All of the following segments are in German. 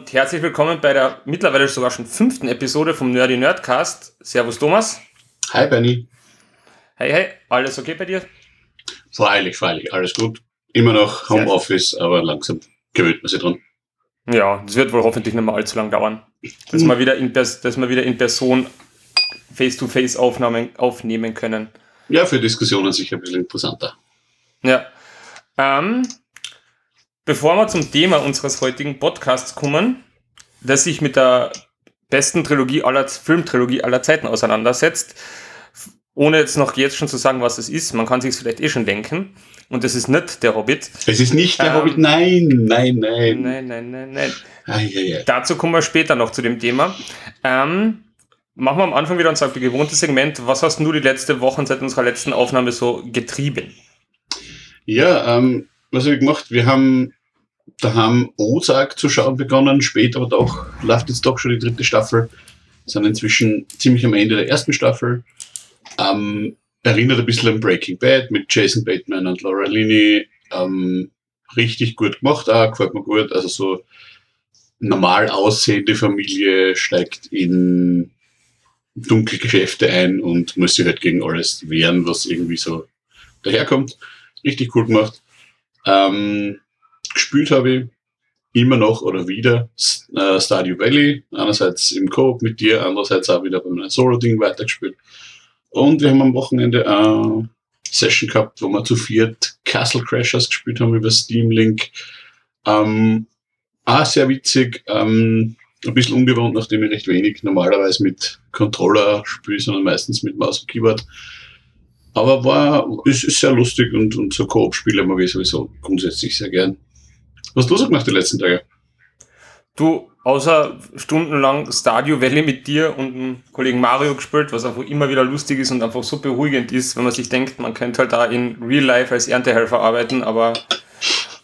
Und herzlich willkommen bei der mittlerweile sogar schon fünften Episode vom Nerdy Nerdcast. Servus Thomas. Hi Benny. Hey, hey, alles okay bei dir? Freilich, freilich, alles gut. Immer noch Homeoffice, aber langsam gewöhnt man sich dran. Ja, das wird wohl hoffentlich nicht mehr allzu lang dauern. Dass, wir, wieder in, dass wir wieder in Person Face-to-Face-Aufnahmen aufnehmen können. Ja, für Diskussionen sicher ein bisschen interessanter. Ja. Ähm, bevor wir zum Thema unseres heutigen Podcasts kommen, das sich mit der besten Trilogie aller Filmtrilogie aller Zeiten auseinandersetzt, ohne jetzt noch jetzt schon zu sagen, was es ist, man kann sich vielleicht eh schon denken. Und es ist nicht der Hobbit. Es ist nicht der ähm, Hobbit, nein, nein, nein. Nein, nein, nein, nein. Ah, ja, ja. Dazu kommen wir später noch zu dem Thema. Ähm, machen wir am Anfang wieder unser gewohntes Segment. Was hast du die letzte Woche seit unserer letzten Aufnahme so getrieben? Ja, ähm, was habe ich gemacht? Wir haben da haben Ozark zu schauen begonnen, später aber doch läuft jetzt doch schon die dritte Staffel. Sind inzwischen ziemlich am Ende der ersten Staffel. Ähm, erinnert ein bisschen an Breaking Bad mit Jason Bateman und Laura Linney. Ähm, richtig gut gemacht, auch, gefällt mir gut. Also so normal aussehende Familie steigt in dunkle Geschäfte ein und muss sich halt gegen alles wehren, was irgendwie so daherkommt. Richtig cool gemacht. Ähm, gespielt habe ich immer noch oder wieder äh, Stardew Valley. Einerseits im Coop mit dir, andererseits auch wieder bei meinem Solo-Ding weitergespielt. Und wir haben am Wochenende eine Session gehabt, wo wir zu viert Castle Crashers gespielt haben über Steam Link. Ähm, auch sehr witzig, ähm, ein bisschen ungewohnt, nachdem ich recht wenig normalerweise mit Controller spiele, sondern meistens mit Maus und Keyboard. Aber war, ist, ist sehr lustig und, und so Koop-Spiele mag ich sowieso grundsätzlich sehr gern. Was hast du so gemacht die letzten Tage? Du, außer stundenlang Stadio Valley mit dir und dem Kollegen Mario gespielt, was einfach immer wieder lustig ist und einfach so beruhigend ist, wenn man sich denkt, man könnte halt da in Real Life als Erntehelfer arbeiten, aber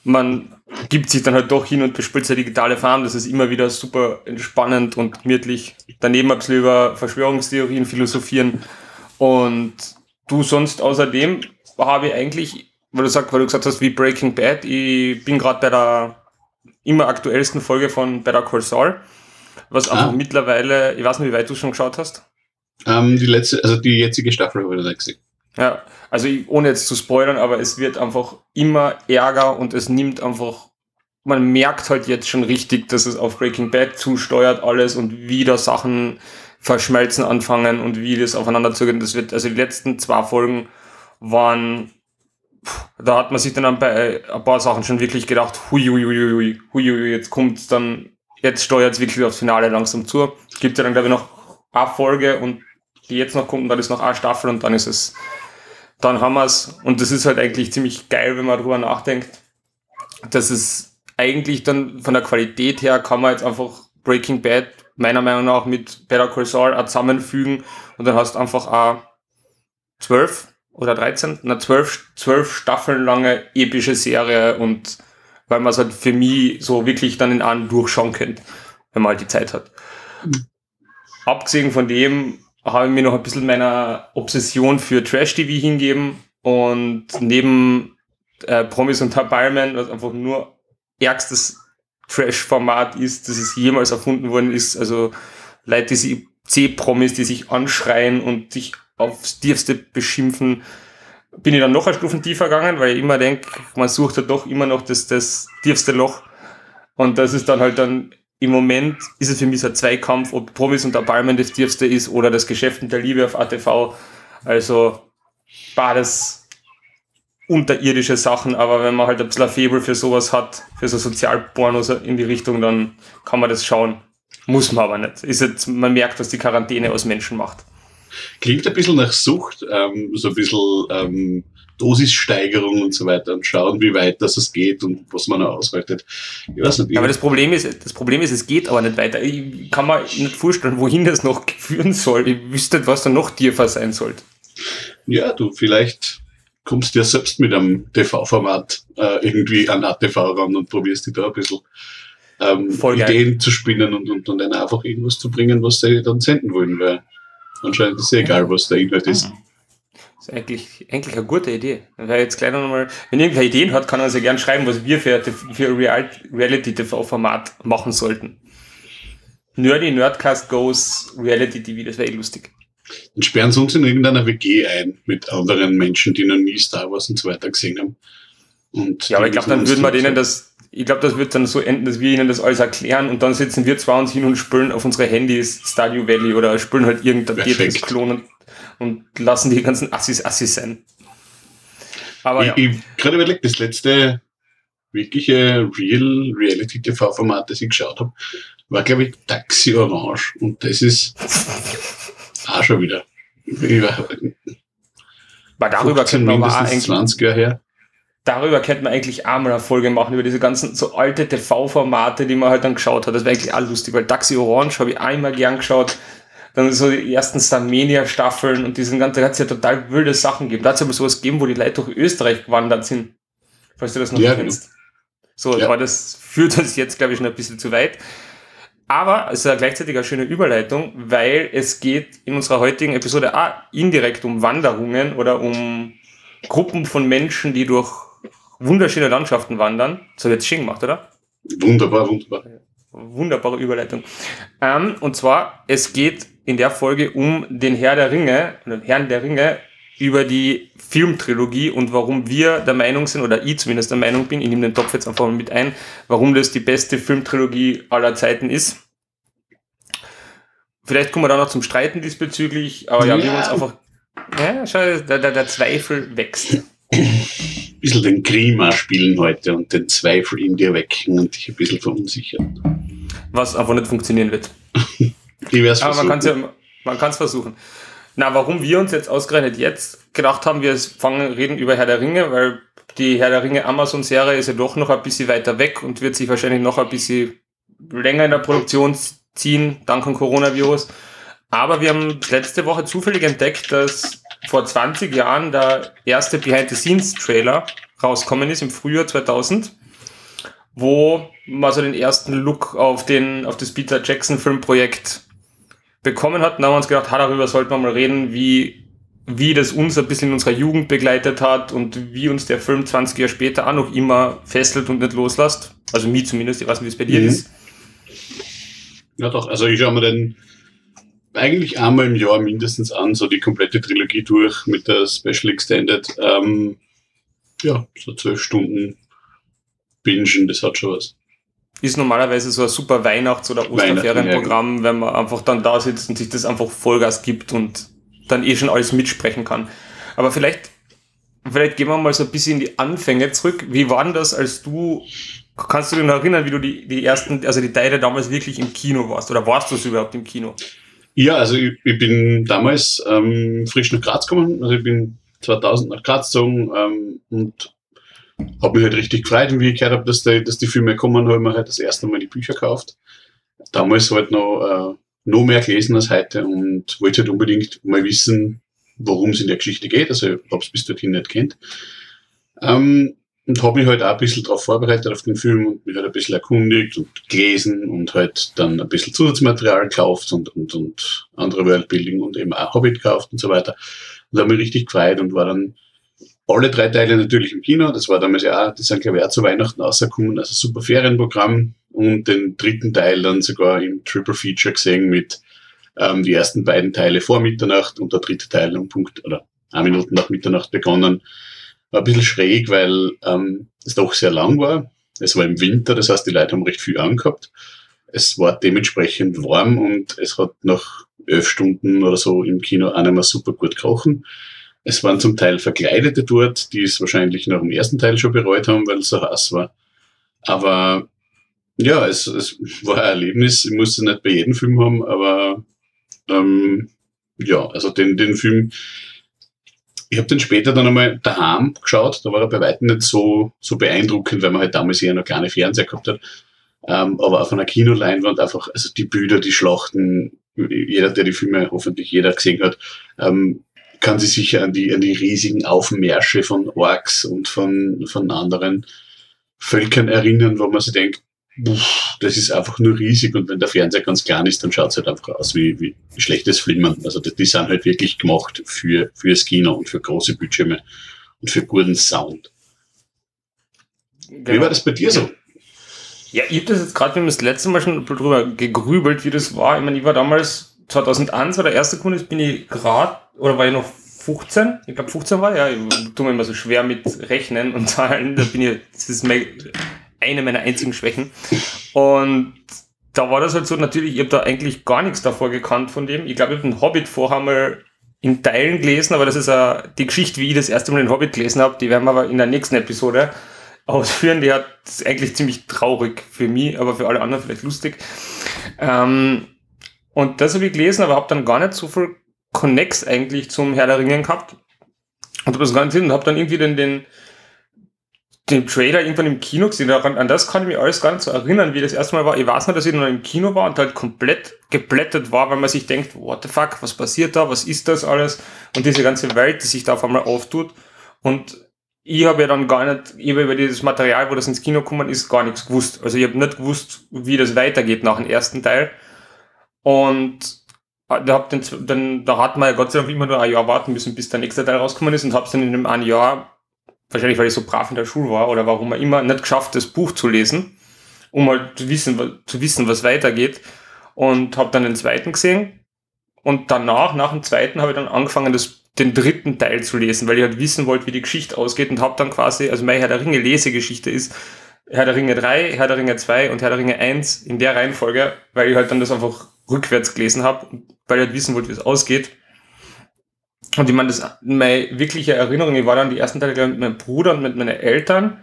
man gibt sich dann halt doch hin und bespielt seine digitale Farm. Das ist immer wieder super entspannend und gemütlich. Daneben ein bisschen über Verschwörungstheorien philosophieren. Und du sonst außerdem habe ich eigentlich, weil du, sag, weil du gesagt hast, wie Breaking Bad, ich bin gerade bei der immer aktuellsten Folge von Better Call Saul, was ah. mittlerweile, ich weiß nicht, wie weit du schon geschaut hast. Ähm, die letzte, also die jetzige Staffel habe ich gesehen. Ja, also ohne jetzt zu spoilern, aber es wird einfach immer ärger und es nimmt einfach, man merkt halt jetzt schon richtig, dass es auf Breaking Bad zusteuert alles und wieder Sachen verschmelzen anfangen und wie das aufeinander zugeht. Das wird, also die letzten zwei Folgen waren, da hat man sich dann bei ein paar Sachen schon wirklich gedacht, hui, hui, jetzt kommt dann, jetzt steuert es wirklich aufs Finale langsam zu. Gibt ja dann, glaube ich, noch eine Folge und die jetzt noch kommt und dann ist noch eine Staffel und dann ist es, dann haben wir es. Und das ist halt eigentlich ziemlich geil, wenn man darüber nachdenkt. dass es eigentlich dann von der Qualität her kann man jetzt einfach Breaking Bad meiner Meinung nach mit Better Call Saul auch zusammenfügen und dann hast du einfach auch zwölf oder 13, eine zwölf, zwölf Staffeln lange epische Serie und weil man es halt für mich so wirklich dann in einen durchschauen könnte, wenn man halt die Zeit hat. Mhm. Abgesehen von dem habe ich mir noch ein bisschen meiner Obsession für Trash-TV hingeben und neben äh, Promis und Balmen, was einfach nur ärgstes Trash-Format ist, das es jemals erfunden worden ist. Also Leute, diese C-Promis, die sich anschreien und sich aufs tiefste beschimpfen, bin ich dann noch eine Stufen tiefer gegangen, weil ich immer denke, man sucht ja doch immer noch das, das tiefste Loch. Und das ist dann halt dann, im Moment ist es für mich so ein Zweikampf, ob Promis und Palmen das tiefste ist oder das Geschäft und der Liebe auf ATV. Also, war das unterirdische Sachen, aber wenn man halt ein bisschen ein Faible für sowas hat, für so Sozialpornos in die Richtung, dann kann man das schauen. Muss man aber nicht. Ist jetzt, man merkt, was die Quarantäne aus Menschen macht. Klingt ein bisschen nach Sucht, ähm, so ein bisschen ähm, Dosissteigerung und so weiter und schauen, wie weit das es geht und was man aushaltet. Ich weiß nicht, aber das Problem ist, das Problem ist, es geht aber nicht weiter. Ich kann mir nicht vorstellen, wohin das noch führen soll. Ich wüsste nicht, was da noch tiefer sein sollte. Ja, du, vielleicht kommst du ja selbst mit einem TV-Format äh, irgendwie an ATV ran und probierst dich da ein bisschen ähm, Ideen zu spinnen und, und, und dann einfach irgendwas zu bringen, was sie dann senden wollen, weil anscheinend ist es egal, was der Inhalt ist. Mhm. Das ist eigentlich, eigentlich eine gute Idee. Weil jetzt gleich nochmal, wenn irgendwer Ideen hat, kann er uns ja gerne schreiben, was wir für, für Reality-TV-Format machen sollten. Nerdy Nerdcast Goes Reality TV, das wäre eh lustig. Dann sperren sie uns in irgendeiner WG ein mit anderen Menschen, die noch nie Star Wars und so weiter gesehen haben. Und ja, aber ich glaube, dann würden wir denen das, ich glaube, das wird dann so enden, dass wir ihnen das alles erklären und dann sitzen wir zwar uns hin und spülen auf unsere Handys Stadio Valley oder spülen halt irgendein Tetris-Klon und, und, lassen die ganzen Assis Assis sein. Aber ich, ja. ich gerade überlegt, das letzte wirkliche Real Reality TV-Format, das ich geschaut habe, war, glaube ich, Taxi Orange. Und das ist auch schon wieder. War darüber könnte man mindestens 20 Jahre her. Darüber könnte man eigentlich auch mal eine Folge machen, über diese ganzen so alte TV-Formate, die man halt dann geschaut hat. Das wäre eigentlich auch lustig, weil Taxi Orange habe ich einmal gern geschaut. Dann so die ersten Starmania-Staffeln und diesen ganzen, da hat es ja total wilde Sachen gegeben. Da hat es aber sowas gegeben, wo die Leute durch Österreich gewandert sind. Falls du das noch ja, kennst. So, ja. aber das führt uns jetzt, glaube ich, schon ein bisschen zu weit. Aber es ist ja gleichzeitig eine schöne Überleitung, weil es geht in unserer heutigen Episode auch indirekt um Wanderungen oder um Gruppen von Menschen, die durch wunderschöne Landschaften wandern. Das habe ich jetzt schön gemacht, oder? Wunderbar, wunderbar. Wunderbare Überleitung. Ähm, und zwar, es geht in der Folge um den Herr der Ringe, oder Herrn der Ringe, über die Filmtrilogie und warum wir der Meinung sind, oder ich zumindest der Meinung bin, ich nehme den Topf jetzt einfach mal mit ein, warum das die beste Filmtrilogie aller Zeiten ist. Vielleicht kommen wir da noch zum Streiten diesbezüglich, aber ja, ja wir haben uns einfach. Ja, schau, der, der, der Zweifel wächst. Ein bisschen den Klima spielen heute und den Zweifel in dir wecken und dich ein bisschen verunsichern. Was einfach nicht funktionieren wird. ich werde Aber man kann es ja, man versuchen. Na, warum wir uns jetzt ausgerechnet jetzt gedacht haben, wir fangen, reden über Herr der Ringe, weil die Herr der Ringe Amazon-Serie ist ja doch noch ein bisschen weiter weg und wird sich wahrscheinlich noch ein bisschen länger in der Produktion ziehen, dank dem Coronavirus. Aber wir haben letzte Woche zufällig entdeckt, dass vor 20 Jahren der erste Behind-the-Scenes-Trailer rauskommen ist, im Frühjahr 2000, wo man so den ersten Look auf, den, auf das Peter Jackson-Filmprojekt bekommen hat. Dann haben wir uns gedacht, ha, darüber sollten wir mal reden, wie, wie das uns ein bisschen in unserer Jugend begleitet hat und wie uns der Film 20 Jahre später auch noch immer fesselt und nicht loslässt. Also mich zumindest, ich weiß nicht, wie es bei dir mhm. ist. Ja doch, also ich schaue mir den eigentlich einmal im Jahr mindestens an, so die komplette Trilogie durch mit der Special Extended. Ähm, ja, so zwölf Stunden bingen, das hat schon was ist normalerweise so ein super Weihnachts- oder Osterferienprogramm, wenn man einfach dann da sitzt und sich das einfach Vollgas gibt und dann eh schon alles mitsprechen kann. Aber vielleicht, vielleicht gehen wir mal so ein bisschen in die Anfänge zurück. Wie war denn das, als du, kannst du dich noch erinnern, wie du die, die ersten, also die Teile damals wirklich im Kino warst? Oder warst du es überhaupt im Kino? Ja, also ich, ich bin damals ähm, frisch nach Graz gekommen. Also ich bin 2000 nach Graz gezogen ähm, und habe mich halt richtig gefreut, wie ich gehört habe, dass die, dass die Filme kommen, habe ich mir halt das erste Mal die Bücher gekauft. Damals halt noch, äh, noch mehr gelesen als heute und wollte halt unbedingt mal wissen, worum es in der Geschichte geht. Also ich habe es bis dorthin nicht kennt. Ähm, und habe mich halt auch ein bisschen darauf vorbereitet auf den Film und mich halt ein bisschen erkundigt und gelesen und halt dann ein bisschen Zusatzmaterial gekauft und, und, und andere Worldbuilding und eben auch Hobbit gekauft und so weiter. Und habe mich richtig gefreut und war dann alle drei Teile natürlich im Kino. Das war damals ja auch, die sind glaube ich auch zu Weihnachten rausgekommen, also super Ferienprogramm. Und den dritten Teil dann sogar im Triple Feature gesehen mit ähm, die ersten beiden Teile vor Mitternacht und der dritte Teil um Punkt oder eine Minute nach Mitternacht begonnen. War ein bisschen schräg, weil ähm, es doch sehr lang war. Es war im Winter, das heißt, die Leute haben recht viel angehabt. Es war dementsprechend warm und es hat nach elf Stunden oder so im Kino auch nicht mehr super gut gerochen. Es waren zum Teil Verkleidete dort, die es wahrscheinlich nach dem ersten Teil schon bereut haben, weil es so heiß war. Aber ja, es, es war ein Erlebnis. Ich musste nicht bei jedem Film haben, aber ähm, ja, also den, den Film, ich habe den später dann einmal daheim geschaut, da war er bei weitem nicht so, so beeindruckend, weil man halt damals eher noch keine Fernseher gehabt hat. Ähm, aber auf einer Kinoleinwand einfach, also die Bilder, die Schlachten, jeder, der die Filme hoffentlich jeder gesehen hat, ähm, kann sich sicher an die, an die riesigen Aufmärsche von Orks und von, von anderen Völkern erinnern, wo man sich denkt, das ist einfach nur riesig und wenn der Fernseher ganz klein ist, dann schaut es halt einfach aus wie, wie schlechtes Flimmern. Also die, die sind halt wirklich gemacht für, fürs Kino und für große Bildschirme und für guten Sound. Genau. Wie war das bei dir so? Ja, ich habe das jetzt gerade, wir haben das letzte Mal schon drüber gegrübelt, wie das war. Ich meine, ich war damals, 2001 war der erste Kunde, bin ich gerade, oder war ich noch 15? Ich glaube 15 war, ja, ich tue mir immer so schwer mit Rechnen und Zahlen, da bin ich, das ist eine meiner einzigen Schwächen. Und da war das halt so, natürlich, ich habe da eigentlich gar nichts davor gekannt von dem. Ich glaube, ich habe den Hobbit vorher mal in Teilen gelesen, aber das ist uh, die Geschichte, wie ich das erste Mal den Hobbit gelesen habe, die werden wir aber in der nächsten Episode ausführen. Die hat ist eigentlich ziemlich traurig für mich, aber für alle anderen vielleicht lustig. Ähm, und das habe ich gelesen, aber habe dann gar nicht so viel Connex eigentlich zum Herr der Ringen gehabt. Und habe das hin und habe dann irgendwie den, den, den Trailer irgendwann im Kino gesehen. Daran, an das kann ich mich alles gar nicht so erinnern, wie das erste Mal war. Ich weiß nur, dass ich noch im Kino war und halt komplett geblättert war, weil man sich denkt, what the fuck, was passiert da, was ist das alles? Und diese ganze Welt, die sich da auf einmal auftut. Und ich habe ja dann gar nicht, ich über dieses Material, wo das ins Kino gekommen ist, gar nichts gewusst. Also ich habe nicht gewusst, wie das weitergeht nach dem ersten Teil. Und äh, da, hab den, dann, da hat man ja Gott sei Dank immer nur ein Jahr warten müssen, bis der nächste Teil rausgekommen ist und habe es dann in einem Jahr, wahrscheinlich weil ich so brav in der Schule war oder warum auch immer, nicht geschafft, das Buch zu lesen, um halt zu wissen, zu wissen was weitergeht. Und habe dann den zweiten gesehen. Und danach, nach dem zweiten, habe ich dann angefangen, das den dritten Teil zu lesen, weil ich halt wissen wollte, wie die Geschichte ausgeht und habe dann quasi, also meine Herr der Ringe Lesegeschichte ist Herr der Ringe 3, Herr der Ringe 2 und Herr der Ringe 1 in der Reihenfolge, weil ich halt dann das einfach rückwärts gelesen habe, weil ich halt wissen wollte, wie es ausgeht. Und ich meine, das, meine wirkliche Erinnerung, ich war dann die ersten Teile mit meinem Bruder und mit meinen Eltern.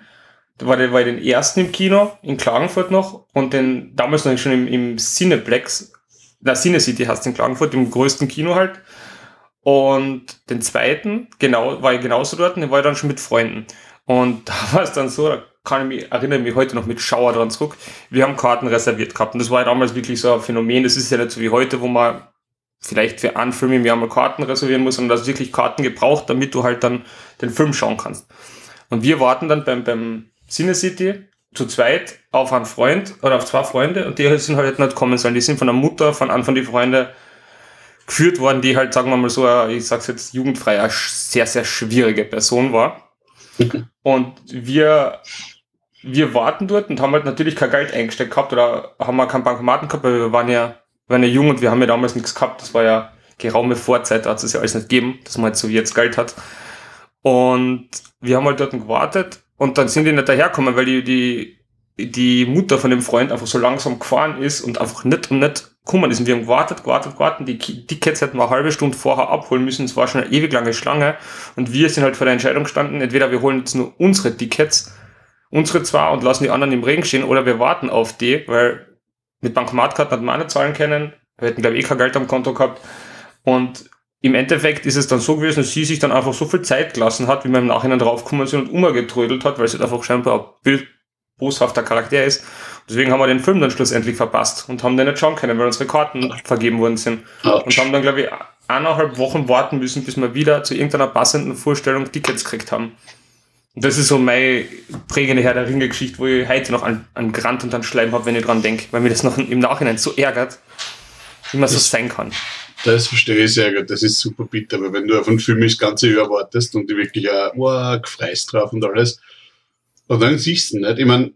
Da war, war ich den ersten im Kino, in Klagenfurt noch, und den damals noch schon im, im Cineplex, na, Cine City heißt in Klagenfurt, im größten Kino halt. Und den zweiten, genau, war ich genauso dort, den war ich dann schon mit Freunden. Und da war es dann so, da kann ich mich, erinnere mich heute noch mit Schauer dran zurück. Wir haben Karten reserviert gehabt. Und das war ja damals wirklich so ein Phänomen. Das ist ja nicht so wie heute, wo man vielleicht für einen Film im Jahr mal Karten reservieren muss, sondern das wirklich Karten gebraucht, damit du halt dann den Film schauen kannst. Und wir warten dann beim, beim Cine City zu zweit auf einen Freund oder auf zwei Freunde und die sind halt nicht kommen sollen. Die sind von der Mutter, von Anfang die Freunde geführt worden, die halt, sagen wir mal so, ich sag's jetzt jugendfrei, eine sehr, sehr schwierige Person war. Und wir, wir warten dort und haben halt natürlich kein Geld eingesteckt gehabt oder haben wir keinen Bankomaten gehabt, weil wir waren ja, waren ja jung und wir haben ja damals nichts gehabt. Das war ja geraume Vorzeit, da hat es ja alles nicht gegeben, dass man halt so wie jetzt Geld hat. Und wir haben halt dort gewartet und dann sind die nicht daherkommen, weil die, die die Mutter von dem Freund einfach so langsam gefahren ist und einfach nicht und nicht gekommen ist. Und wir haben gewartet, gewartet, gewartet. Die Tickets hätten wir eine halbe Stunde vorher abholen müssen. Es war schon eine ewig lange Schlange. Und wir sind halt vor der Entscheidung gestanden, entweder wir holen jetzt nur unsere Tickets, unsere zwar, und lassen die anderen im Regen stehen, oder wir warten auf die, weil mit Bankomatkarten hat man auch nicht zahlen können. Wir hätten, glaube ich, eh kein Geld am Konto gehabt. Und im Endeffekt ist es dann so gewesen, dass sie sich dann einfach so viel Zeit gelassen hat, wie wir im Nachhinein draufgekommen sind und umgetrödelt hat, weil sie einfach scheinbar ein boshafter Charakter ist. Deswegen haben wir den Film dann schlussendlich verpasst und haben den nicht schauen können, weil unsere Karten vergeben worden sind. Und haben dann, glaube ich, eineinhalb Wochen warten müssen, bis wir wieder zu irgendeiner passenden Vorstellung Tickets gekriegt haben. Das ist so meine prägende Herr der Ringe-Geschichte, wo ich heute noch an, an Grant und an Schleim habe, wenn ich dran denke, weil mir das noch im Nachhinein so ärgert, wie man das, so sein kann. Das verstehe ich sehr gut, das ist super bitter, weil wenn du auf einen Film das ganze Jahr wartest und die wirklich auch oh, gefreist drauf und alles, und dann siehst du nicht. Ich meine,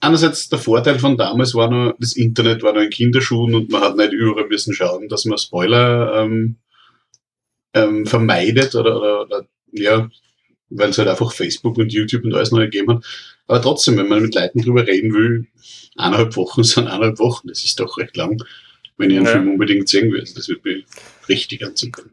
einerseits der Vorteil von damals war nur, das Internet war nur in Kinderschuhen und man hat nicht überall müssen schauen, dass man Spoiler ähm, ähm, vermeidet oder, oder, oder ja, weil es halt einfach Facebook und YouTube und alles noch gegeben hat. Aber trotzdem, wenn man mit Leuten drüber reden will, eineinhalb Wochen sind eineinhalb Wochen, das ist doch recht lang, wenn ich einen ja. Film unbedingt sehen will. Das wird mir richtig anzukommen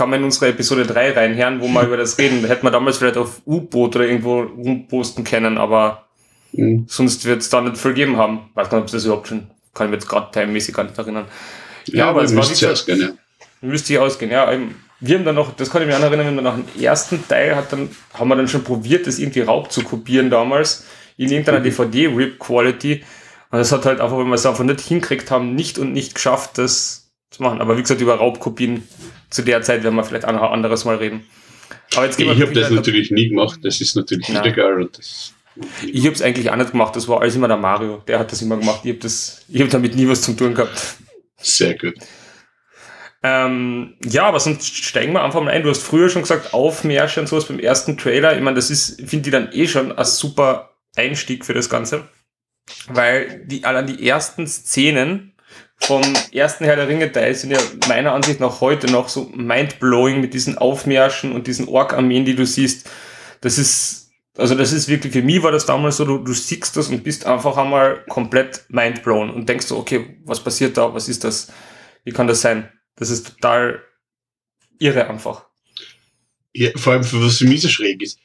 kann man in unsere Episode 3 reinhören, wo wir über das reden. Hätten wir damals vielleicht auf U-Boot oder irgendwo rumposten können, aber mhm. sonst wird es da nicht viel geben haben. Weiß nicht, ob das überhaupt schon, kann ich mir jetzt gerade timemäßig gar nicht erinnern. Ja, ja aber es war nicht ausgehen, ja. Müsste ich ausgehen, ja. Wir haben dann noch, das kann ich mir auch erinnern, wir nach dem ersten Teil hat dann, haben wir dann schon probiert, das irgendwie Raub zu kopieren damals, in irgendeiner mhm. DVD-Rip-Quality. Und das hat halt einfach, wenn wir es einfach nicht hinkriegt haben, nicht und nicht geschafft, das zu machen. Aber wie gesagt, über Raubkopien zu der Zeit werden wir vielleicht auch noch anderes Mal reden. Aber jetzt ich habe das natürlich nie gemacht, das ist natürlich ja. illegal und das Ich habe es eigentlich auch nicht gemacht, das war alles immer der Mario, der hat das immer gemacht. Ich habe hab damit nie was zu tun gehabt. Sehr gut. Ähm, ja, aber sonst steigen wir einfach mal ein. Du hast früher schon gesagt, Aufmärsche und sowas beim ersten Trailer. Ich meine, das ist, finde ich dann eh schon ein super Einstieg für das Ganze. Weil die, allein die ersten Szenen vom ersten Herr der Ringe Teil sind ja meiner Ansicht nach heute noch so mindblowing mit diesen Aufmärschen und diesen Ork-Armeen, die du siehst. Das ist, also das ist wirklich, für mich war das damals so, du, du siehst das und bist einfach einmal komplett mindblown und denkst so, okay, was passiert da, was ist das, wie kann das sein? Das ist total irre einfach. Ja, vor allem, für was für mich so schräg ist.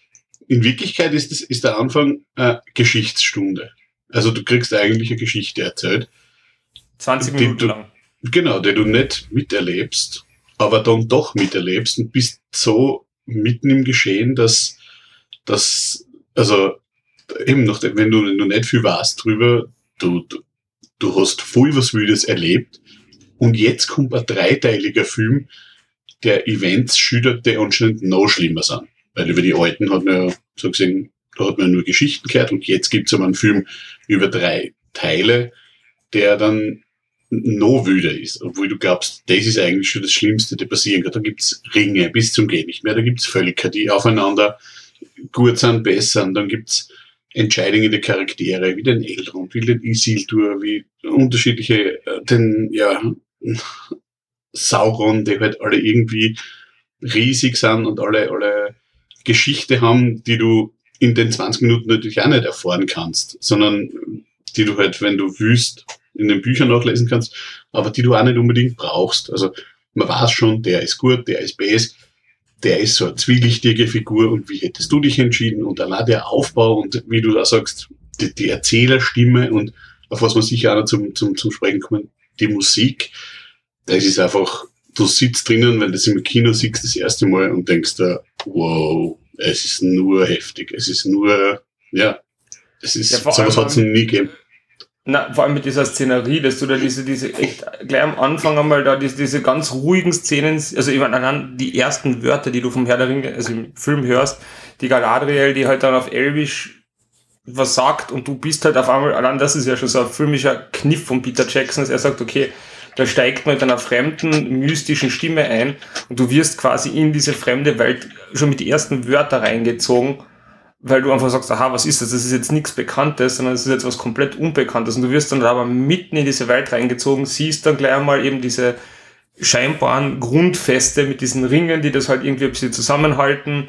In Wirklichkeit ist, das, ist der Anfang äh, Geschichtsstunde. Also du kriegst eigentlich eine Geschichte erzählt. 20 Minuten du, lang. Genau, die du nicht miterlebst, aber dann doch miterlebst und bist so mitten im Geschehen, dass, dass also eben noch, wenn du, wenn du nicht viel weißt drüber, du, du, du hast voll was Wildes erlebt und jetzt kommt ein dreiteiliger Film, der Events schildert, die anscheinend noch schlimmer sind. Weil über die alten hat man ja so gesehen, da hat man nur Geschichten gehört und jetzt gibt's aber einen Film über drei Teile, der dann noch wüder ist, obwohl du glaubst, das ist eigentlich schon das Schlimmste, der passieren kann. Da gibt's Ringe bis zum Gehen nicht mehr, da gibt's Völker, die aufeinander gut sind, bessern, dann gibt's Entscheidungen der Charaktere, wie den Elrond, wie den Isildur, wie unterschiedliche, äh, den, ja, Sauron, die halt alle irgendwie riesig sind und alle, alle Geschichte haben, die du in den 20 Minuten natürlich auch nicht erfahren kannst, sondern die du halt, wenn du wüsst, in den Büchern nachlesen kannst, aber die du auch nicht unbedingt brauchst. Also man weiß schon, der ist gut, der ist base, der ist so eine zwielichtige Figur und wie hättest du dich entschieden und allein der Aufbau und wie du da sagst, die, die Erzählerstimme und auf was man sicher auch noch zum, zum, zum Sprechen kommen, die Musik, das ist einfach, du sitzt drinnen, wenn du das im Kino siehst das erste Mal und denkst da, wow, es ist nur heftig, es ist nur, ja, es ist, ja, sowas hat es nie gegeben. Na, vor allem mit dieser Szenerie, dass du da diese, diese echt gleich am Anfang einmal da diese, diese ganz ruhigen Szenen, also ich meine, allein die ersten Wörter, die du vom Herr der Ringe, also im Film hörst, die Galadriel, die halt dann auf Elvisch was sagt und du bist halt auf einmal, allein das ist ja schon so ein filmischer Kniff von Peter Jackson, dass er sagt, okay, da steigt man mit einer fremden, mystischen Stimme ein und du wirst quasi in diese fremde Welt schon mit ersten Wörtern reingezogen, weil du einfach sagst, aha, was ist das? Das ist jetzt nichts Bekanntes, sondern es ist jetzt was komplett Unbekanntes und du wirst dann aber mitten in diese Welt reingezogen, siehst dann gleich einmal eben diese scheinbaren Grundfeste mit diesen Ringen, die das halt irgendwie ein bisschen zusammenhalten,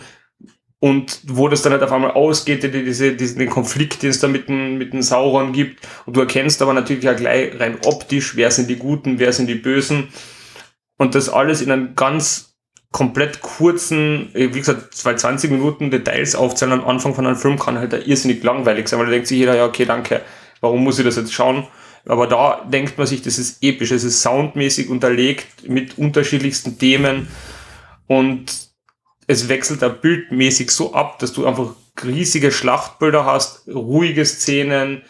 und wo das dann halt auf einmal ausgeht, die, diese, diesen den Konflikt, den es da mit dem, mit dem Sauron gibt. Und du erkennst aber natürlich ja gleich rein optisch, wer sind die Guten, wer sind die Bösen. Und das alles in einem ganz komplett kurzen, wie gesagt, zwei 20 Minuten Details aufzählen am Anfang von einem Film kann halt irrsinnig langweilig sein, weil da denkt sich jeder, ja, okay, danke, warum muss ich das jetzt schauen? Aber da denkt man sich, das ist episch, es ist soundmäßig unterlegt mit unterschiedlichsten Themen und es wechselt da bildmäßig so ab, dass du einfach riesige Schlachtbilder hast, ruhige Szenen,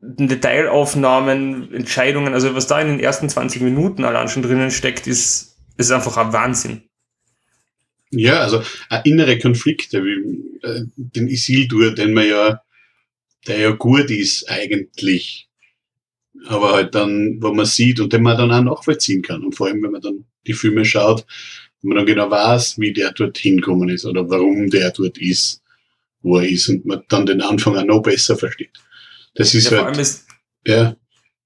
Detailaufnahmen, Entscheidungen, also was da in den ersten 20 Minuten allein schon drinnen steckt, ist, ist einfach ein Wahnsinn. Ja, also innere Konflikte, wie äh, den Isildur, den man ja, der ja gut ist eigentlich, aber halt dann, wo man sieht und den man dann auch nachvollziehen kann und vor allem, wenn man dann die Filme schaut, wenn man dann genau weiß, wie der dort hinkommen ist oder warum der dort ist, wo er ist und man dann den Anfang auch noch besser versteht. Das ist ja, halt, ist, ja,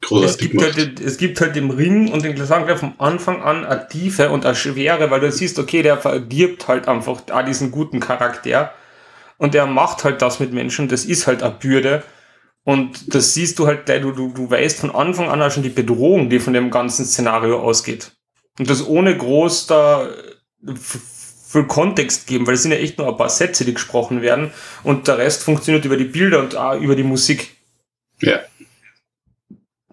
großartig es gibt, halt, es gibt halt im Ring und den Gesang vom Anfang an eine Tiefe und eine Schwere, weil du siehst, okay, der verdirbt halt einfach da diesen guten Charakter und der macht halt das mit Menschen, das ist halt eine Bürde. Und das siehst du halt, du, du, du weißt von Anfang an auch schon die Bedrohung, die von dem ganzen Szenario ausgeht. Und das ohne groß da für Kontext geben, weil es sind ja echt nur ein paar Sätze, die gesprochen werden und der Rest funktioniert über die Bilder und auch über die Musik. Ja.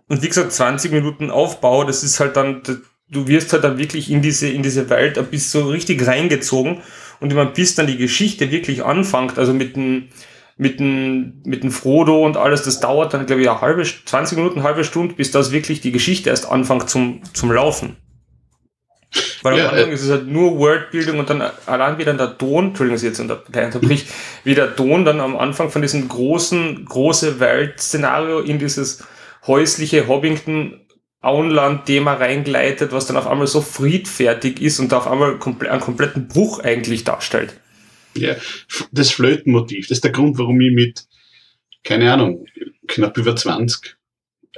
Und wie gesagt, 20 Minuten Aufbau, das ist halt dann, du wirst halt dann wirklich in diese, in diese Welt ein bisschen so richtig reingezogen und immer bis dann die Geschichte wirklich anfängt, also mit dem, mit dem, mit dem Frodo und alles, das dauert dann, glaube ich, eine halbe, 20 Minuten, eine halbe Stunde, bis das wirklich die Geschichte erst anfängt zum, zum Laufen. Weil ja, am Anfang äh, ist es halt nur Worldbuilding und dann allein wie dann der Ton, Entschuldigung, dass ich jetzt unter, unterbrich, wie der Ton dann am Anfang von diesem großen, große Welt-Szenario in dieses häusliche Hobbington Auenland-Thema reingleitet, was dann auf einmal so friedfertig ist und auf einmal einen kompletten Bruch eigentlich darstellt. Ja, das Flötenmotiv, das ist der Grund, warum ich mit, keine Ahnung, knapp über 20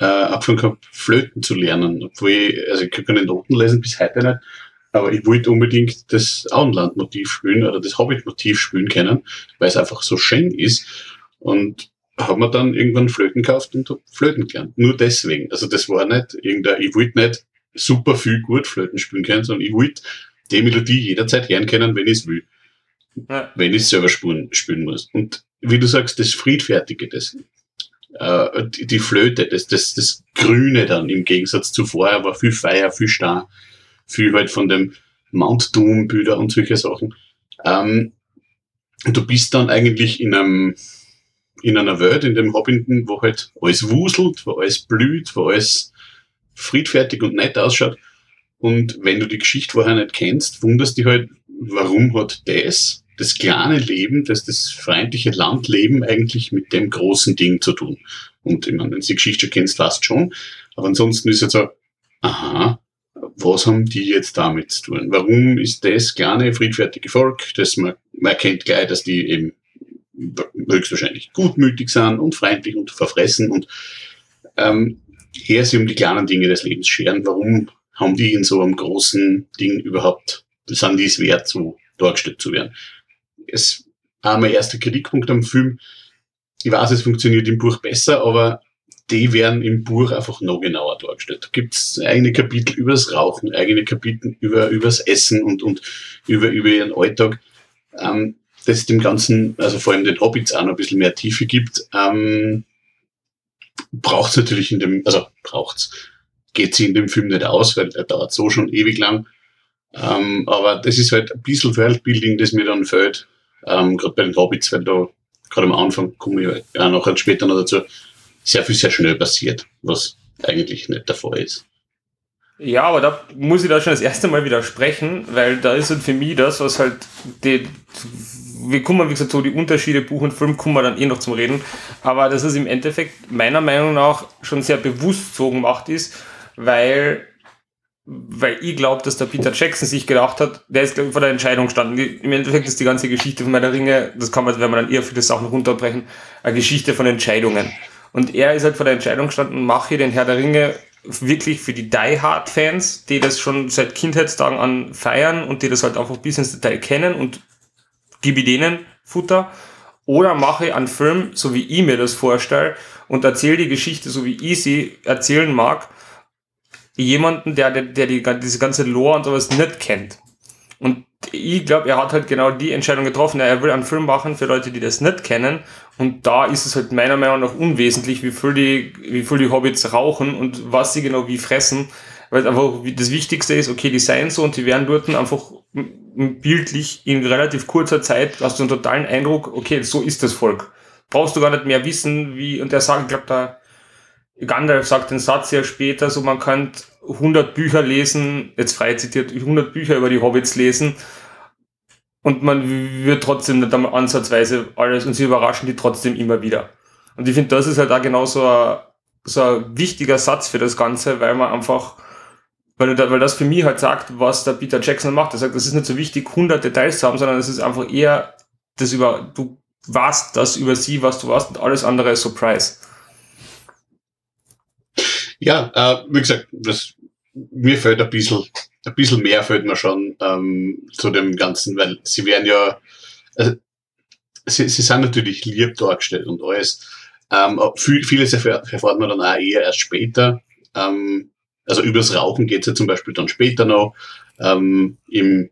äh, angefangen habe, Flöten zu lernen. Obwohl ich, also ich kann keine Noten lesen, bis heute nicht, aber ich wollte unbedingt das Auenland-Motiv spielen oder das Hobbit-Motiv spielen können, weil es einfach so schön ist. Und haben wir dann irgendwann Flöten gekauft und Flöten gelernt. Nur deswegen. Also das war nicht irgendein, ich wollte nicht super viel gut Flöten spielen können, sondern ich wollte die Melodie jederzeit hören können, wenn ich es will. Ja. Wenn ich es selber spielen, spielen muss. Und wie du sagst, das Friedfertige, das, äh, die, Flöte, das, das, das Grüne dann im Gegensatz zu vorher war viel Feier, viel Star, viel halt von dem Mount Doom Bilder und solche Sachen. Ähm, du bist dann eigentlich in einem, in einer Welt, in dem Hobbiton, wo halt alles wuselt, wo alles blüht, wo alles friedfertig und nett ausschaut. Und wenn du die Geschichte vorher nicht kennst, wunderst dich halt, warum hat das, das kleine Leben, das, das freundliche Landleben eigentlich mit dem großen Ding zu tun? Und ich meine, wenn du die Geschichte kennst, fast schon. Aber ansonsten ist jetzt so, aha, was haben die jetzt damit zu tun? Warum ist das kleine, friedfertige Volk, das man, man erkennt gleich, dass die eben höchstwahrscheinlich gutmütig sind und freundlich und verfressen und ähm, eher sie um die kleinen Dinge des Lebens scheren. Warum haben die in so einem großen Ding überhaupt, sind die es wert, so dargestellt zu werden? Es war mein erster Kritikpunkt am Film. Ich weiß, es funktioniert im Buch besser, aber die werden im Buch einfach noch genauer dargestellt. Da gibt es eigene Kapitel übers Rauchen, eigene Kapitel über übers Essen und, und über, über ihren Alltag. Ähm, das dem Ganzen, also vor allem den Hobbits auch noch ein bisschen mehr Tiefe gibt, ähm, braucht es natürlich in dem, also braucht's, geht sie in dem Film nicht aus, weil er dauert so schon ewig lang. Ähm, aber das ist halt ein bisschen Worldbuilding, das mir dann fällt, ähm, gerade bei den Hobbits, weil da gerade am Anfang komme ich ja noch später noch dazu, sehr viel sehr schnell passiert, was eigentlich nicht der Fall ist. Ja, aber da muss ich da schon das erste Mal widersprechen, weil da ist halt für mich das, was halt die, wir kommen, wie gesagt, so die Unterschiede Buch und Film kommen wir dann eh noch zum Reden, aber das ist im Endeffekt meiner Meinung nach schon sehr bewusst so gemacht ist, weil weil ich glaube, dass der Peter Jackson sich gedacht hat, der ist, ich, vor der Entscheidung gestanden. Im Endeffekt ist die ganze Geschichte von meiner Ringe, das kann man, wenn man dann eher viele Sachen runterbrechen, eine Geschichte von Entscheidungen. Und er ist halt vor der Entscheidung gestanden, mache ich den Herr der Ringe wirklich für die Die Hard Fans, die das schon seit Kindheitstagen an feiern und die das halt einfach bis ins Detail kennen und gebe denen Futter. Oder mache ich einen Film, so wie ich mir das vorstelle, und erzähle die Geschichte, so wie ich sie erzählen mag, jemanden, der, der, der die, diese ganze Lore und sowas nicht kennt. Und ich glaube, er hat halt genau die Entscheidung getroffen. Er will einen Film machen für Leute, die das nicht kennen. Und da ist es halt meiner Meinung nach unwesentlich, wie viel die, wie viel die Hobbits rauchen und was sie genau wie fressen. Weil einfach das Wichtigste ist, okay, die seien so und die werden dort einfach bildlich in relativ kurzer Zeit hast du einen totalen Eindruck, okay, so ist das Volk. Brauchst du gar nicht mehr wissen, wie, und der sagt, ich glaube, da, Gandalf sagt den Satz ja später, so man kann 100 Bücher lesen, jetzt frei zitiert, 100 Bücher über die Hobbits lesen und man wird trotzdem nicht einmal ansatzweise alles und sie überraschen die trotzdem immer wieder. Und ich finde, das ist halt auch genau so ein, so ein wichtiger Satz für das Ganze, weil man einfach, weil, weil das für mich halt sagt, was der Peter Jackson macht. Er sagt, das ist nicht so wichtig, 100 Details zu haben, sondern es ist einfach eher das über, du weißt das über sie, was du weißt und alles andere ist Surprise. Ja, äh, wie gesagt, das, mir fällt ein bisschen, ein bisschen mehr fällt mir schon ähm, zu dem Ganzen, weil sie werden ja, also, sie, sie sind natürlich lieb dargestellt und alles. Ähm, viel, vieles erfährt, man dann auch eher erst später. Ähm, also übers Rauchen geht's ja zum Beispiel dann später noch. Ähm, Im,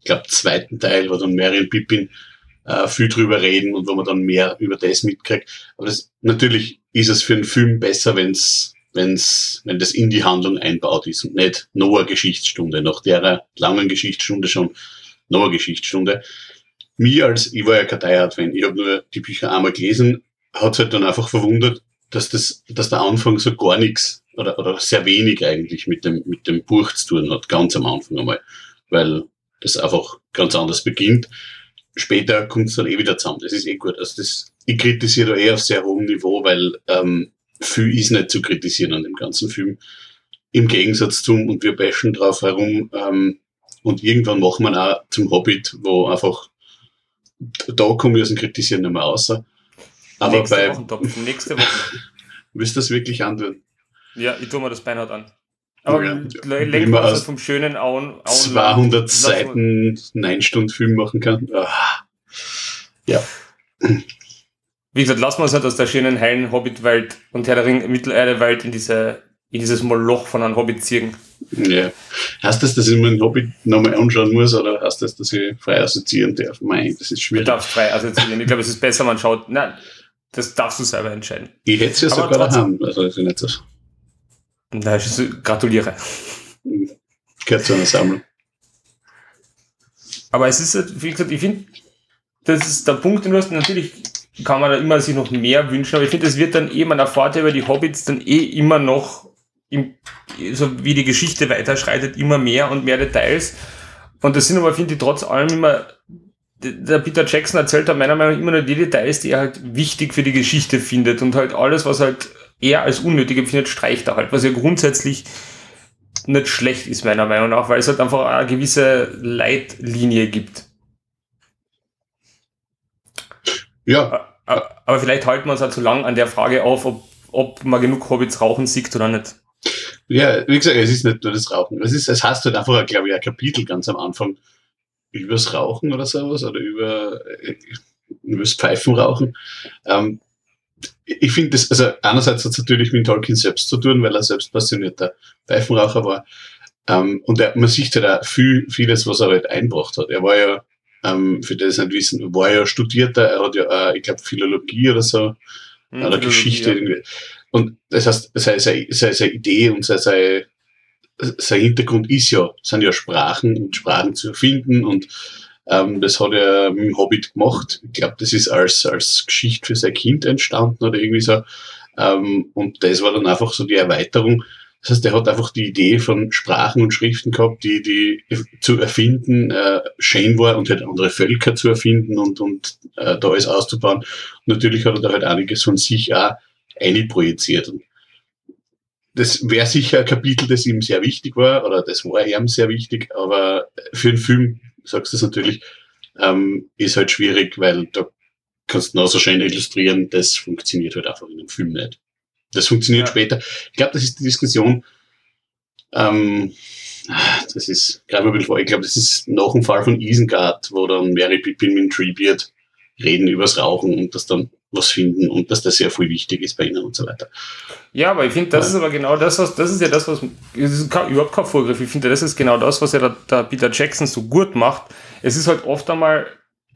ich glaube, zweiten Teil, wo dann Marion Pippin äh, viel drüber reden und wo man dann mehr über das mitkriegt. Aber das, natürlich ist es für einen Film besser, wenn's wenn's, wenn das in die Handlung einbaut ist und nicht eine Geschichtsstunde, nach der langen Geschichtsstunde schon eine Geschichtsstunde. Mir als, ich war ja kein Die-Hard-Fan, ich habe nur die Bücher einmal gelesen, hat halt dann einfach verwundert, dass das, dass der Anfang so gar nichts oder, oder sehr wenig eigentlich mit dem, mit dem Buch zu tun hat, ganz am Anfang einmal, weil das einfach ganz anders beginnt. Später kommt es dann eh wieder zusammen. Das ist eh gut. Also das, ich kritisiere da eh auf sehr hohem Niveau, weil ähm, viel ist nicht zu kritisieren an dem ganzen Film. Im Gegensatz zum, und wir bashen drauf herum, ähm, und irgendwann machen wir auch zum Hobbit, wo einfach, da komme ich aus dem Kritisieren nicht mehr raus. Aber nächste bei, Woche, nächste Woche. willst du das wirklich antun? Ja, ich tue mir das Beinhard an. Aber Ja, lenken wir man uns aus vom schönen Auen. Auenland. 200 Lass Seiten 9-Stunden-Film machen kann. Ah. Ja. Wie gesagt, lassen wir uns halt aus der schönen heilen Hobbit-Welt und Herr der Ring Mittelerde-Welt in diese in dieses Moloch von einem Hobbit ziehen. ja. Heißt das, dass ich mir den Hobbit nochmal anschauen muss oder heißt das, dass ich frei assoziieren darf? Mei, das ist Du schwierig. darfst frei assoziieren. Ich glaube, es ist besser, man schaut. Nein, das darfst du selber entscheiden. Ich hätte es ja Aber sogar daheim. Also, ist nicht so. Ist es, gratuliere. Gehört zu einer Sammlung. Aber es ist, halt, wie gesagt, ich finde, das ist der Punkt, den du hast. Natürlich kann man da immer sich noch mehr wünschen, aber ich finde, es wird dann eh, man ja über die Hobbits dann eh immer noch, im, so wie die Geschichte weiterschreitet, immer mehr und mehr Details. Und das sind aber, finde ich, trotz allem immer, der Peter Jackson erzählt da meiner Meinung nach immer nur die Details, die er halt wichtig für die Geschichte findet und halt alles, was halt er als unnötig empfindet, streicht er halt, was ja grundsätzlich nicht schlecht ist, meiner Meinung nach, weil es halt einfach eine gewisse Leitlinie gibt. Ja, Aber vielleicht halten wir uns halt so lang an der Frage auf, ob, ob man genug Hobbits rauchen sieht oder nicht. ja, wie gesagt, es ist nicht nur das Rauchen. Es, ist, es heißt halt einfach, glaube ich, ein Kapitel ganz am Anfang übers Rauchen oder sowas oder über äh, übers Pfeifenrauchen. Ähm, ich finde das, also einerseits hat es natürlich mit Tolkien selbst zu tun, weil er selbst passionierter Pfeifenraucher war. Ähm, und er, man sieht halt auch viel, vieles, was er halt einbracht hat. Er war ja, ähm, für die das nicht wissen, war ja Studierter, er hat ja, äh, ich glaube, Philologie oder so, Hm, oder Geschichte irgendwie. Und das heißt, seine, seine, seine, seine Idee und seine, seine, sein Hintergrund ist ja, sind ja Sprachen und Sprachen zu erfinden und ähm, das hat er mit dem Hobbit gemacht. Ich glaube, das ist als, als Geschichte für sein Kind entstanden oder irgendwie so. Ähm, und das war dann einfach so die Erweiterung. Das heißt, er hat einfach die Idee von Sprachen und Schriften gehabt, die, die zu erfinden äh, schön war und halt andere Völker zu erfinden und, und äh, da alles auszubauen. Und natürlich hat er da halt einiges von sich auch einprojiziert. Und das wäre sicher ein Kapitel, das ihm sehr wichtig war, oder das war ihm sehr wichtig, aber für einen Film, sagst du es natürlich, ähm, ist halt schwierig, weil da kannst du genauso schön illustrieren, das funktioniert halt einfach in einem Film nicht. Das funktioniert Ja. später. Ich glaube, das ist die Diskussion, ähm, das ist, gerade ein bisschen vor, ich glaube, das ist nach dem Fall von Isengard, wo dann Mary Pippin mit Treebeard reden übers Rauchen und das dann was finden und dass das sehr viel wichtig ist bei ihnen und so weiter. Ja, aber ich finde, das Ja. ist aber genau das, was, das ist ja das, was, es ist kein, überhaupt kein Vorgriff. Ich finde, das ist genau das, was ja der, der Peter Jackson so gut macht. Es ist halt oft einmal,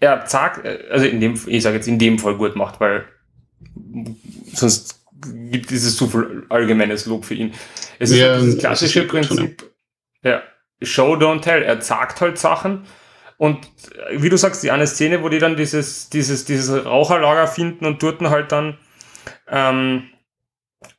er sagt, also in dem, ich sage jetzt in dem Fall gut macht, weil sonst gibt es zu viel allgemeines Lob für ihn. Es ist Ja, halt dieses das klassische Prinzip, ja, Show, don't tell. Er sagt halt Sachen und äh, wie du sagst, die eine Szene, wo die dann dieses, dieses, dieses Raucherlager finden und dort halt dann ähm,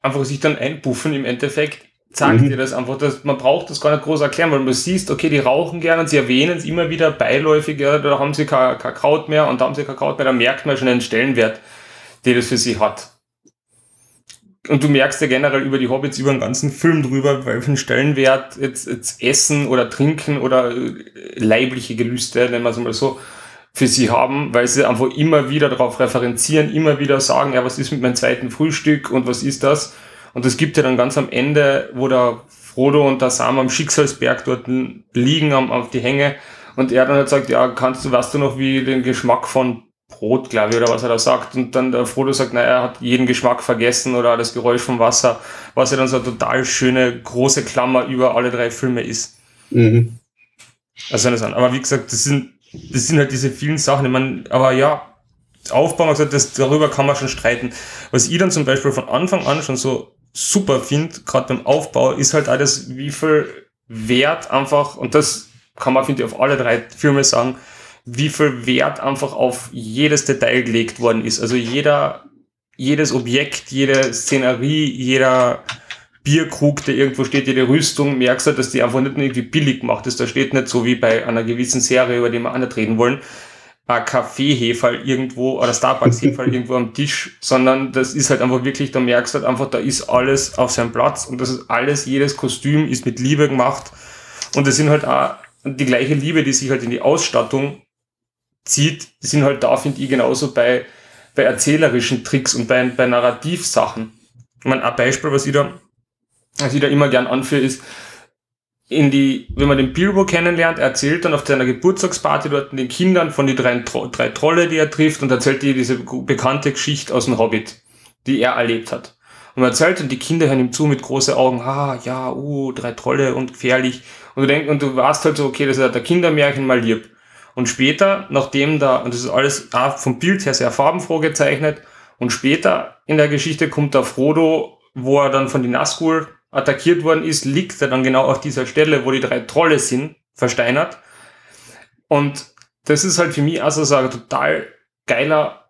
einfach sich dann einpuffen im Endeffekt, sagt Mhm. dir das einfach, dass man braucht das gar nicht groß erklären, weil du siehst, okay, die rauchen gerne und sie erwähnen es immer wieder beiläufig, ja, da haben sie kein, kein Kraut mehr und da haben sie kein Kraut mehr, da merkt man schon den Stellenwert, den das für sie hat. Und du merkst ja generell über die Hobbits über den ganzen Film drüber, welchen Stellenwert jetzt, jetzt Essen oder Trinken oder äh, leibliche Gelüste, nennen wir es mal so, für sie haben, weil sie einfach immer wieder darauf referenzieren, immer wieder sagen, ja, was ist mit meinem zweiten Frühstück und was ist das? Und das gibt ja dann ganz am Ende, wo der Frodo und der Sam am Schicksalsberg dort liegen auf die Hänge und er dann halt sagt, ja, kannst du, weißt du noch, wie den Geschmack von Brot, glaube ich, oder was er da sagt. Und dann der Frodo sagt, naja, er hat jeden Geschmack vergessen oder das Geräusch vom Wasser, was ja dann so eine total schöne, große Klammer über alle drei Filme ist. Mhm. Also. Aber wie gesagt, das sind, das sind halt diese vielen Sachen. Ich meine, aber ja, Aufbau, man gesagt, das, darüber kann man schon streiten. Was ich dann zum Beispiel von Anfang an schon so super finde, gerade beim Aufbau, ist halt alles, wie viel Wert einfach, und das kann man, finde ich, auf alle drei Filme sagen, wie viel Wert einfach auf jedes Detail gelegt worden ist. Also jeder, jedes Objekt, jede Szenerie, jeder, Bierkrug, der irgendwo steht, jede Rüstung, merkst du, dass die einfach nicht irgendwie billig gemacht ist. Da steht nicht so wie bei einer gewissen Serie, über die wir auch nicht reden wollen, ein Kaffeeheferl irgendwo oder Starbucks-Heferl irgendwo am Tisch, sondern das ist halt einfach wirklich, da merkst du halt einfach, da ist alles auf seinem Platz und das ist alles, jedes Kostüm ist mit Liebe gemacht und das sind halt auch die gleiche Liebe, die sich halt in die Ausstattung zieht, die sind halt da, finde ich, genauso bei, bei erzählerischen Tricks und bei, bei Narrativsachen. Ich meine, ein Beispiel, was ich da, was ich da immer gern anführe, ist, in die, wenn man den Bilbo kennenlernt, er erzählt dann auf seiner Geburtstagsparty dort den Kindern von den drei, drei Trolle, die er trifft und erzählt dir diese bekannte Geschichte aus dem Hobbit, die er erlebt hat. Und man erzählt und die Kinder hören ihm zu mit großen Augen, ah, ja, uh, drei Trolle und gefährlich. Und du denkst, und du warst halt so, okay, das ist halt der Kindermärchen mal lieb. Und später, nachdem da, und das ist alles auch vom Bild her sehr farbenfroh gezeichnet, und später in der Geschichte kommt der Frodo, wo er dann von den Nazgul attackiert worden ist, liegt er dann genau auf dieser Stelle, wo die drei Trolle sind, versteinert. Und das ist halt für mich also so ein total geiler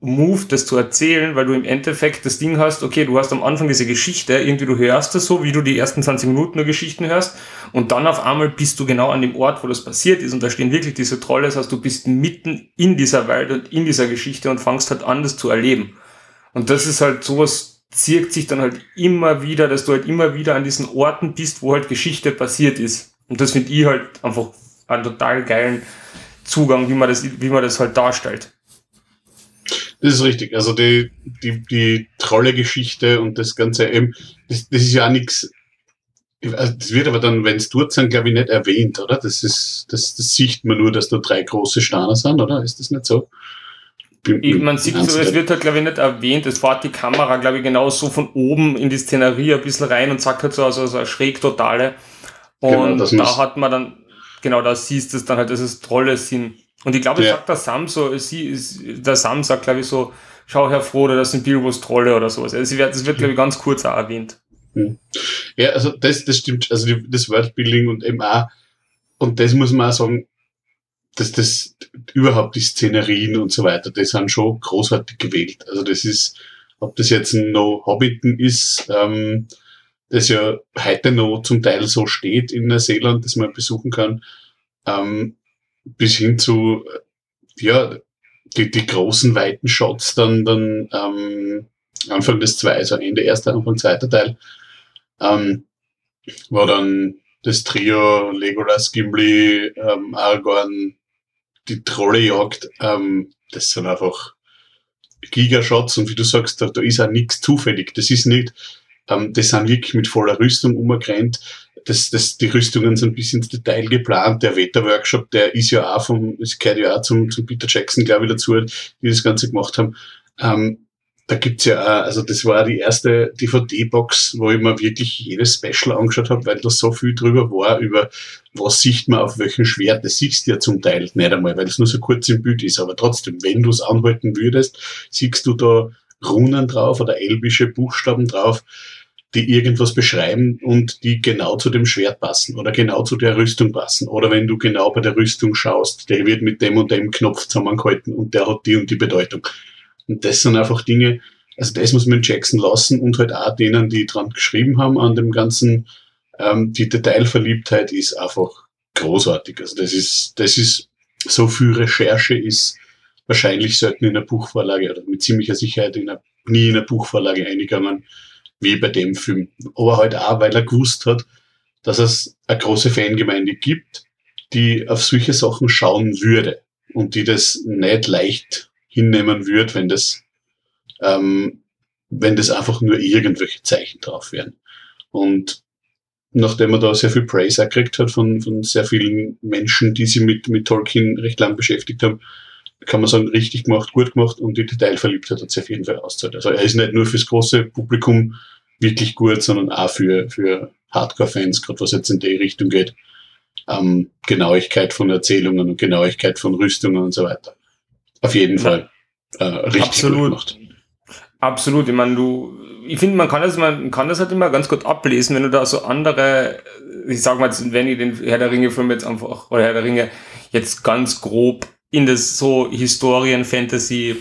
Move, das zu erzählen, weil du im Endeffekt das Ding hast, okay, du hast am Anfang diese Geschichte, irgendwie du hörst das so, wie du die ersten 20 Minuten nur Geschichten hörst und dann auf einmal bist du genau an dem Ort, wo das passiert ist und da stehen wirklich diese Trolle, das heißt, du bist mitten in dieser Welt und in dieser Geschichte und fangst halt an, das zu erleben. Und das ist halt sowas, zirkt sich dann halt immer wieder, dass du halt immer wieder an diesen Orten bist, wo halt Geschichte passiert ist. Und das finde ich halt einfach einen total geilen Zugang, wie man das, wie man das halt darstellt. Das ist richtig. Also die, die, die Trolle-Geschichte und das Ganze eben, das, das ist ja nichts. Also das wird aber dann, wenn es dort sind, glaube ich, nicht erwähnt, oder? Das ist, das, das sieht man nur, dass da drei große Steine sind, oder? Ist das nicht so? man sieht so, es wird halt, glaube ich, nicht erwähnt. Es fährt die Kamera, glaube ich, genau so von oben in die Szenerie ein bisschen rein und sagt halt so, also so eine Schräg-Totale. Genau, und genau, da hat man dann, genau, da siehst du es dann halt, dass es Trolle sind. Und ich glaube, ja. sagt der Sam so, sie, der Sam sagt, glaube ich, so, schau Herr Frodo, das sind Bilbos Trolle oder sowas. Also wird, das wird, glaube ich, ganz kurz auch erwähnt. Hm. Ja, also das, das stimmt, also die, das Worldbuilding und eben auch, und das muss man auch sagen, dass das überhaupt die Szenerien und so weiter, das sind schon großartig gewählt. Also das ist, ob das jetzt ein No Hobbiten ist, ähm, das ja heute noch zum Teil so steht in Neuseeland, dass man besuchen kann, ähm, bis hin zu, ja, die, die großen weiten Shots dann, dann ähm, Anfang des zwei, also Ende erster, Anfang zweiter Teil, ähm, wo dann das Trio Legolas, Gimli, ähm, Aragorn, die Trolle jagt, ähm, das sind einfach Gigashots und wie du sagst, da, da ist auch nichts zufällig. Das ist nicht, ähm, das sind wirklich mit voller Rüstung umgerannt das, das, die Rüstungen sind bis ins Detail geplant. Der Wetterworkshop, der ist ja auch vom, es gehört ja auch zum, zum Peter Jackson, glaube ich, dazu, die das Ganze gemacht haben. Ähm, da gibt's ja auch, also das war die erste DVD-Box, wo ich mir wirklich jedes Special angeschaut habe, weil da so viel drüber war, über was sieht man auf welchem Schwert. Das siehst du ja zum Teil nicht einmal, weil es nur so kurz im Bild ist. Aber trotzdem, wenn du es anhalten würdest, siehst du da Runen drauf oder elbische Buchstaben drauf die irgendwas beschreiben und die genau zu dem Schwert passen oder genau zu der Rüstung passen. Oder wenn du genau bei der Rüstung schaust, der wird mit dem und dem Knopf zusammengehalten und der hat die und die Bedeutung. Und das sind einfach Dinge, also das muss man Jackson lassen und halt auch denen, die dran geschrieben haben an dem ganzen, ähm, die Detailverliebtheit ist einfach großartig. Also das ist, das ist, so viel Recherche ist wahrscheinlich selten in einer Buchvorlage oder mit ziemlicher Sicherheit in einer, nie in einer Buchvorlage eingegangen wie bei dem Film. Aber halt auch, weil er gewusst hat, dass es eine große Fangemeinde gibt, die auf solche Sachen schauen würde und die das nicht leicht hinnehmen würde, wenn das, ähm, wenn das einfach nur irgendwelche Zeichen drauf wären. Und nachdem er da sehr viel Praise gekriegt hat von, von sehr vielen Menschen, die sich mit, mit Tolkien recht lang beschäftigt haben, kann man sagen, richtig gemacht, gut gemacht und die Detailverliebtheit hat sich auf jeden Fall auszahlt. Also er ist nicht nur fürs große Publikum wirklich gut, sondern auch für, für Hardcore-Fans, gerade was jetzt in die Richtung geht. Ähm, Genauigkeit von Erzählungen und Genauigkeit von Rüstungen und so weiter. Auf jeden Fall äh, richtig Absolut. gut gemacht. Absolut. Ich meine, du, ich finde, man kann das, man kann das halt immer ganz gut ablesen, wenn du da so andere, ich sag mal, wenn ich den Herr der Ringe-Film jetzt einfach, oder Herr der Ringe jetzt ganz grob in das so Historien, Fantasy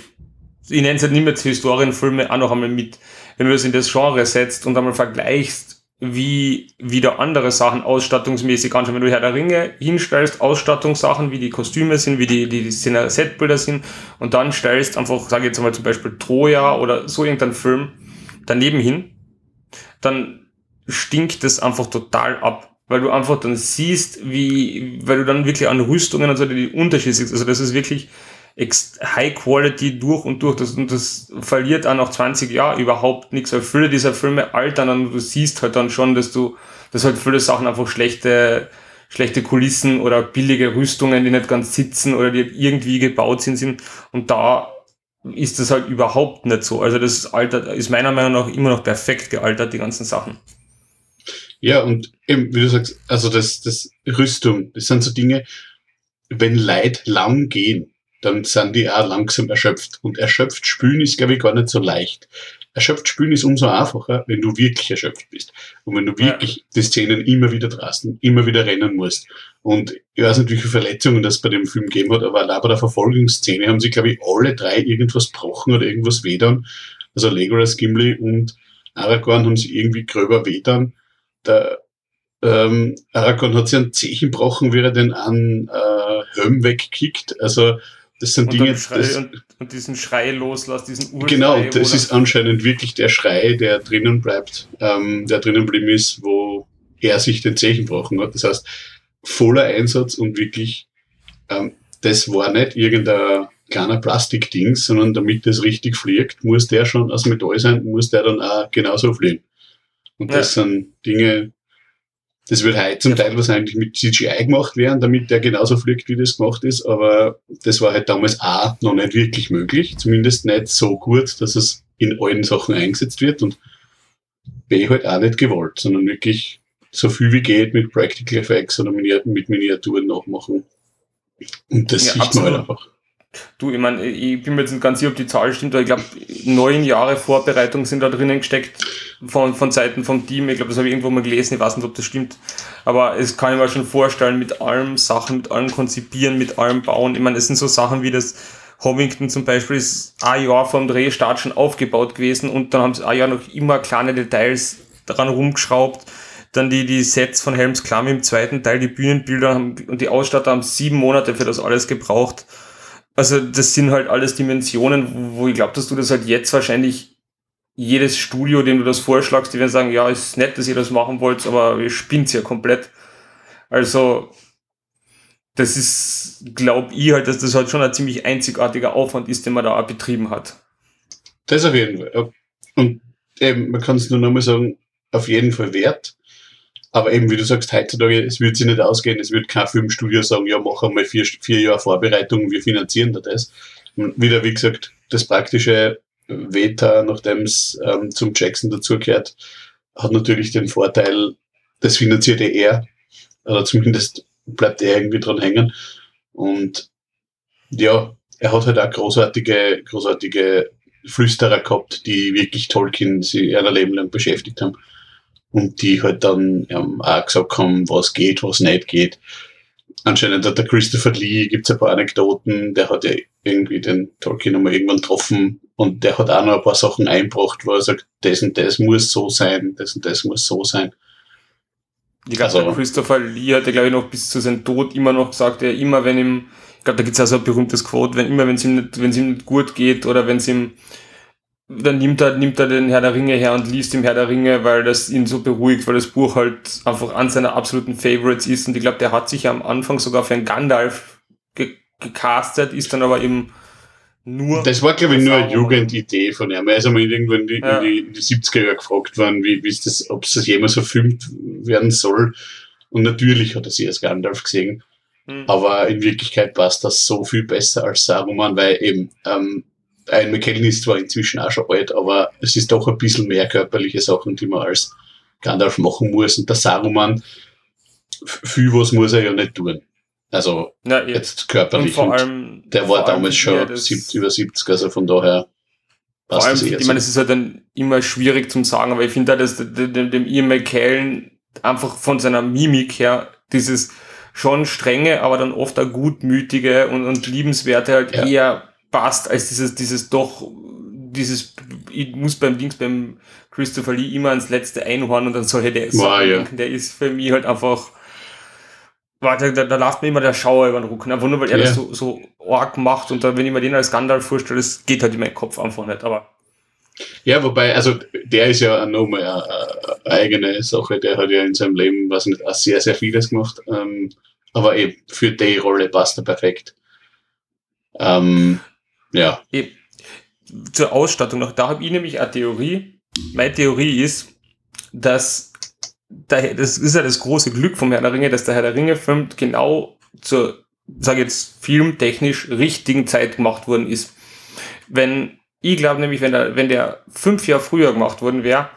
ich nenne es halt nicht mehr Historienfilme, auch noch einmal mit, wenn du das in das Genre setzt und einmal vergleichst, wie wieder andere Sachen ausstattungsmäßig anschauen. Wenn du Herr der Ringe hinstellst, Ausstattungssachen, wie die Kostüme sind, wie die, die, die Setbilder sind, und dann stellst einfach, sage ich jetzt mal zum Beispiel Troja oder so irgendein Film daneben hin, dann stinkt es einfach total ab. Weil du einfach dann siehst, wie, weil du dann wirklich an Rüstungen und so die Unterschiede siehst. Also das ist wirklich, High Quality durch und durch. Das, und das verliert auch nach 20 Jahren überhaupt nichts, weil viele dieser Filme altern und du siehst halt dann schon, dass du, dass halt viele Sachen einfach schlechte, schlechte Kulissen oder billige Rüstungen, die nicht ganz sitzen oder die irgendwie gebaut sind, sind. Und da ist das halt überhaupt nicht so. Also das altert, ist meiner Meinung nach immer noch perfekt gealtert, die ganzen Sachen. Ja, und eben, wie du sagst, also das, das Rüstung, das sind so Dinge, wenn Leid lang gehen, dann sind die auch langsam erschöpft. Und erschöpft spülen ist, glaube ich, gar nicht so leicht. Erschöpft spülen ist umso einfacher, wenn du wirklich erschöpft bist. Und wenn du wirklich ja. die Szenen immer wieder draußen, immer wieder rennen musst. Und ich weiß nicht, wie viele Verletzungen das bei dem Film gegeben hat, aber allein bei der Verfolgungsszene haben sie, glaube ich, alle drei irgendwas gebrochen oder irgendwas wedern. Also Legolas, Gimli und Aragorn haben sie irgendwie gröber wedern. Der ähm, Aragorn hat sich einen Zechen gebrochen, wie er den an äh, Helm wegkickt. Also das sind und Dinge. Schrei, das, und, und, diesen Schrei loslässt, diesen Urschrei. Genau, das ist anscheinend wirklich der Schrei, der drinnen bleibt, ähm, der drinnen geblieben ist, wo er sich den Zeichen gebrochen hat. Das heißt, voller Einsatz und wirklich, ähm, das war nicht irgendein kleiner Plastikding, sondern damit das richtig fliegt, muss der schon aus Metall sein, muss der dann auch genauso fliegen. Und das ja. sind Dinge, das wird heute zum Teil wahrscheinlich mit CGI gemacht werden, damit der genauso fliegt, wie das gemacht ist, aber das war halt damals A noch nicht wirklich möglich, zumindest nicht so gut, dass es in allen Sachen eingesetzt wird und B halt auch nicht gewollt, sondern wirklich so viel wie geht mit Practical Effects oder mit Miniaturen nachmachen. Und das ja, sieht absolut. man halt einfach. Du, ich meine, ich bin mir jetzt nicht ganz sicher, ob die Zahl stimmt, aber ich glaube, neun Jahre Vorbereitung sind da drinnen gesteckt von, von Seiten vom Team. Ich glaube, das habe ich irgendwo mal gelesen, ich weiß nicht, ob das stimmt. Aber es kann ich mir schon vorstellen, mit allem Sachen, mit allem Konzipieren, mit allem Bauen. Ich meine, es sind so Sachen wie das Hovington zum Beispiel ist ein Jahr vom Drehstart schon aufgebaut gewesen und dann haben sie ein Jahr noch immer kleine Details daran rumgeschraubt. Dann die, die Sets von Helms Klamm im zweiten Teil, die Bühnenbilder haben, und die Ausstatter haben sieben Monate für das alles gebraucht. Also das sind halt alles Dimensionen, wo ich glaube, dass du das halt jetzt wahrscheinlich jedes Studio, dem du das vorschlagst, die werden sagen, ja, ist nett, dass ihr das machen wollt, aber ihr spinnt ja komplett. Also das ist, glaube ich halt, dass das halt schon ein ziemlich einzigartiger Aufwand ist, den man da auch betrieben hat. Das auf jeden Fall. Und eben, man kann es nur nochmal sagen, auf jeden Fall wert. Aber eben, wie du sagst, heutzutage, es wird sich nicht ausgehen, es wird kein Filmstudio sagen, ja, mach einmal vier, vier Jahre Vorbereitung, wir finanzieren da das. Und wieder, wie gesagt, das praktische Veta, nachdem es ähm, zum Jackson dazugehört, hat natürlich den Vorteil, das finanziert er, oder zumindest bleibt er irgendwie dran hängen. Und ja, er hat halt auch großartige, großartige Flüsterer gehabt, die wirklich Tolkien sie ein Leben lang beschäftigt haben und die halt dann ähm, auch gesagt haben, was geht, was nicht geht. Anscheinend hat der Christopher Lee, gibt's ein paar Anekdoten, der hat ja irgendwie den Tolkien nochmal irgendwann getroffen und der hat auch noch ein paar Sachen einbracht, wo er sagt, das und das muss so sein, das und das muss so sein. Ich glaube, also, Christopher Lee hat ja, glaube ich, noch bis zu seinem Tod immer noch gesagt, er immer wenn ihm, ich glaube, da gibt's auch so ein berühmtes Quote, wenn immer wenn es ihm nicht, es ihm nicht gut geht oder wenn es ihm dann nimmt er, nimmt er den Herr der Ringe her und liest im Herr der Ringe, weil das ihn so beruhigt, weil das Buch halt einfach an seiner absoluten Favorites ist. Und ich glaube, der hat sich am Anfang sogar für einen Gandalf ge gecastet, ist dann aber eben nur. Das war, glaube ich, nur eine Jugendidee von ihm. Er ist einmal irgendwann in die, ja. in die, in die 70er Jahre gefragt worden, wie, wie ist das, ob es das jemals verfilmt werden soll. Und natürlich hat er sich als Gandalf gesehen. Mhm. Aber in Wirklichkeit passt das so viel besser als Saruman, weil eben ähm, ein McKellen ist zwar inzwischen auch schon alt, aber es ist doch ein bisschen mehr körperliche Sachen, die man als Gandalf machen muss. Und der Saruman, viel was muss er ja nicht tun. Also Na, ja. jetzt körperlich. Und vor allem, und der war damals schon sieb, über 70, also von daher. Vor allem, ich meine, es ist halt dann immer schwierig zum sagen, aber ich finde halt, dass dem, dem Ian McKellen einfach von seiner Mimik her dieses schon strenge, aber dann oft auch gutmütige und, und liebenswerte halt ja. eher passt als dieses, dieses doch, dieses, ich muss beim Dings, beim Christopher Lee immer ans letzte einhorn und dann solche der Wow, ja. denken, der ist für mich halt einfach, warte, da, da läuft mir immer der Schauer über den Rücken, einfach nur weil er Ja. das so, so arg macht und dann, wenn ich mir den als Gandalf vorstelle, das geht halt in meinen Kopf einfach nicht, aber Ja, wobei, also der ist ja nochmal eine, eine eigene Sache. Der hat ja in seinem Leben, weiß nicht, auch sehr, sehr vieles gemacht. Ähm, aber eben für die Rolle passt er perfekt. Ähm, ja, Eben. Zur Ausstattung noch, da habe ich nämlich eine Theorie. Meine Theorie ist, dass der, das ist ja das große Glück vom Herr der Ringe, dass der Herr der Ringe-Film genau zur, sage jetzt, filmtechnisch richtigen Zeit gemacht worden ist. Wenn, ich glaube nämlich, wenn der, wenn der fünf Jahre früher gemacht worden wäre,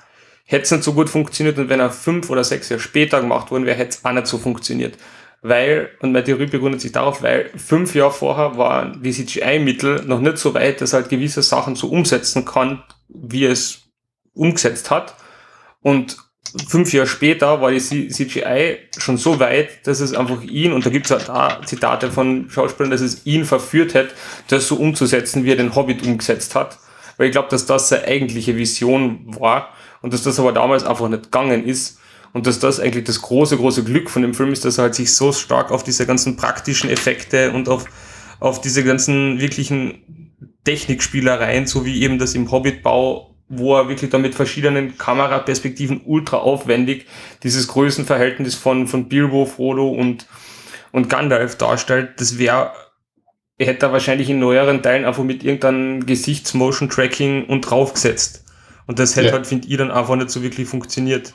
hätte es nicht so gut funktioniert und wenn er fünf oder sechs Jahre später gemacht worden wäre, hätte es auch nicht so funktioniert. Weil, und meine Theorie begründet sich darauf, weil fünf Jahre vorher waren die CGI-Mittel noch nicht so weit, dass er halt gewisse Sachen so umsetzen kann, wie es umgesetzt hat. Und fünf Jahre später war die CGI schon so weit, dass es einfach ihn, und da gibt es halt auch Zitate von Schauspielern, dass es ihn verführt hat, das so umzusetzen, wie er den Hobbit umgesetzt hat. Weil ich glaube, dass das seine eigentliche Vision war und dass das aber damals einfach nicht gegangen ist. Und dass das eigentlich das große, große Glück von dem Film ist, dass er halt sich so stark auf diese ganzen praktischen Effekte und auf, auf diese ganzen wirklichen Technikspielereien, so wie eben das im Hobbit-Bau, wo er wirklich da mit verschiedenen Kameraperspektiven ultra aufwendig dieses Größenverhältnis von, von Bilbo, Frodo und, und Gandalf darstellt, das wäre, er hätte da wahrscheinlich in neueren Teilen einfach mit irgendeinem Gesichtsmotion-Tracking und draufgesetzt. Und das hätte Ja. halt, finde ich, dann einfach nicht so wirklich funktioniert.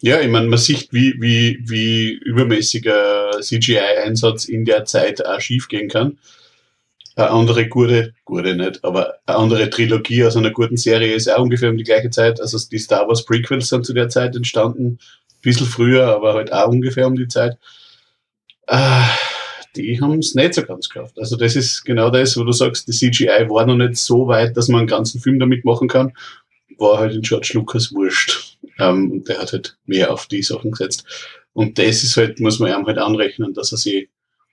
Ja, ich meine, man sieht, wie, wie, wie übermäßiger CGI-Einsatz in der Zeit auch schief gehen kann. Eine andere gute, gute nicht, aber eine andere Trilogie aus einer guten Serie ist auch ungefähr um die gleiche Zeit. Also die Star Wars Prequels sind zu der Zeit entstanden. Ein bisschen früher, aber halt auch ungefähr um die Zeit. Äh, die haben es nicht so ganz geschafft. Also das ist genau das, wo du sagst, die CGI war noch nicht so weit, dass man einen ganzen Film damit machen kann. War halt in George Lucas wurscht. Ähm, und der hat halt mehr auf die Sachen gesetzt. Und das ist halt, muss man ihm halt anrechnen, dass er sich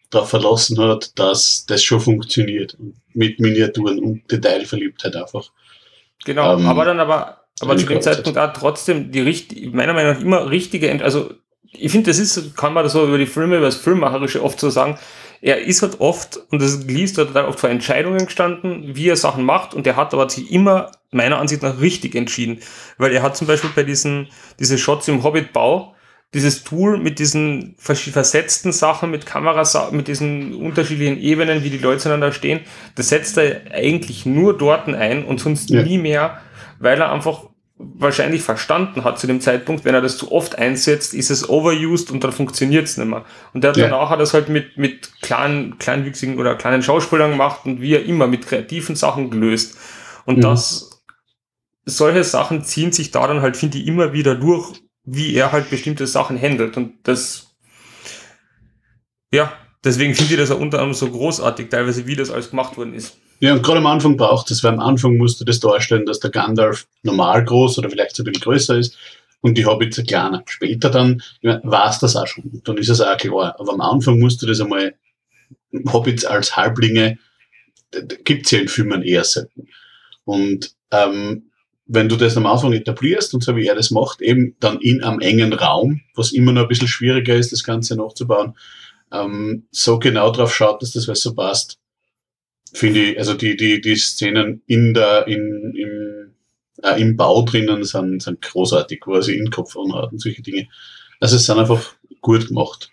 darauf verlassen hat, dass das schon funktioniert. Und mit Miniaturen und Detailverliebtheit einfach. Genau, Ähm, aber dann aber, aber zu dem. Zeitpunkt auch trotzdem die richtig, meiner Meinung nach immer richtige, also ich finde, das ist, kann man das so über die Filme, über das Filmmacherische oft so sagen, er ist halt oft, und das liest halt total oft vor Entscheidungen gestanden, wie er Sachen macht, und er hat aber sich immer, meiner Ansicht nach, richtig entschieden. Weil er hat zum Beispiel bei diesen, diese Shots im Hobbit-Bau, dieses Tool mit diesen versetzten Sachen, mit Kameras, mit diesen unterschiedlichen Ebenen, wie die Leute zueinander stehen, das setzt er eigentlich nur dort ein und sonst Ja. nie mehr, weil er einfach wahrscheinlich verstanden hat zu dem Zeitpunkt, wenn er das zu oft einsetzt, ist es overused und dann funktioniert es nicht mehr. Und der Ja. danach hat er es halt mit, mit kleinen, kleinwüchsigen oder kleinen Schauspielern gemacht und wie er immer mit kreativen Sachen gelöst. Und Mhm. das, solche Sachen ziehen sich da dann halt, finde ich, immer wieder durch, wie er halt bestimmte Sachen handelt. Und das, ja, deswegen finde ich das auch unter anderem so großartig, teilweise, wie das alles gemacht worden ist. Ja, und gerade am Anfang braucht es, weil am Anfang musst du das darstellen, dass der Gandalf normal groß oder vielleicht so ein bisschen größer ist und die Hobbits ein kleiner. Später dann war es das auch schon. Dann ist es auch klar. Aber am Anfang musst du das einmal, Hobbits als Halblinge, gibt es ja in Filmen eher selten. Und ähm, wenn du das am Anfang etablierst und so wie er das macht, eben dann in einem engen Raum, was immer noch ein bisschen schwieriger ist, das Ganze nachzubauen, ähm, so genau drauf schaut, dass das was so passt, finde ich, also die, die, die Szenen in der, in, im, äh, im Bau drinnen sind, sind großartig, sich in Kopf und solche Dinge. Also es sind einfach gut gemacht.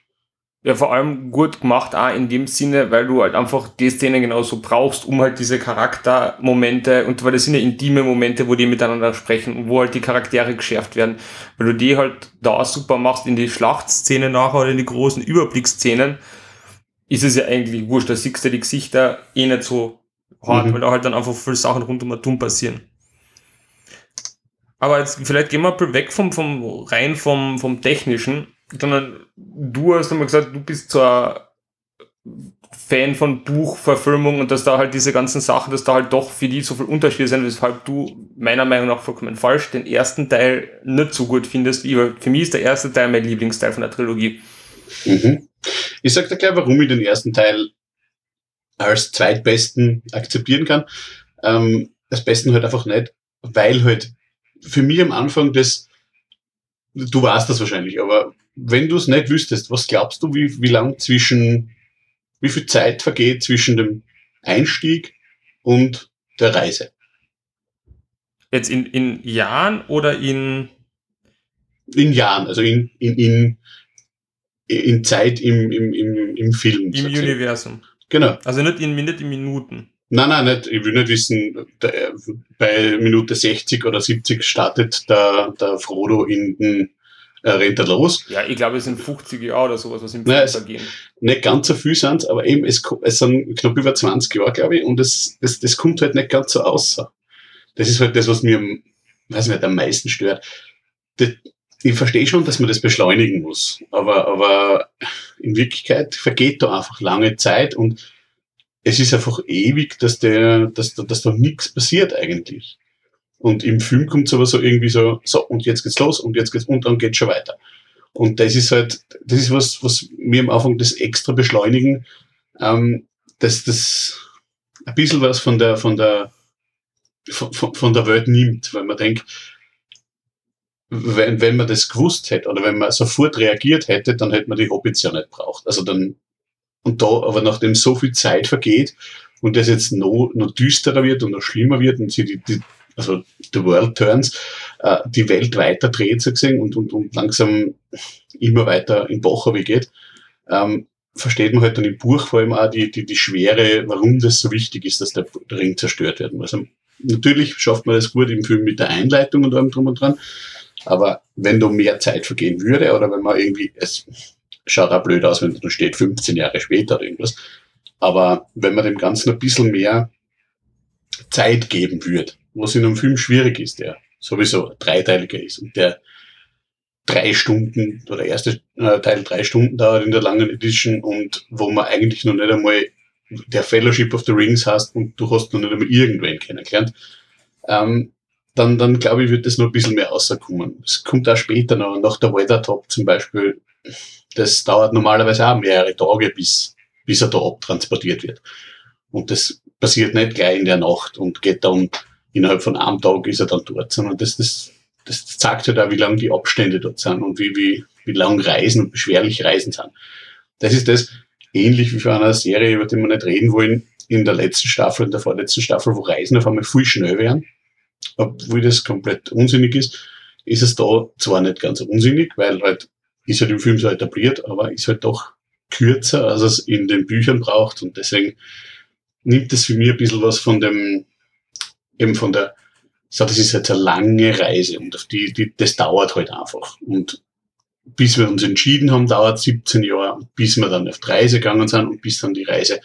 Ja, vor allem gut gemacht, auch in dem Sinne, weil du halt einfach die Szene genauso brauchst, um halt diese Charaktermomente, und weil das sind ja intime Momente, wo die miteinander sprechen und wo halt die Charaktere geschärft werden. Weil du die halt da super machst in die Schlachtszene nachher oder in die großen Überblicksszenen, ist es ja eigentlich wurscht, da siehst du die Gesichter eh nicht so hart, Mhm. weil da halt dann einfach viele Sachen rund um Atom passieren. Aber jetzt, vielleicht gehen wir weg vom, vom rein vom, vom Technischen, sondern du hast einmal gesagt, du bist zwar Fan von Buchverfilmung und dass da halt diese ganzen Sachen, dass da halt doch für die so viel Unterschiede sind, weshalb du meiner Meinung nach vollkommen falsch den ersten Teil nicht so gut findest. Für mich ist der erste Teil mein Lieblingsteil von der Trilogie. Mhm. Ich sag dir gleich, warum ich den ersten Teil als zweitbesten akzeptieren kann. Ähm, als besten halt einfach nicht, weil halt für mich am Anfang das, du weißt das wahrscheinlich, aber wenn du es nicht wüsstest, was glaubst du, wie, wie lang zwischen, wie viel Zeit vergeht zwischen dem Einstieg und der Reise? Jetzt in, in Jahren oder in? In Jahren, also in, in, in, in Zeit im, im, im, im Film. Im Universum. Genau. Also nicht in, nicht in Minuten. Nein, nein, nicht. Ich will nicht wissen, der, bei Minute 60 oder 70 startet der, der Frodo in den äh, rennt er los. Ja, ich glaube, es sind 50 Jahre oder sowas, was im Film vergehen. Nicht ganz so viel sind aber eben, es, es sind knapp über 20 Jahre, glaube ich, und es, das, das kommt halt nicht ganz so außer. Das ist halt das, was mir, weiß nicht, am meisten stört. Das, ich verstehe schon, dass man das beschleunigen muss, aber, aber in Wirklichkeit vergeht da einfach lange Zeit und es ist einfach ewig, dass der, dass, dass da nichts passiert eigentlich. Und im Film kommt es aber so irgendwie so, so, und jetzt geht's los, und jetzt geht's, und dann geht's schon weiter. Und das ist halt, das ist was, was mir am Anfang das extra beschleunigen, ähm, dass das ein bisschen was von der, von der, von, von der Welt nimmt, weil man denkt, wenn, wenn man das gewusst hätte oder wenn man sofort reagiert hätte, dann hätte man die Hobbits ja nicht braucht. Also dann, und da, aber nachdem so viel Zeit vergeht und das jetzt noch, noch düsterer wird und noch schlimmer wird und sie die, die, also The World Turns, äh, die Welt weiter dreht, so gesehen, und, und, und langsam immer weiter in Bocher geht, ähm, versteht man halt dann im Buch vor allem auch die, die, die Schwere, warum das so wichtig ist, dass der, der Ring zerstört werden muss. Also, natürlich schafft man das gut im Film mit der Einleitung und allem drum und dran, aber wenn da mehr Zeit vergehen würde, oder wenn man irgendwie, es schaut auch blöd aus, wenn da steht 15 Jahre später oder irgendwas, aber wenn man dem Ganzen ein bisschen mehr Zeit geben würde, was in einem Film schwierig ist, der sowieso dreiteiliger ist und der drei Stunden oder erste äh, Teil drei Stunden dauert in der langen Edition und wo man eigentlich noch nicht einmal der Fellowship of the Rings hast und du hast noch nicht einmal irgendwen kennengelernt, ähm, dann, dann glaube ich, wird das noch ein bisschen mehr rauskommen. Es kommt auch später noch, nach der Weather-Top zum Beispiel, das dauert normalerweise auch mehrere Tage, bis, bis er da abtransportiert wird. Und das passiert nicht gleich in der Nacht und geht dann innerhalb von einem Tag ist er dann dort, sondern das, das, das zeigt halt auch, wie lang die Abstände dort sind und wie, wie, wie lang Reisen und beschwerlich Reisen sind. Das ist das, ähnlich wie für eine Serie, über die wir nicht reden wollen, in der letzten Staffel, in der vorletzten Staffel, wo Reisen auf einmal viel schnell wären, obwohl das komplett unsinnig ist, ist es da zwar nicht ganz unsinnig, weil halt ist halt im Film so etabliert, aber ist halt doch kürzer, als es in den Büchern braucht und deswegen nimmt es für mich ein bisschen was von dem, eben von der, so, das ist jetzt eine lange Reise und auf die, die, das dauert halt einfach. Und bis wir uns entschieden haben, dauert 17 Jahre, bis wir dann auf die Reise gegangen sind und bis dann die Reise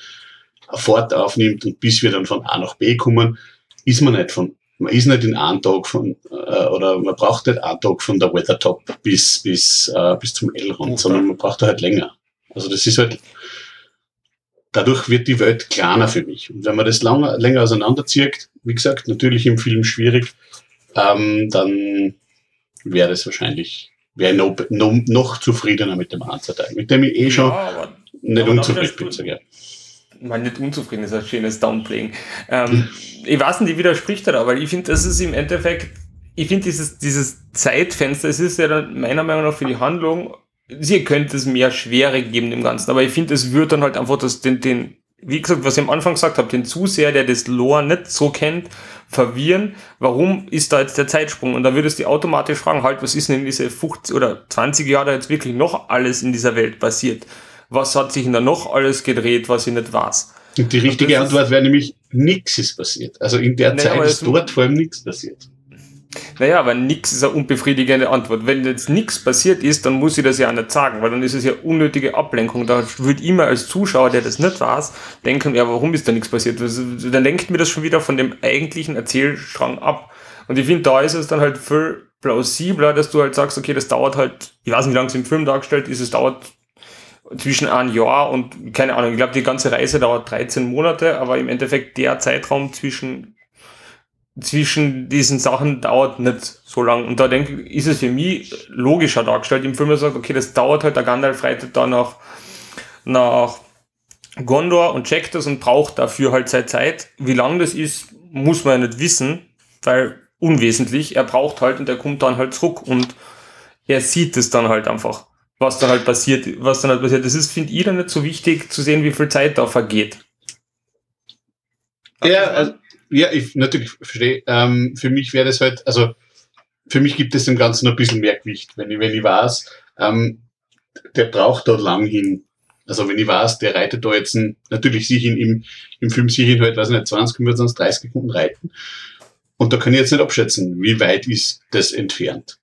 Fahrt aufnimmt und bis wir dann von A nach B kommen, ist man nicht von, man ist nicht in einem Tag von, äh, oder man braucht nicht einen Tag von der Weathertop bis, bis, äh, bis zum Elrond, okay. sondern man braucht da halt länger. Also das ist halt, dadurch wird die Welt kleiner für mich. Und wenn man das lang, länger auseinanderzieht, wie gesagt, natürlich im Film schwierig, ähm, dann wäre das wahrscheinlich, wäre noch, noch, noch zufriedener mit dem Anzerteil, mit dem ich eh schon ja, nicht unzufrieden bin. Mal nicht unzufrieden ist ein schönes Downplaying. Ähm, ich weiß nicht, wie widerspricht er da, weil ich finde, das ist im Endeffekt, ich finde dieses, dieses Zeitfenster, es ist ja dann meiner Meinung nach für die Handlung sie könnte es mehr Schwere geben dem Ganzen, aber ich finde, es wird dann halt einfach das, den, den, wie gesagt, was ich am Anfang gesagt habe, den Zuseher, der das Lore nicht so kennt, verwirren, warum ist da jetzt der Zeitsprung? Und da würdest du automatisch fragen, halt, was ist denn in diese 50 oder 20 Jahre jetzt wirklich noch alles in dieser Welt passiert? Was hat sich denn da noch alles gedreht, was ich nicht weiß? Und die richtige Und Antwort wäre nämlich, nichts ist passiert. Also in der Zeit ist dort vor allem nichts passiert. Naja, aber nichts ist eine unbefriedigende Antwort. Wenn jetzt nichts passiert ist, dann muss ich das ja auch nicht sagen, weil dann ist es ja unnötige Ablenkung. Da würde ich mir als Zuschauer, der das nicht weiß, denken, ja, warum ist da nichts passiert? Dann lenkt mir das schon wieder von dem eigentlichen Erzählstrang ab. Und ich finde, da ist es dann halt viel plausibler, dass du halt sagst, okay, das dauert halt, ich weiß nicht, wie lange es im Film dargestellt ist, es dauert zwischen ein Jahr und keine Ahnung, ich glaube, die ganze Reise dauert 13 Monate, aber im Endeffekt der Zeitraum zwischen zwischen diesen Sachen dauert nicht so lang. Und da denke ich, ist es für mich logischer dargestellt. Im Film sagt, okay, das dauert halt, der Gandalf reitet da nach, nach Gondor und checkt das und braucht dafür halt seine Zeit. Wie lang das ist, muss man ja nicht wissen, weil unwesentlich. Er braucht halt und er kommt dann halt zurück und er sieht es dann halt einfach, was dann halt passiert, was dann halt passiert. Das ist, finde ich, dann nicht so wichtig zu sehen, wie viel Zeit da vergeht. Ja, also, ja, ich natürlich verstehe. Ähm, für mich wäre das halt, also für mich gibt es dem Ganzen ein bisschen mehr Gewicht, wenn ich, wenn ich weiß, ähm, der braucht dort lang hin. Also wenn ich weiß, der reitet da jetzt ein, natürlich sich in, im, im Film sich in halt, weiß nicht, 20 Minuten, sonst 30 Sekunden reiten. Und da kann ich jetzt nicht abschätzen, wie weit ist das entfernt.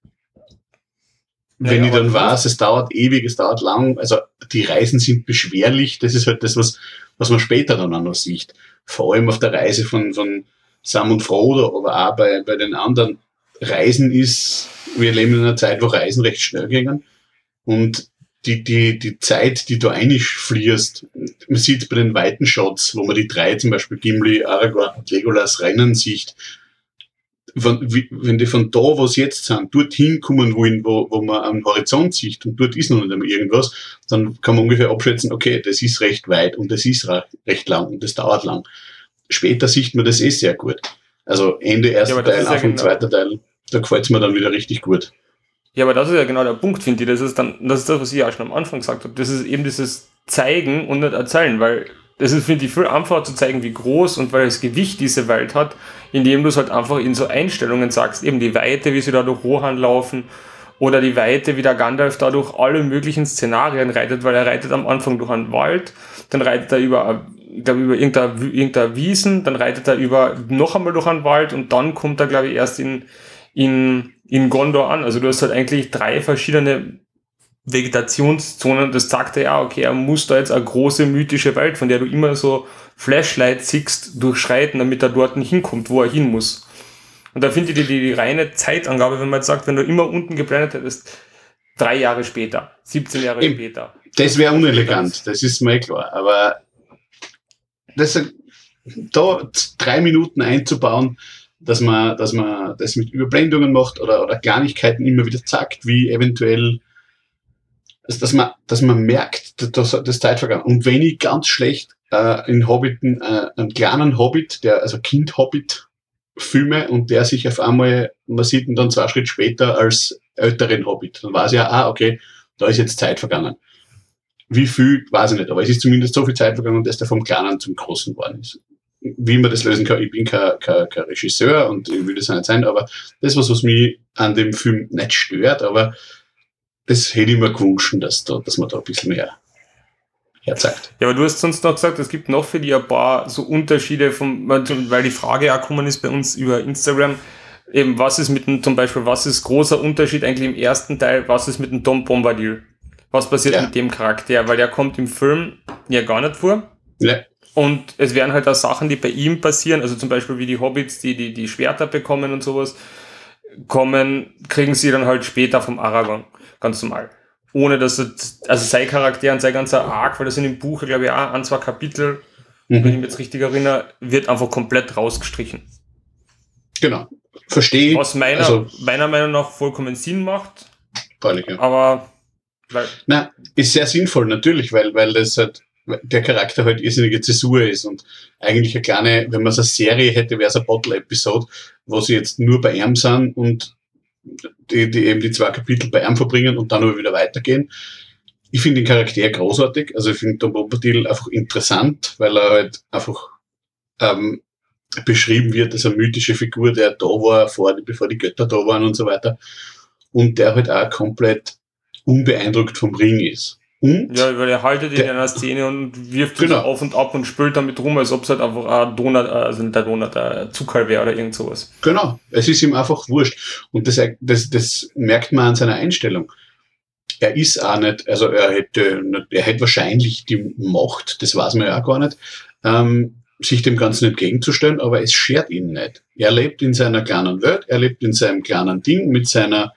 Wenn ja, ich dann weiß, es dauert ewig, es dauert lang, also die Reisen sind beschwerlich, das ist halt das, was, was man später dann auch noch sieht. Vor allem auf der Reise von, von Sam und Frodo, aber auch bei, bei den anderen Reisen ist, wir leben in einer Zeit, wo Reisen recht schnell gingen. Und die, die, die Zeit, die du eigentlich fließt, man sieht bei den weiten Shots, wo man die drei, zum Beispiel Gimli, Aragorn und Legolas rennen sieht, wie, wenn die von da, wo sie jetzt sind, dorthin kommen wollen, wo, wo man am Horizont sieht und dort ist noch nicht einmal irgendwas, dann kann man ungefähr abschätzen, okay, das ist recht weit und das ist recht lang und das dauert lang. Später sieht man das eh sehr gut. Also Ende erster ja, Teil, Anfang ja genau. zweiter Teil, da gefällt es mir dann wieder richtig gut. Ja, aber das ist ja genau der Punkt, finde ich. Das ist dann, das ist das, was ich auch schon am Anfang gesagt habe. Das ist eben dieses Zeigen und nicht Erzählen, weil das ist, finde ich, viel einfacher zu zeigen, wie groß und das Gewicht diese Welt hat, indem du es halt einfach in so Einstellungen sagst, eben die Weite, wie sie da durch Rohan laufen, oder die Weite, wie der Gandalf da durch alle möglichen Szenarien reitet, weil er reitet am Anfang durch einen Wald, dann reitet er über, ich glaube, über irgendeine, irgendeine Wiesen, dann reitet er über noch einmal durch einen Wald und dann kommt er, glaube ich, erst in, in, in Gondor an. Also du hast halt eigentlich drei verschiedene Vegetationszonen. Das sagt er ja, okay, er muss da jetzt eine große mythische Welt, von der du immer so Flashlight siehst, durchschreiten, damit er dort hinkommt, wo er hin muss. Und da finde ich die, die, die reine Zeitangabe, wenn man jetzt sagt, wenn du immer unten geblendet hättest, drei Jahre später, 17 Jahre Eben, später. Das wäre unelegant, das ist mir klar. Aber das, da drei Minuten einzubauen, dass man, dass man das mit Überblendungen macht oder, oder Kleinigkeiten immer wieder zeigt, wie eventuell, also dass man, dass man merkt, dass das Zeit vergangen. Und wenn ich ganz schlecht äh, in Hobbiten, äh, einen kleinen Hobbit, der, also Kind-Hobbit, filme und der sich auf einmal, man sieht ihn dann zwei Schritte später als älteren Hobbit, dann weiß ich ja, ah, okay, da ist jetzt Zeit vergangen. Wie viel, weiß ich nicht, aber es ist zumindest so viel Zeit vergangen, dass der vom Kleinen zum Großen geworden ist wie man das lösen kann, ich bin kein, kein, kein Regisseur und ich will das auch nicht sein, aber das was, was mich an dem Film nicht stört, aber das hätte ich mir gewünscht, dass, da, dass man da ein bisschen mehr herzeigt. Ja, aber du hast sonst noch gesagt, es gibt noch für die ein paar so Unterschiede, vom, weil die Frage auch gekommen ist bei uns über Instagram, eben was ist mit dem, zum Beispiel, was ist großer Unterschied eigentlich im ersten Teil, was ist mit dem Tom Bombadil? Was passiert ja. mit dem Charakter? Weil der kommt im Film ja gar nicht vor. Ja. Und es werden halt auch Sachen, die bei ihm passieren, also zum Beispiel wie die Hobbits, die die, die Schwerter bekommen und sowas, kommen, kriegen sie dann halt später vom Aragorn. Ganz normal. Ohne dass es, also sein Charakter und sein ganzer Arc, weil das in dem Buch, glaube ich, auch an zwei Kapitel, mhm. wenn ich mich jetzt richtig erinnere, wird einfach komplett rausgestrichen. Genau. Verstehe. Was meiner, also, meiner Meinung nach vollkommen Sinn macht. Freilich, ja. Aber, weil. Na, ist sehr sinnvoll, natürlich, weil, weil das halt der Charakter halt irrsinnige Zäsur ist und eigentlich eine kleine, wenn man es eine Serie hätte, wäre es eine Bottle-Episode, wo sie jetzt nur bei ihm sind und die, die eben die zwei Kapitel bei ihm verbringen und dann aber wieder weitergehen. Ich finde den Charakter großartig, also ich finde Tom Bombadil einfach interessant, weil er halt einfach ähm, beschrieben wird als eine mythische Figur, der da war, vor, bevor die Götter da waren und so weiter. Und der halt auch komplett unbeeindruckt vom Ring ist. Und ja, weil er haltet in einer Szene und wirft genau. auf und ab und spült damit rum, als ob es halt einfach ein Donut, also nicht der Donut, ein Zucker wäre oder irgend sowas. Genau, es ist ihm einfach wurscht. Und das, das, das merkt man an seiner Einstellung. Er ist auch nicht, also er hätte, er hätte wahrscheinlich die Macht, das weiß man ja auch gar nicht, ähm, sich dem Ganzen entgegenzustellen, aber es schert ihn nicht. Er lebt in seiner kleinen Welt, er lebt in seinem kleinen Ding mit seiner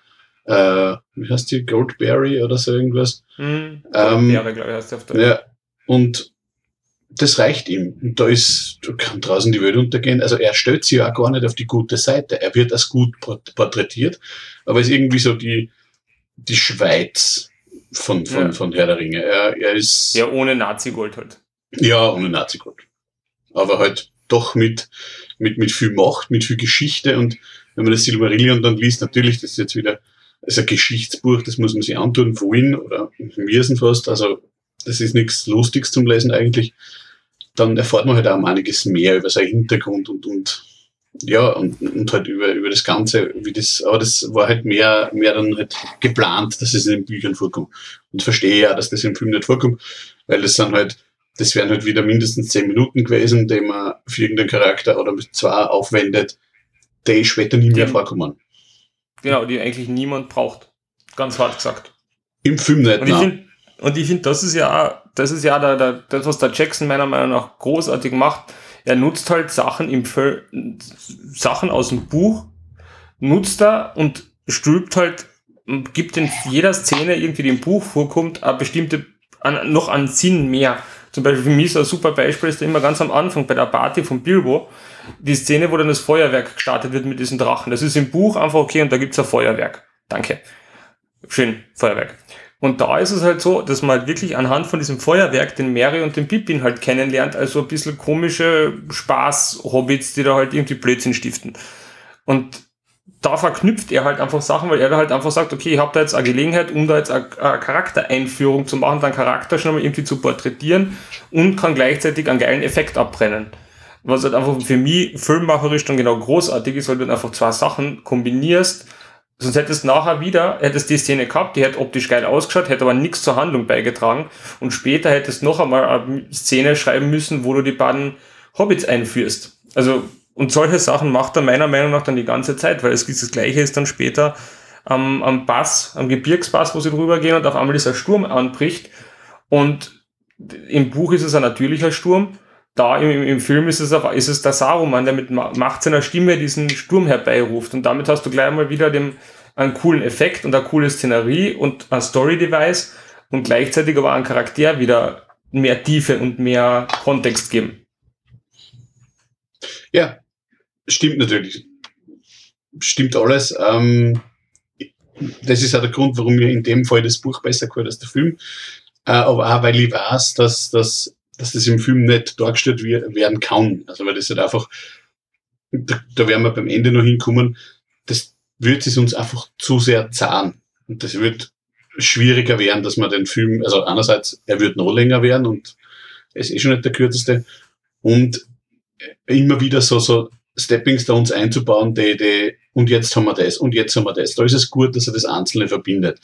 äh, wie heißt die, Goldberry oder so irgendwas. Mhm. Ähm, Goldberry, glaube ich, heißt die auf der Ja, und das reicht ihm. Und da ist, da kann draußen die Welt untergehen. Also er stellt sich ja auch gar nicht auf die gute Seite. Er wird als gut porträtiert, aber ist irgendwie so die, die Schweiz von, von, ja. von Herr der Ringe. Er, er ist. Ja, ohne Nazi-Gold halt. Ja, ohne Nazi-Gott. Aber halt doch mit, mit, mit viel Macht, mit viel Geschichte und wenn man das Silmarillion dann liest, natürlich, das ist jetzt wieder, ist ein Geschichtsbuch, das muss man sich antun, wohin oder müssen fast, also das ist nichts Lustiges zum Lesen eigentlich. Dann erfahrt man halt auch einiges mehr über seinen Hintergrund und, und ja, und, und halt über, über das Ganze, wie das, aber das war halt mehr, mehr dann halt geplant, dass es in den Büchern vorkommt. Und verstehe ja, dass das im Film nicht vorkommt, weil das sind halt, das wären halt wieder mindestens zehn Minuten gewesen, die man für irgendeinen Charakter oder mit zwei aufwendet, die später nie mehr ja. vorkommen. Genau, die eigentlich niemand braucht. Ganz hart gesagt. Im Film nicht, Und ich finde, und ich finde, das ist ja, das ist ja der, der, das, was der Jackson meiner Meinung nach großartig macht er nutzt halt Sachen im Föl Sachen aus dem Buch, nutzt er und stülpt halt, gibt in jeder Szene irgendwie, die im Buch vorkommt, eine bestimmte, an, noch an Sinn mehr. Zum Beispiel für mich so ein super Beispiel ist immer ganz am Anfang bei der Party von Bilbo, die Szene, wo dann das Feuerwerk gestartet wird mit diesen Drachen. Das ist im Buch einfach okay und da gibt's ein Feuerwerk. Danke. Schön, Feuerwerk. Und da ist es halt so, dass man halt wirklich anhand von diesem Feuerwerk den Mary und den Pippin halt kennenlernt, also ein bisschen komische Spaß-Hobbits, die da halt irgendwie Blödsinn stiften. Und da verknüpft er halt einfach Sachen, weil er halt einfach sagt, okay, ich habe da jetzt eine Gelegenheit, um da jetzt eine, eine Charaktereinführung zu machen, dann Charakter schon mal irgendwie zu porträtieren und kann gleichzeitig einen geilen Effekt abbrennen. Was halt einfach für mich filmmacherisch dann genau großartig ist, weil du dann einfach zwei Sachen kombinierst, Sonst hättest du nachher wieder, hättest die Szene gehabt, die hätte optisch geil ausgeschaut, hätte aber nichts zur Handlung beigetragen. Und später hättest du noch einmal eine Szene schreiben müssen, wo du die beiden Hobbits einführst. Also, und solche Sachen macht er meiner Meinung nach dann die ganze Zeit, weil es das Gleiche ist dann später am, am Pass, am Gebirgspass, wo sie drüber gehen und auf einmal dieser Sturm anbricht. Und im Buch ist es ein natürlicher Sturm da im, im Film ist es, auch, ist es der Saruman, der mit Macht seiner Stimme diesen Sturm herbeiruft. Und damit hast du gleich mal wieder den, einen coolen Effekt und eine coole Szenerie und ein Story-Device und gleichzeitig aber einen Charakter wieder mehr Tiefe und mehr Kontext geben. Ja, stimmt natürlich. Stimmt alles. Ähm, das ist auch der Grund, warum mir in dem Fall das Buch besser gefällt als der Film. Äh, aber auch, weil ich weiß, dass, dass dass das im Film nicht dargestellt werden kann. Also weil das halt einfach, da, da werden wir beim Ende noch hinkommen, das wird es uns einfach zu sehr zahn. Und das wird schwieriger werden, dass man den Film, also einerseits, er wird noch länger werden und es ist schon nicht der kürzeste. Und immer wieder so, so Stepping Stones einzubauen, die, die, und jetzt haben wir das, und jetzt haben wir das. Da ist es gut, dass er das Einzelne verbindet.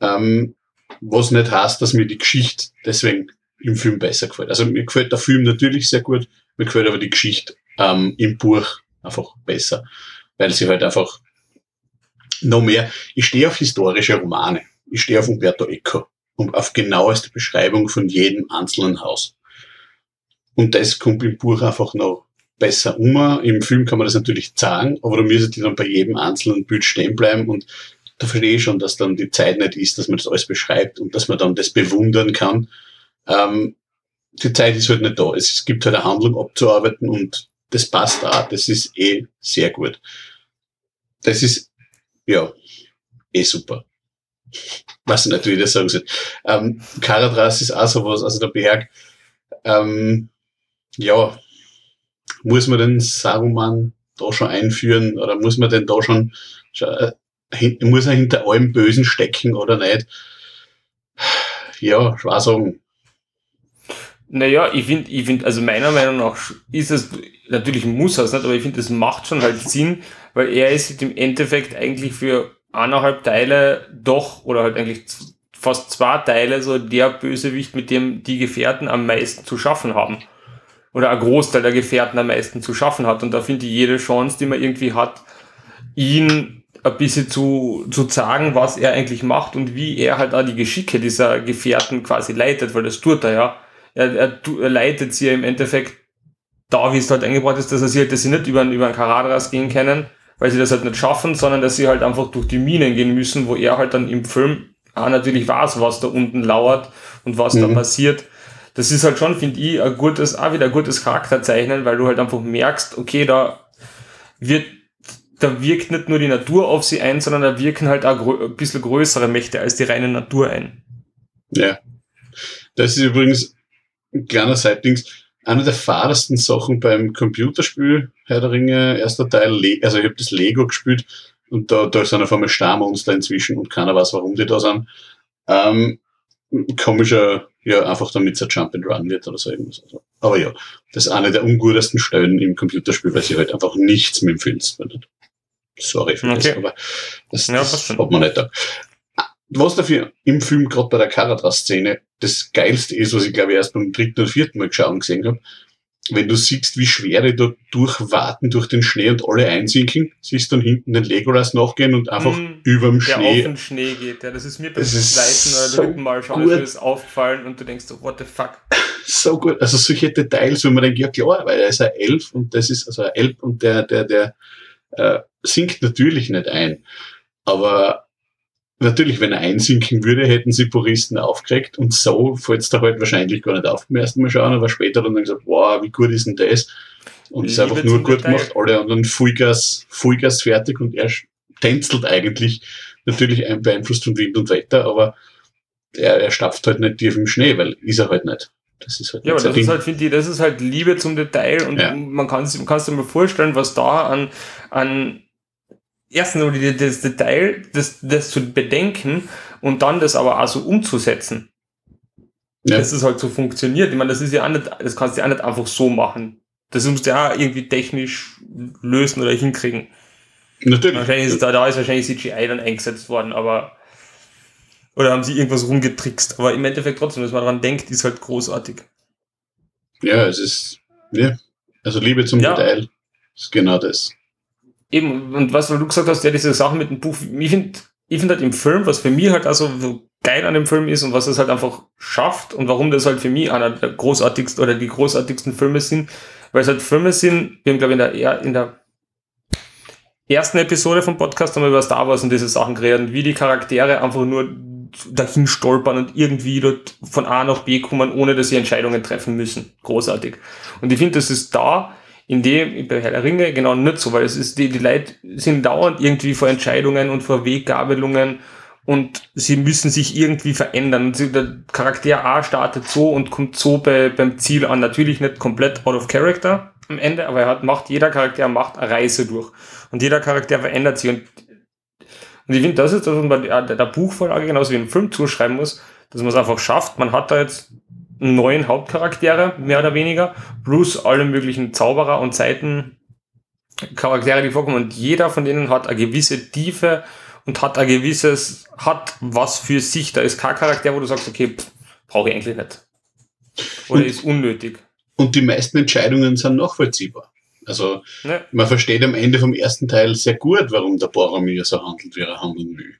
Ähm, was nicht heißt, dass mir die Geschichte deswegen im Film besser gefällt. Also mir gefällt der Film natürlich sehr gut, mir gefällt aber die Geschichte ähm, im Buch einfach besser, weil sie halt einfach noch mehr, ich stehe auf historische Romane, ich stehe auf Umberto Eco und auf genaueste Beschreibung von jedem einzelnen Haus. Und das kommt im Buch einfach noch besser um. Im Film kann man das natürlich sagen, aber da müssen die dann bei jedem einzelnen Bild stehen bleiben und da verstehe ich schon, dass dann die Zeit nicht ist, dass man das alles beschreibt und dass man dann das bewundern kann, ähm, die Zeit ist halt nicht da. Es gibt halt eine Handlung abzuarbeiten und das passt auch. Das ist eh sehr gut. Das ist, ja, eh super. Was ich nicht, wie ich das sagen soll. Ähm, Karadras ist auch sowas, also der Berg, ähm, ja, muss man den Saruman da schon einführen oder muss man den da schon, schon äh, muss er hinter allem Bösen stecken oder nicht? Ja, schwer sagen. Naja, ich finde, ich finde, also meiner Meinung nach ist es, natürlich muss er es nicht, aber ich finde, es macht schon halt Sinn, weil er ist im Endeffekt eigentlich für eineinhalb Teile doch, oder halt eigentlich fast zwei Teile so der Bösewicht, mit dem die Gefährten am meisten zu schaffen haben. Oder ein Großteil der Gefährten am meisten zu schaffen hat. Und da finde ich jede Chance, die man irgendwie hat, ihn ein bisschen zu, zu sagen, was er eigentlich macht und wie er halt auch die Geschicke dieser Gefährten quasi leitet, weil das tut er ja er, er, er leitet sie ja im Endeffekt da, wie es halt eingebracht ist, dass er sie halt, dass sie nicht über, über einen Karadras gehen können, weil sie das halt nicht schaffen, sondern dass sie halt einfach durch die Minen gehen müssen, wo er halt dann im Film auch natürlich weiß, was da unten lauert und was mhm. da passiert. Das ist halt schon, finde ich, ein gutes, auch wieder ein gutes Charakterzeichnen, weil du halt einfach merkst, okay, da wird, da wirkt nicht nur die Natur auf sie ein, sondern da wirken halt auch ein bisschen größere Mächte als die reine Natur ein. Ja. Das ist übrigens ein kleiner Seitdings. Eine der fadesten Sachen beim Computerspiel Herr der Ringe, erster Teil, also ich habe das Lego gespielt und da, da sind auf einmal Starmonster inzwischen und keiner weiß, warum die da sind. Ähm, komischer, ja, einfach damit es ein Jump and Run wird oder so irgendwas. Also, aber ja, das ist eine der ungutesten Stellen im Computerspiel, weil sie halt einfach nichts mit dem Film verbindet. Sorry für okay. das, aber das, ja, das hat man nicht da. Was dafür im Film, gerade bei der Karadras-Szene, das Geilste ist, was ich glaube ich erst beim dritten oder vierten Mal geschaut und gesehen habe, wenn du siehst, wie schwer die da durchwarten durch den Schnee und alle einsinken, siehst du dann hinten den Legolas nachgehen und einfach mm, überm der Schnee. auf den Schnee geht. Ja, das ist mir beim zweiten oder so dritten Mal schon das aufgefallen und du denkst so, what the fuck. So gut. Also solche Details, wenn man denkt, ja klar, weil er ist ein Elf und das ist, also ein Elb und der, der, der äh, sinkt natürlich nicht ein. Aber Natürlich, wenn er einsinken würde, hätten sie Puristen aufgeregt und so fällt es da halt wahrscheinlich gar nicht auf beim ersten Mal schauen, aber später dann gesagt, wow, wie gut ist denn das? Und es ist einfach nur gut gemacht, alle anderen Vollgas, Vollgas fertig und er tänzelt eigentlich, natürlich beeinflusst von Wind und Wetter, aber er, er stapft halt nicht tief im Schnee, weil ist er halt nicht. Das ist halt ja, aber das ist halt, finde ich, das ist halt Liebe zum Detail und ja. man kann sich mal vorstellen, was da an, an erstens das Detail, das, das zu bedenken und dann das aber auch so umzusetzen. Ja. Dass es halt so funktioniert. Ich meine, das ist ja auch nicht, das kannst du ja auch nicht einfach so machen. Das musst du ja auch irgendwie technisch lösen oder hinkriegen. Natürlich. Wahrscheinlich ist da, da ist wahrscheinlich CGI dann eingesetzt worden, aber oder haben sie irgendwas rumgetrickst. Aber im Endeffekt trotzdem, dass man daran denkt, ist halt großartig. Ja, es ist, ja, also Liebe zum ja. Detail ist genau das eben, und was du gesagt hast, ja, diese Sachen mit dem Buch, ich finde ich finde halt im Film, was für mich halt also so geil an dem Film ist und was es halt einfach schafft und warum das halt für mich einer der großartigsten oder die großartigsten Filme sind, weil es halt Filme sind, wir haben glaube ich in der, in der ersten Episode vom Podcast haben wir über Star Wars und diese Sachen geredet, wie die Charaktere einfach nur dahin stolpern und irgendwie dort von A nach B kommen, ohne dass sie Entscheidungen treffen müssen. Großartig. Und ich finde, das ist da in dem, bei Herr der Ringe genau nicht so, weil es ist, die, die Leute sind dauernd irgendwie vor Entscheidungen und vor Weggabelungen und sie müssen sich irgendwie verändern. Der Charakter A startet so und kommt so bei, beim Ziel an. Natürlich nicht komplett out of character am Ende, aber er hat, macht, jeder Charakter macht eine Reise durch. Und jeder Charakter verändert sich. Und, und ich finde, das ist das, was man der, der Buchvorlage genauso wie im Film zuschreiben muss, dass man es einfach schafft. Man hat da jetzt neuen Hauptcharaktere, mehr oder weniger, plus alle möglichen Zauberer und Seitencharaktere, die vorkommen. Und jeder von denen hat eine gewisse Tiefe und hat ein gewisses, hat was für sich. Da ist kein Charakter, wo du sagst, okay, brauche ich eigentlich nicht. Oder und, ist unnötig. Und die meisten Entscheidungen sind nachvollziehbar. Also ne. man versteht am Ende vom ersten Teil sehr gut, warum der Boromir so handelt, wie er handeln will.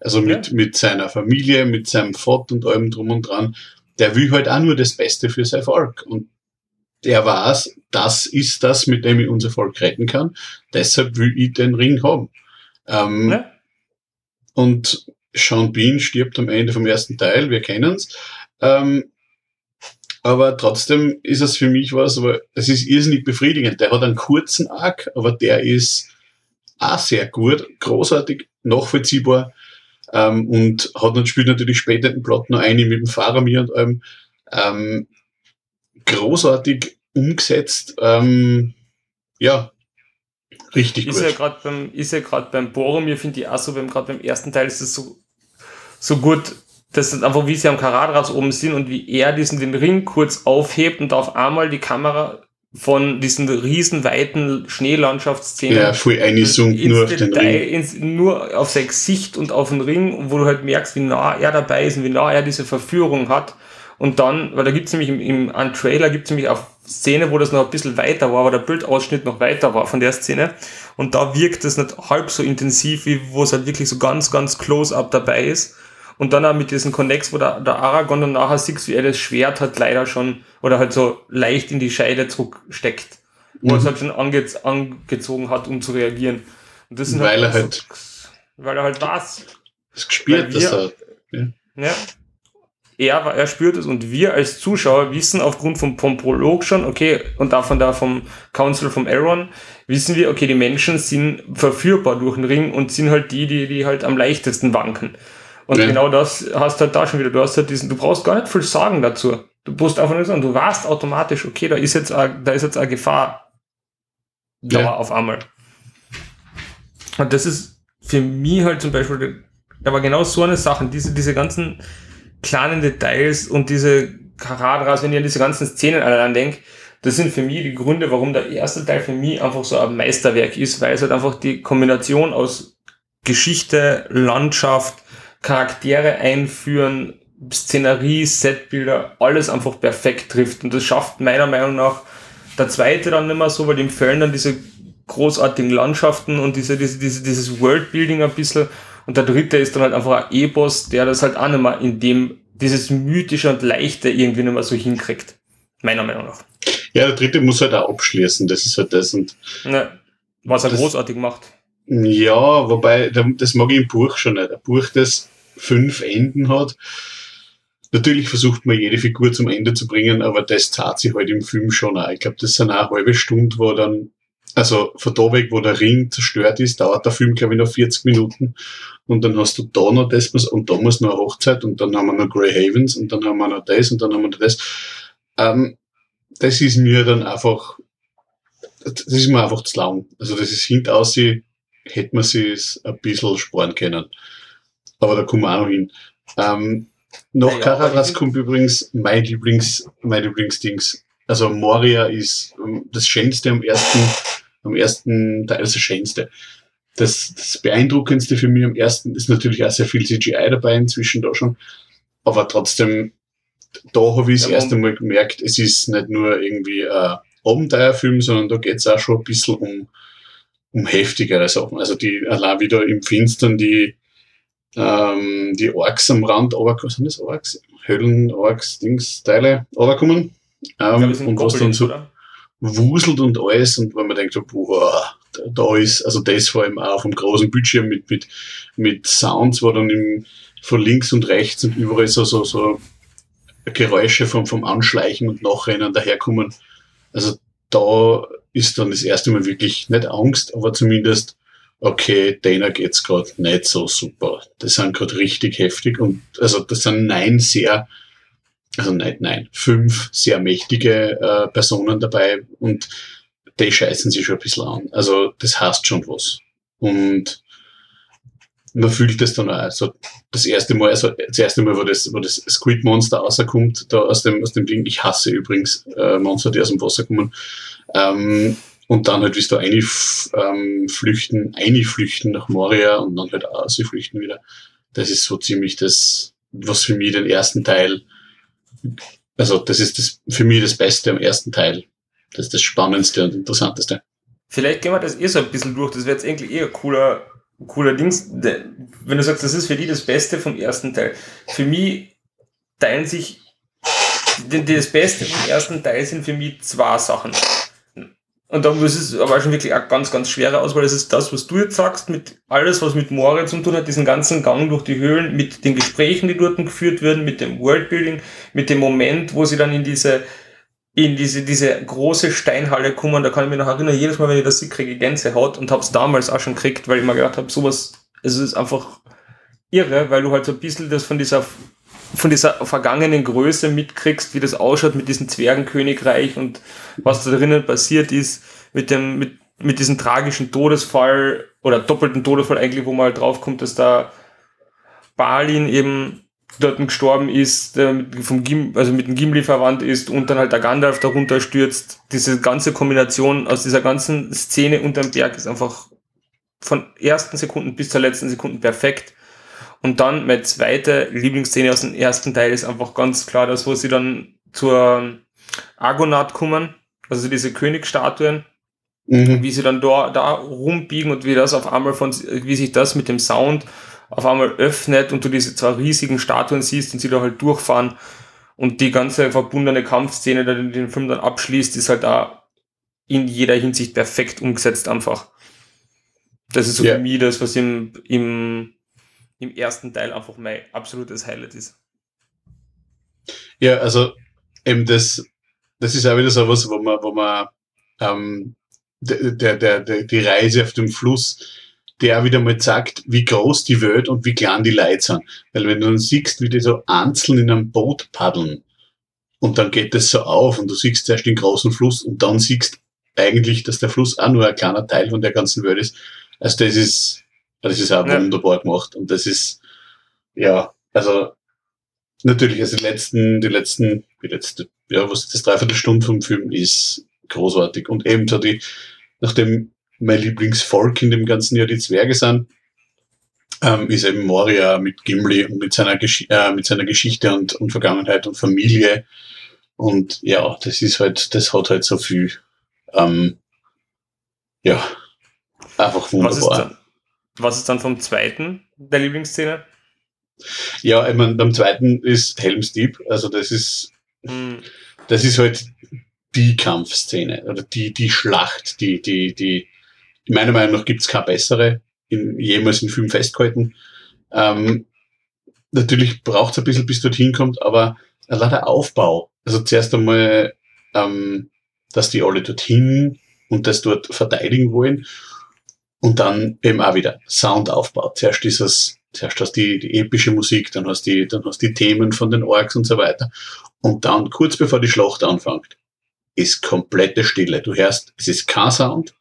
Also mit, ja. mit seiner Familie, mit seinem Vater und allem drum und dran der will halt auch nur das Beste für sein Volk. Und der weiß, das ist das, mit dem ich unser Volk retten kann. Deshalb will ich den Ring haben. Ähm, ja. Und Sean Bean stirbt am Ende vom ersten Teil, wir kennen's. Ähm, aber trotzdem ist es für mich was, aber es ist irrsinnig befriedigend. Der hat einen kurzen Arc, aber der ist auch sehr gut, großartig, nachvollziehbar ähm, und hat dann spielt natürlich später den Plot noch eine mit dem Faramir und allem. Ähm, großartig umgesetzt. Ähm, ja, richtig ist gut. Ja grad beim, ist ja gerade beim Boromir, finde ich auch so, gerade beim ersten Teil ist es so, so gut, dass es einfach, wie sie am Karadras oben sind und wie er diesen den Ring kurz aufhebt und auf einmal die Kamera von diesen riesen weiten Schneelandschaftsszenen. Ja, voll eingesunken nur auf Detail, den Ring. Ins, nur auf sein Gesicht und auf den Ring, wo du halt merkst, wie nah er dabei ist und wie nah er diese Verführung hat. Und dann, weil da gibt's nämlich im, im im Trailer gibt's nämlich auch Szene, wo das noch ein bisschen weiter war, aber der Bildausschnitt noch weiter war von der Szene. Und da wirkt es nicht halb so intensiv, wie wo es halt wirklich so ganz, ganz close-up dabei ist. Und dann auch mit diesen Connex, wo der, der Aragorn dann nachher er das Schwert halt leider schon, oder halt so leicht in die Scheide zurücksteckt. Wo mhm. er es halt schon ange, angezogen hat, um zu reagieren. Und das sind weil halt, er halt, so, weil er halt was. Es gespürt, dass er, ja. ja. Er, er spürt es und wir als Zuschauer wissen aufgrund vom, vom Prolog schon, okay, und davon da vom Council vom Aaron, wissen wir, okay, die Menschen sind verführbar durch den Ring und sind halt die, die, die halt am leichtesten wanken. Und ja. genau das hast du halt da schon wieder. Du hast halt diesen, du brauchst gar nicht viel sagen dazu. Du musst einfach nur sagen, du warst automatisch, okay, da ist jetzt, a, da ist jetzt eine Gefahr da ja. auf einmal. Und das ist für mich halt zum Beispiel, aber genau so eine Sache, diese, diese ganzen kleinen Details und diese Karadras, wenn ich an diese ganzen Szenen allein denke, das sind für mich die Gründe, warum der erste Teil für mich einfach so ein Meisterwerk ist, weil es halt einfach die Kombination aus Geschichte, Landschaft, Charaktere einführen, Szenerie, Setbilder, alles einfach perfekt trifft. Und das schafft meiner Meinung nach der zweite dann nicht mehr so, weil dem fehlen dann diese großartigen Landschaften und diese, diese, diese, dieses Worldbuilding ein bisschen. Und der dritte ist dann halt einfach ein E-Boss, der das halt auch nicht mehr in dem, dieses mythische und leichte irgendwie nicht mehr so hinkriegt. Meiner Meinung nach. Ja, der dritte muss halt auch abschließen, das ist halt das. Und ja, was er großartig macht. Ja, wobei, das mag ich im Buch schon nicht. Ein Buch, das fünf Enden hat. Natürlich versucht man jede Figur zum Ende zu bringen, aber das tat sich halt im Film schon auch. Ich glaube, das sind auch eine halbe Stunde, wo dann, also von da weg, wo der Ring zerstört ist, dauert der Film, glaube ich, noch 40 Minuten. Und dann hast du da noch das, und da muss noch eine Hochzeit, und dann haben wir noch Grey Havens, und dann haben wir noch das, und dann haben wir noch das. Ähm, das ist mir dann einfach, das ist mir einfach zu lang. Also das ist hintaus, hätte man sich es ein bisschen sparen können. Aber da kommen wir auch noch hin. Ähm, noch naja, Caracas kommt übrigens mein Lieblings, mein Lieblingsdings. Also Moria ist ähm, das Schönste am ersten, am ersten Teil, das Schönste. Das, das Beeindruckendste für mich am ersten ist natürlich auch sehr viel CGI dabei inzwischen da schon. Aber trotzdem, da habe ich das ja, erste Mal gemerkt, es ist nicht nur irgendwie ein Abenteuerfilm, sondern da geht es auch schon ein bisschen um, um heftigere Sachen. Also die allein wieder im Finstern die, ähm, die Orks am Rand, aber was sind das Orks? Höllen, Orks, Dings, Teile runterkommen. Ähm, und was dann so oder? wuselt und alles und wenn man denkt, so, boah, da ist, also das vor allem auch auf dem großen Bildschirm mit, mit, mit Sounds, wo dann im, von links und rechts und überall so, so, so Geräusche vom, vom Anschleichen und Nachrennen daherkommen. Also da ist dann das erste Mal wirklich nicht Angst, aber zumindest, okay, denen geht's gerade nicht so super. Das sind gerade richtig heftig und also das sind nein sehr, also nein, nein, fünf sehr mächtige äh, Personen dabei und die scheißen sich schon ein bisschen an. Also das heißt schon was. Und man fühlt das dann auch. Also das erste Mal, also das erste Mal, wo das, wo das Squid Monster rauskommt, da aus dem, aus dem Ding, ich hasse übrigens äh, Monster, die aus dem Wasser kommen. Ähm, und dann halt, wie du einflüchten, ähm, einflüchten nach Moria und dann halt auch sie flüchten wieder. Das ist so ziemlich das, was für mich den ersten Teil, also das ist das, für mich das Beste am ersten Teil. Das ist das Spannendste und Interessanteste. Vielleicht gehen wir das eh so ein bisschen durch. Das wäre jetzt eigentlich eher cooler, cooler Dings. Wenn du sagst, das ist für die das Beste vom ersten Teil. Für mich teilen sich, das Beste vom ersten Teil sind für mich zwei Sachen. Und dann ist es aber schon wirklich eine ganz, ganz schwere Auswahl. Das ist das, was du jetzt sagst, mit alles, was mit Moria zu tun hat, diesen ganzen Gang durch die Höhlen, mit den Gesprächen, die dort geführt werden, mit dem Worldbuilding, mit dem Moment, wo sie dann in diese, in diese, diese große Steinhalle kommen. Da kann ich mich noch erinnern, jedes Mal, wenn ich das sehe, kriege ich Gänsehaut und hab's damals auch schon gekriegt, weil ich mir gedacht habe, sowas, es ist einfach irre, weil du halt so ein bisschen das von dieser von dieser vergangenen Größe mitkriegst, wie das ausschaut mit diesem Zwergenkönigreich und was da drinnen passiert ist, mit dem, mit, mit diesem tragischen Todesfall oder doppelten Todesfall eigentlich, wo man halt draufkommt, dass da Balin eben dort gestorben ist, vom Gim, also mit dem Gimli verwandt ist und dann halt der Gandalf darunter stürzt. Diese ganze Kombination aus dieser ganzen Szene unterm Berg ist einfach von ersten Sekunden bis zur letzten Sekunden perfekt. Und dann meine zweite Lieblingsszene aus dem ersten Teil ist einfach ganz klar das, wo sie dann zur Argonaut kommen, also diese Königstatuen, mhm. wie sie dann da, da rumbiegen und wie das auf einmal von, wie sich das mit dem Sound auf einmal öffnet und du diese zwei riesigen Statuen siehst und sie da halt durchfahren und die ganze verbundene Kampfszene, die den Film dann abschließt, ist halt da in jeder Hinsicht perfekt umgesetzt einfach. Das ist so yeah. für mich das, was im, im im ersten Teil einfach mein absolutes Highlight ist. Ja, also eben das, das ist auch wieder so was, wo man, wo man ähm, der, der, der, die Reise auf dem Fluss, der auch wieder mal sagt, wie groß die Welt und wie klein die Leute sind. Weil wenn du dann siehst, wie die so einzeln in einem Boot paddeln, und dann geht es so auf und du siehst zuerst den großen Fluss und dann siehst eigentlich, dass der Fluss auch nur ein kleiner Teil von der ganzen Welt ist. Also das ist, das ist auch ja. wunderbar gemacht und das ist, ja, also natürlich, also die letzten, die letzten, die letzte, ja, was das Dreiviertelstunde vom Film ist großartig und eben so die, nachdem mein Lieblingsvolk in dem ganzen Jahr die Zwerge sind, ähm, ist eben Moria mit Gimli und mit seiner, Gesch äh, mit seiner Geschichte und, und Vergangenheit und Familie. Und ja, das ist halt, das hat halt so viel, ähm, ja, einfach wunderbar. Was ist, dann, was ist dann vom zweiten der Lieblingsszene? Ja, ich meine, beim zweiten ist Helm's Deep, also das ist, hm. das ist halt die Kampfszene oder die, die Schlacht, die, die, die, meiner Meinung nach gibt's keine bessere in, jemals in Film festgehalten. Ähm, natürlich braucht es ein bisschen, bis dorthin kommt, aber allein der Aufbau, also zuerst einmal, ähm, dass die alle dorthin und das dort verteidigen wollen und dann eben auch wieder Soundaufbau. Zuerst dieses, zuerst hast die, die epische Musik, dann hast die, dann hast die Themen von den Orks und so weiter. Und dann, kurz bevor die Schlacht anfängt, ist komplette Stille. Du hörst, es ist kein Sound.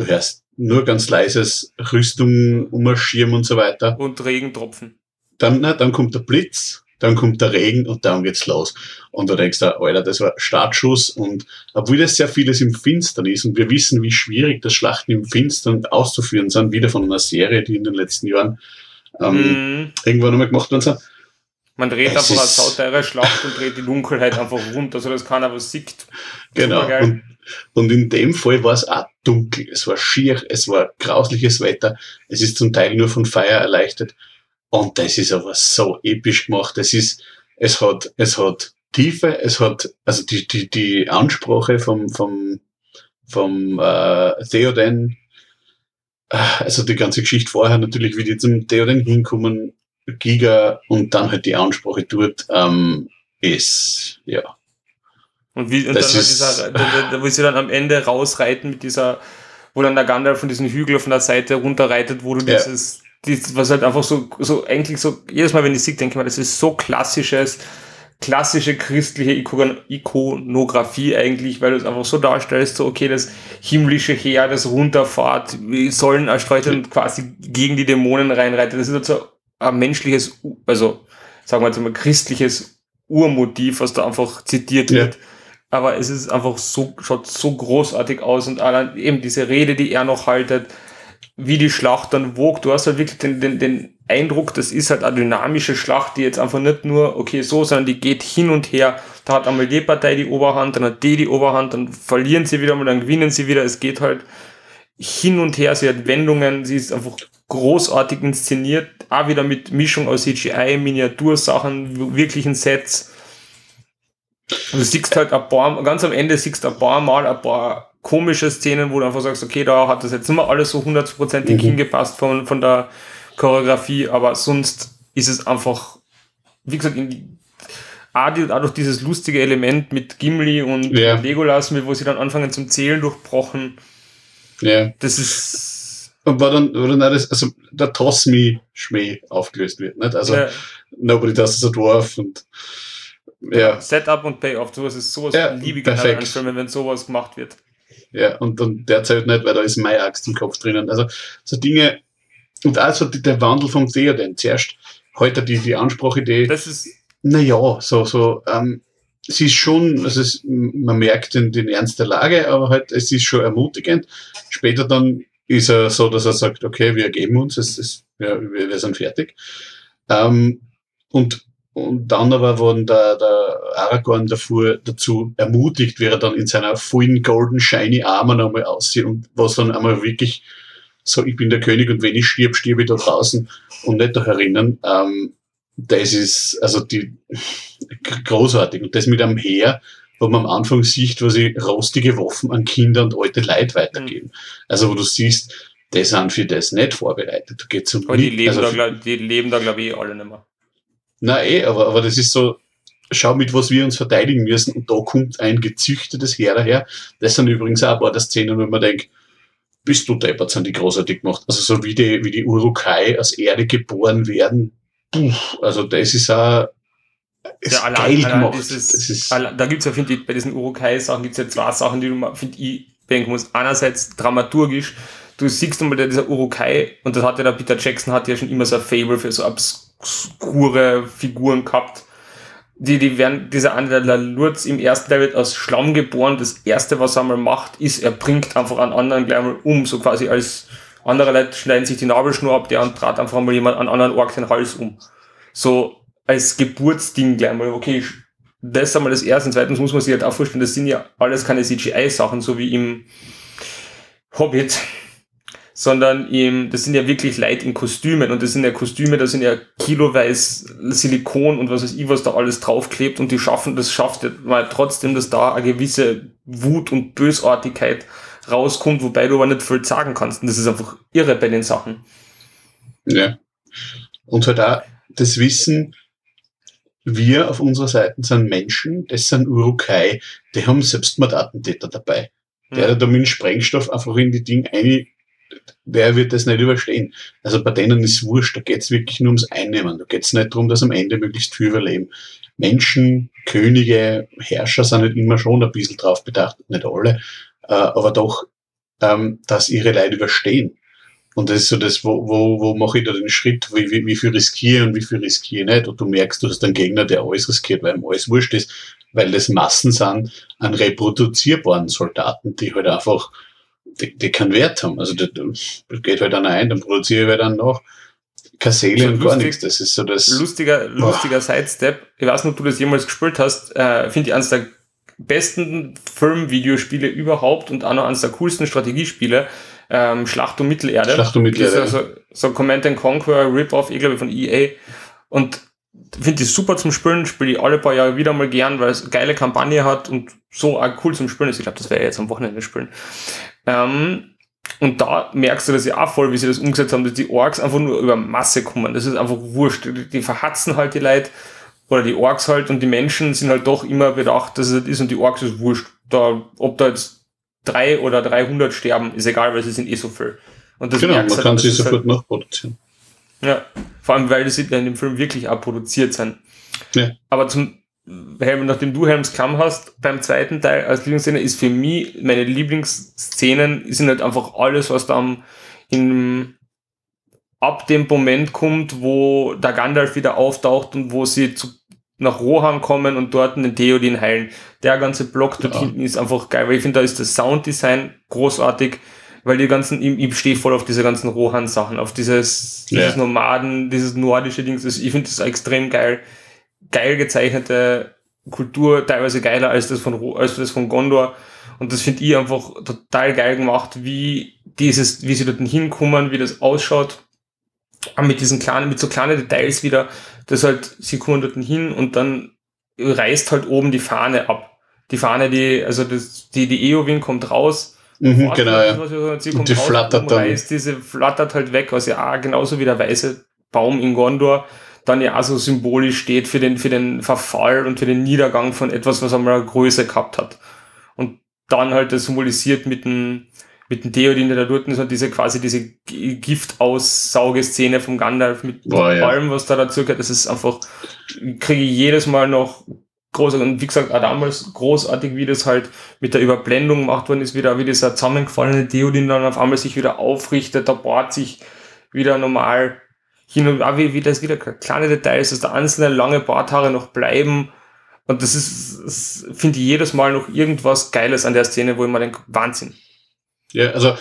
Du hörst nur ganz leises Rüstung ummarschieren und so weiter. Und Regentropfen. Dann, na, dann kommt der Blitz, dann kommt der Regen und dann geht's los. Und du denkst da, Alter, das war Startschuss und obwohl das sehr vieles im Finstern ist und wir wissen, wie schwierig das Schlachten im Finstern auszuführen sind, wieder von einer Serie, die in den letzten Jahren ähm, mm. irgendwann einmal gemacht worden sind. Man dreht es einfach eine sauteure Schlacht und dreht die Dunkelheit einfach runter, sodass keiner was sieht. Genau. Und und in dem Fall war es auch dunkel, es war schier, es war grausliches Wetter, es ist zum Teil nur von Feuer erleichtert. Und das ist aber so episch gemacht. Es ist, es hat, es hat Tiefe, es hat, also die, die, die Ansprache vom, vom, vom äh, Theoden, äh, also die ganze Geschichte vorher natürlich, wie die zum Theoden hinkommen, Giga und dann halt die Ansprache dort, ähm, ist, ja, und, wie, und dann dieser, da, da, wo sie dann am Ende rausreiten mit dieser, wo dann der Gandalf von diesem Hügel von der Seite runterreitet, wo du ja. dieses, dieses, was halt einfach so, so eigentlich so, jedes Mal, wenn ich sehe, denke ich mal, das ist so klassisches, klassische christliche Ikon Ikonografie eigentlich, weil du es einfach so darstellst, so okay, das himmlische Heer, das runterfahrt, sollen erstreut und quasi gegen die Dämonen reinreitet. Das ist halt so ein menschliches, also sagen wir jetzt mal christliches Urmotiv, was da einfach zitiert wird. Aber es ist einfach so, schaut so großartig aus und allein eben diese Rede, die er noch haltet, wie die Schlacht dann wogt. Du hast halt wirklich den, den, den Eindruck, das ist halt eine dynamische Schlacht, die jetzt einfach nicht nur, okay, so, sondern die geht hin und her. Da hat einmal die Partei die Oberhand, dann hat die die Oberhand, dann verlieren sie wieder mal, dann gewinnen sie wieder. Es geht halt hin und her, sie hat Wendungen, sie ist einfach großartig inszeniert, auch wieder mit Mischung aus CGI, Miniatursachen, wirklichen Sets und du siehst halt ein paar, ganz am Ende siehst du ein paar Mal ein paar komische Szenen, wo du einfach sagst, okay, da hat das jetzt nicht mehr alles so hundertprozentig mhm. hingepasst von, von der Choreografie, aber sonst ist es einfach, wie gesagt, in durch dieses lustige Element mit Gimli und ja. Legolas, wo sie dann anfangen zum Zählen durchbrochen. Ja. Das ist. Und war dann, war dann auch das, also der Toss-Me-Schmäh aufgelöst wird, nicht? Also, ja. nobody does a dwarf und ja. Setup und Payoff, sowas ist sowas ja, liebe generell an Filmen, wenn sowas gemacht wird. Ja, und, und derzeit nicht, weil da ist meine Axt im Kopf drinnen. Also so Dinge, und also der Wandel vom Theoden. Zuerst heute die, die Ansprachidee. Das ist. Naja, so, so, ähm, es ist schon, also es, man merkt den, den Ernst der Lage, aber halt, es ist schon ermutigend. Später dann ist er so, dass er sagt, okay, wir ergeben uns, es, es, ja, wir, wir sind fertig. Ähm, und und dann aber wurden der, der Aragorn davor, dazu ermutigt, wie er dann in seiner vollen golden shiny Armor nochmal aussieht und was dann einmal wirklich so, ich bin der König und wenn ich stirb, stirb ich da draußen und nicht da herinnen. Ähm, das ist also die großartig. Und das mit einem Heer, wo man am Anfang sieht, wo sie rostige Waffen an Kinder und alte Leute weitergeben. Mhm. Also wo du siehst, die sind für das nicht vorbereitet. Du gehst zum Aber die leben, also, da, die leben da, glaube ich, alle nicht mehr. Na eh, aber, aber das ist so, schau mit was wir uns verteidigen müssen und da kommt ein gezüchtetes Heer daher. Das sind übrigens auch ein paar der Szenen, wo man denkt, bist du deppert, sind die großartig gemacht. Also so wie die, wie die Urukai aus Erde geboren werden. Puh, also das ist auch, ist ja, allein, geil allein gemacht. Dieses, das ist allein, da gibt's ja, finde ich, bei diesen Urukai-Sachen gibt's ja zwei Sachen, die du, finde ich, denken musst. Einerseits dramaturgisch, du siehst einmal dieser Urukai, und das hat ja der Peter Jackson hat ja schon immer so ein Favor für so obskure Figuren gehabt. Die, die werden, dieser eine, der Lurz im ersten wird aus Schlamm geboren. Das erste, was er mal macht, ist, er bringt einfach einen anderen gleich mal um, so quasi als andere Leute schneiden sich die Nabelschnur ab, der und trat einfach mal jemand an anderen Ork den Hals um. So als Geburtsding gleich mal, okay, das ist einmal das erste. Und zweitens muss man sich halt auch vorstellen, das sind ja alles keine CGI-Sachen, so wie im Hobbit, sondern im, das sind ja wirklich Leute in Kostümen und das sind ja Kostüme, da sind ja kiloweise Silikon und was weiß ich, was da alles draufklebt und die schaffen, das schafft ja mal trotzdem, dass da eine gewisse Wut und Bösartigkeit rauskommt, wobei du aber nicht viel sagen kannst und das ist einfach irre bei den Sachen. Ja. Und halt auch das Wissen, wir auf unserer Seite sind Menschen, das sind Urukai, die haben Selbstmordattentäter dabei. Der mhm. hat da mit Sprengstoff einfach in die Dinge ein, wer wird das nicht überstehen? Also bei denen ist wurscht, da geht's wirklich nur ums Einnehmen. Da geht's nicht darum, dass am Ende möglichst viel überleben. Menschen, Könige, Herrscher sind nicht immer schon ein bisschen drauf bedacht, nicht alle, äh, aber doch, ähm, dass ihre Leid überstehen. Und das ist so das, wo, wo, wo mache ich da den Schritt, wie, wie, wie viel riskiere und wie viel riskiere ich nicht. Und du merkst, du hast einen Gegner, der alles riskiert, weil ihm alles wurscht ist, weil das Massen sind an reproduzierbaren Soldaten, die halt einfach, die, die keinen Wert haben. Also das, das geht halt dann ein, dann produziere ich halt dann noch. Keine Seele und gar nichts. Das ist so das. Lustiger, lustiger Sidestep. Ich weiß nicht, ob du das jemals gespielt hast. Äh, Finde ich eines der besten Filmvideospiele überhaupt und auch noch eines der coolsten Strategiespiele ähm, Schlacht um Mittelerde. Schlacht um Mittelerde. So, so Command and Conquer, Rip-Off, ich glaube von EA. Und finde ich super zum Spielen, spiele ich alle paar Jahre wieder mal gern, weil es eine geile Kampagne hat und so auch cool zum Spielen ist. Ich glaube, das ich jetzt am Wochenende spielen. Ähm, und da merkst du das ja auch voll, wie sie das umgesetzt haben, dass die Orks einfach nur über Masse kommen. Das ist einfach wurscht. Die, verhatzen halt die Leute oder die Orks halt und die Menschen sind halt doch immer bedacht, dass es das ist und die Orks ist wurscht. Da, ob da jetzt drei oder 300 sterben, ist egal, weil sie sind eh so viel. Und das genau, man halt, kann sie sofort halt, nachproduzieren. Ja, vor allem, weil sie in dem Film wirklich auch produziert sind. Ja. Aber zum Helm, nachdem du Helms Kamm hast, beim zweiten Teil als Lieblingsszene ist für mich, meine Lieblingsszenen sind halt einfach alles, was da in, ab dem Moment kommt, wo der Gandalf wieder auftaucht und wo sie zu nach Rohan kommen und dort den Theodin heilen. Der ganze Block dort ja. hinten ist einfach geil, weil ich finde, da ist das Sounddesign großartig, weil die ganzen, ich, ich stehe voll auf diese ganzen Rohan-Sachen, auf dieses, dieses ja. Nomaden, dieses nordische Ding. Ich finde das extrem geil. Geil gezeichnete Kultur, teilweise geiler als das von, als das von Gondor. Und das finde ich einfach total geil gemacht, wie dieses, wie sie dort hinkommen, wie das ausschaut. Aber mit diesen kleinen, mit so kleinen Details wieder, das halt, sie kommen dort hin und dann reißt halt oben die Fahne ab. Die Fahne, die, also das, die, die Eowyn kommt raus. Mhm, genau, ja. sie kommt die raus, flattert dann. Reißt, diese flattert halt weg, was ja auch genauso wie der weiße Baum in Gondor dann ja auch so symbolisch steht für den, für den Verfall und für den Niedergang von etwas, was einmal eine Größe gehabt hat. Und dann halt das symbolisiert mit dem, mit dem Theodin, der da dort ist, und diese quasi diese Giftaussauge-Szene vom Gandalf mit Boah, ja. allem, was da dazu gehört. Das ist einfach, kriege ich jedes Mal noch großartig. Und wie gesagt, auch damals großartig, wie das halt mit der Überblendung gemacht worden ist, wieder wie dieser zusammengefallene Theodin dann auf einmal sich wieder aufrichtet, da bohrt sich wieder normal hin und auch wie, wie das wieder kleine Details, dass da einzelne lange Barthaare noch bleiben. Und das ist, das finde ich jedes Mal noch irgendwas Geiles an der Szene, wo ich mir denke, Wahnsinn. Ja, also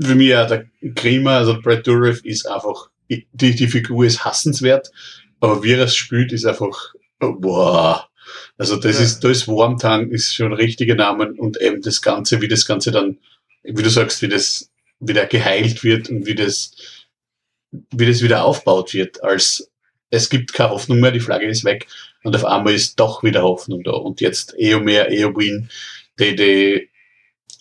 für mich ja der Grima, also Brad Dourif ist einfach, die, die Figur ist hassenswert, aber wie er es spielt, ist einfach, oh, boah. Also das ja. ist, da ist Wormtang, ist schon ein richtiger Name und eben das Ganze, wie das Ganze dann, wie du sagst, wie das wieder geheilt wird und wie das, wie das wieder aufbaut wird, als es gibt keine Hoffnung mehr, die Flagge ist weg und auf einmal ist doch wieder Hoffnung da. Und jetzt Eomer, Eowyn, die, die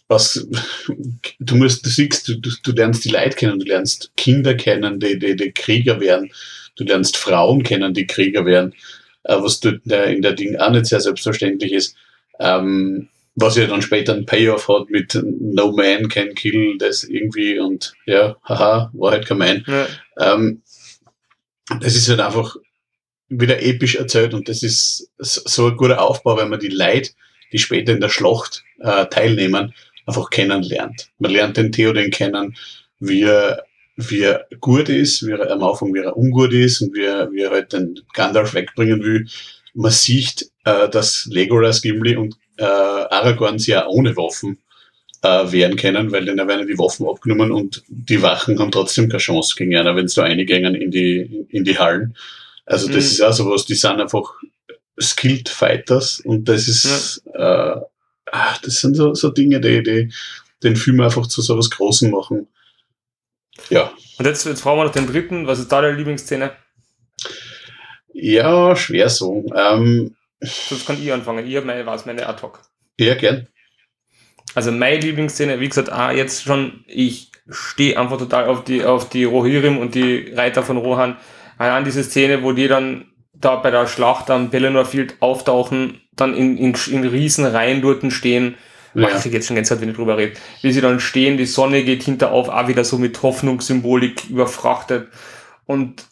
was, du musst, du siehst, du, du lernst die Leute kennen, du lernst Kinder kennen, die, die, die Krieger werden, du lernst Frauen kennen, die Krieger werden, äh, was dort in der, in Ding auch nicht sehr selbstverständlich ist. Ähm, was ja dann später ein Payoff hat mit No Man Can Kill das irgendwie und ja, haha, war halt kein Man. Ja. Ähm, das ist halt einfach wieder episch erzählt und das ist so ein guter Aufbau, wenn man die Leute, die später in der Schlacht äh, teilnehmen, einfach kennenlernt. Man lernt den Theoden kennen, wie er, wie er gut ist, wie er am Anfang wie er ungut ist und wie er, wie er halt den Gandalf wegbringen will. Man sieht, äh, dass Legolas, Gimli und äh, Aragorn sie ja ohne Waffen äh, wehren können, weil denen werden die Waffen abgenommen und die Wachen haben trotzdem keine Chance gegen einer, wenn es da eingängen in die, in die Hallen. Also das mhm. ist auch sowas, die sind einfach skilled Fighters und das ist, ja. äh, ach, das sind so, so Dinge, die, die den Film einfach zu so was Großem machen. Ja. Und jetzt, jetzt fragen wir noch den dritten. Was ist da deine Lieblingsszene? Ja, schwer so. Ähm, Sonst kann ich anfangen. Ich habe meine, was meine Ad-Hoc. Ja, gern. Also meine Lieblingsszene, wie gesagt, ah, jetzt schon, ich stehe einfach total auf die, auf die Rohirrim und die Reiter von Rohan. An diese Szene, wo die dann da bei der Schlacht am Pelennor Field auftauchen, dann in, in, in Riesenreihen dort stehen. Ja. ich krieg jetzt schon ganz wenn ich drüber rede. Wie sie dann stehen, die Sonne geht hinterauf, auch wieder so mit Hoffnungssymbolik überfrachtet. Und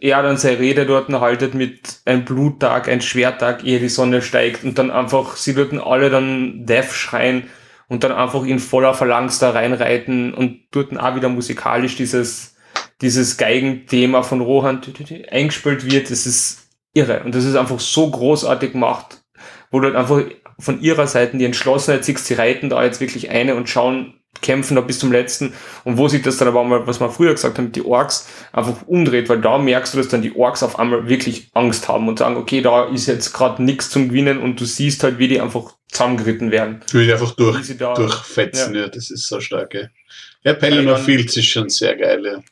er dann seine Rede dort haltet mit ein Bluttag, ein Schwertag, ehe die Sonne steigt und dann einfach, sie würden alle dann Death schreien und dann einfach in voller Phalanx da reinreiten und dort auch wieder musikalisch dieses, dieses Geigenthema von Rohan eingespielt wird, das ist irre. Und das ist einfach so großartig gemacht, wo du einfach von ihrer Seite die Entschlossenheit siehst, sie reiten da jetzt wirklich eine und schauen, kämpfen da bis zum letzten und wo sich das dann aber mal, was wir früher gesagt haben, mit die Orks einfach umdreht, weil da merkst du, dass dann die Orks auf einmal wirklich Angst haben und sagen, okay, da ist jetzt gerade nichts zum Gewinnen und du siehst halt, wie die einfach zusammengeritten werden. Wie die einfach durch, da, durchfetzen, ja. ja. das ist so stark. Ja, ja Pelennor Fields ist schon sehr geil, ja.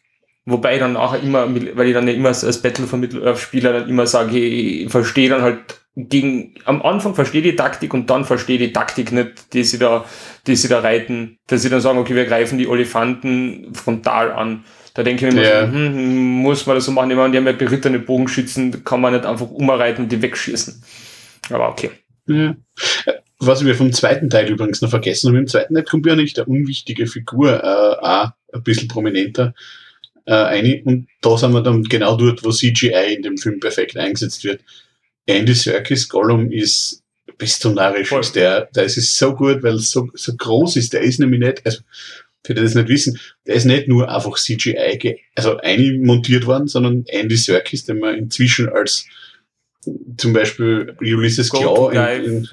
Wobei ich dann nachher immer, weil ich dann ja immer als Battle von Mittelöhr-Spieler dann immer sage, ich verstehe dann halt gegen, am Anfang verstehe die Taktik und dann verstehe die Taktik nicht, die sie da, die sie da reiten, dass sie dann sagen, okay, wir greifen die Olifanten frontal an. Da denke ich mir immer, so, hm, muss man das so machen? Ich meine, die haben ja berittene Bogenschützen, kann man nicht einfach umreiten und die wegschießen. Aber okay. Ja. Was wir vom zweiten Teil übrigens noch vergessen haben, im zweiten Teil kommt ja nicht eine unwichtige Figur äh, auch ein bisschen prominenter äh, ein. Und da sind wir dann genau dort, wo CGI in dem Film perfekt eingesetzt wird. Andy Serkis Gollum ist bestionisch. Voll. Der, der ist so gut, weil so, so groß ist. Der ist nämlich nicht, also für die das nicht wissen, der ist nicht nur einfach CGI, also montiert worden, sondern Andy Serkis, den man inzwischen als zum Beispiel Ulysses Claw in, in,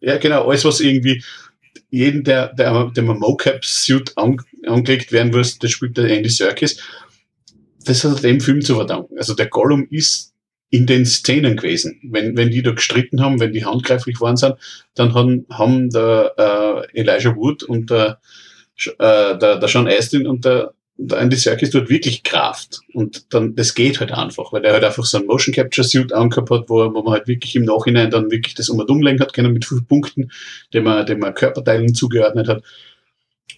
ja genau, alles was irgendwie jeden, der, der, der Mocap-Suit an, angelegt werden muss, das spielt der Andy Serkis. Das hat er dem Film zu verdanken. Also der Gollum ist in den Szenen gewesen. Wenn, wenn die da gestritten haben, wenn die handgreiflich waren sind, dann haben, haben der äh, Elijah Wood und der, äh, der, der Sean Astin und der, der Andy Serkis dort wirklich Kraft. Und dann, das geht halt einfach, weil er halt einfach so ein Motion Capture Suit angehabt hat, wo, wo man halt wirklich im Nachhinein dann wirklich das um und umlenken hat können mit fünf Punkten, dem man, dem man Körperteilen zugeordnet hat.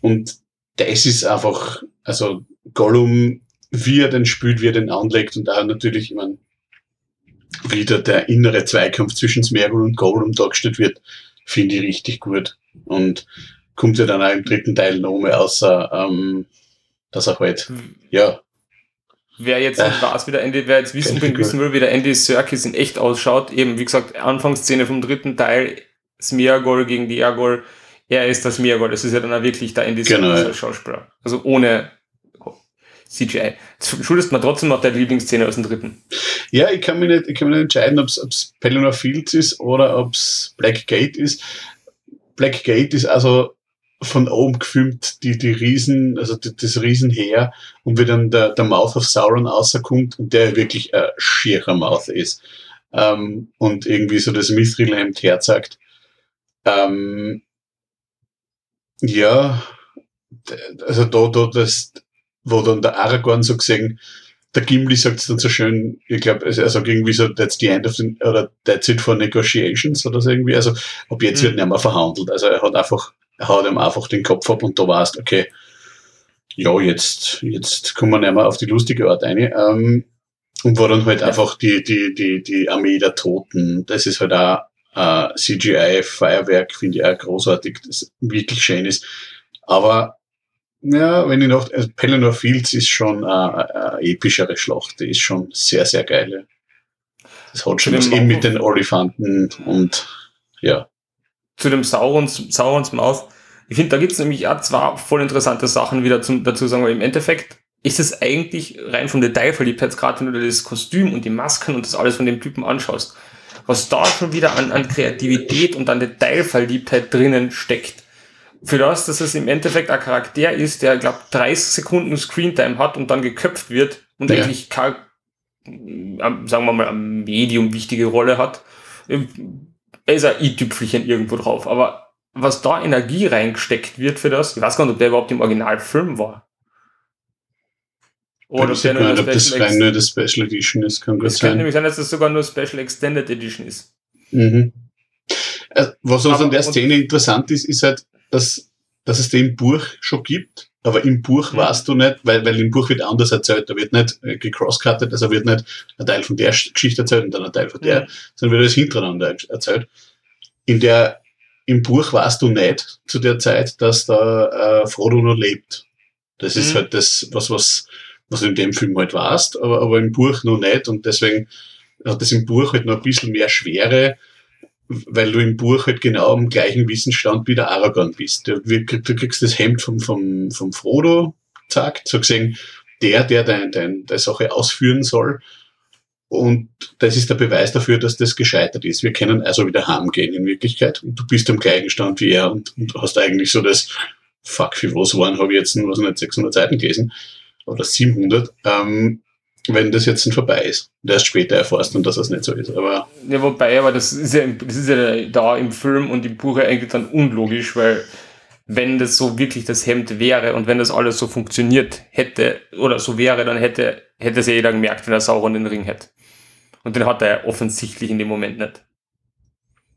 Und das ist einfach, also Gollum, wie er den spielt, wie er den anlegt und da natürlich, ich meine, wieder der innere Zweikampf zwischen Smeagol und Gollum dargestellt wird, finde ich richtig gut. Und kommt ja dann auch im dritten Teil noch mehr, außer ähm, dass er halt, hm. ja. Wer jetzt äh, weiß, wie der Andy, wer jetzt wissen will, wissen will, wie der Andy Serkis in echt ausschaut, eben wie gesagt, Anfangsszene vom dritten Teil, Smeagol gegen Diagol, er ist das Smeagol, das ist ja dann auch wirklich der Andy genau, Serkis als Schauspieler. Also ohne CGI. Schuldest man trotzdem noch deine Lieblingsszene aus dem dritten? Ja, ich kann mich nicht, ich kann mich nicht entscheiden, ob es Pelennor Fields ist oder ob es Black Gate ist. Black Gate ist also von oben gefilmt, die, die Riesen, also die, das Riesenheer und wie dann der, der Mouth of Sauron rauskommt und der wirklich ein schierer Mouth ist. Ähm, und irgendwie so das Mithril-Hemd herzagt. Ähm, ja, also da, da, das, wo dann der Aragorn so gesehen, der Gimli sagt es dann so schön, ich glaube, er sagt irgendwie so, that's the end of the, oder that's it for negotiations oder so irgendwie. Also ab jetzt mhm. wird nicht mehr verhandelt. Also er hat einfach, er hat ihm einfach den Kopf ab und da warst, okay, ja, jetzt, jetzt kommen wir nicht mehr auf die lustige Art rein. Ähm, und war dann halt ja. einfach die, die, die, die Armee der Toten. Das ist halt auch äh, CGI-Feuerwerk, finde ich auch großartig, das wirklich schön ist. Aber ja, wenn ich noch, also Pelennor Fields ist schon eine, eine epischere Schlacht, die ist schon sehr, sehr geil. Das hat schon was eben mit den Olifanten und ja. Zu dem Saurons, Saurons Mouth. Ich finde, da gibt es nämlich auch zwei voll interessante Sachen wieder zum, dazu sagen, weil im Endeffekt ist es eigentlich rein vom Detailverliebtheitsgrad, wenn du dir das Kostüm und die Masken und das alles von dem Typen anschaust, was da schon wieder an, an Kreativität und an Detailverliebtheit drinnen steckt. Für das, dass es im Endeffekt ein Charakter ist, der, glaube 30 Sekunden Screentime hat und dann geköpft wird und ja. eigentlich keine, sagen wir mal, eine medium wichtige Rolle hat. Er ist ein i-Tüpfelchen irgendwo drauf, aber was da Energie reingesteckt wird für das, ich weiß gar nicht, ob der überhaupt im Originalfilm war. Oder ob der nur ob das rein nur das Special Edition ist, kann gut sein. Es kann nämlich sein, dass das sogar nur Special Extended Edition ist. Mhm. Äh, was also an der Szene interessant ist, ist halt, dass, dass es den Buch schon gibt, aber im Buch mhm. weißt du nicht, weil, weil im Buch wird anders erzählt, da wird nicht äh, gecrosscuttet, also wird nicht ein Teil von der Geschichte erzählt und dann ein Teil von der, mhm. sondern wird alles hintereinander erzählt. In der im Buch weißt du nicht zu der Zeit, dass da äh, Frodo noch lebt. Das ist mhm. halt das, was, was, was du in dem Film halt weißt, aber, aber im Buch noch nicht und deswegen hat das im Buch halt noch ein bisschen mehr Schwere, weil du im Buch halt genau am gleichen Wissensstand wie der Aragorn bist. Du, du kriegst das Hemd vom, vom, vom Frodo, zack, so gesehen, der, der deine dein, deine Sache ausführen soll, und das ist der Beweis dafür, dass das gescheitert ist. Wir können also wieder heimgehen in Wirklichkeit. Und du bist am gleichen Stand wie er und, und hast eigentlich so das, fuck, für was waren, habe ich jetzt, was nicht, 600 Seiten gelesen. Oder 700. Ähm, wenn das jetzt vorbei ist. Und erst später erfährst du, dass das nicht so ist. Aber ja, wobei, aber das ist ja, das ist ja da im Film und im Buch eigentlich dann unlogisch, weil wenn das so wirklich das Hemd wäre und wenn das alles so funktioniert hätte oder so wäre, dann hätte, hätte es ja jeder gemerkt, wenn er Sauron den Ring hätte. Und den hat er offensichtlich in dem Moment nicht.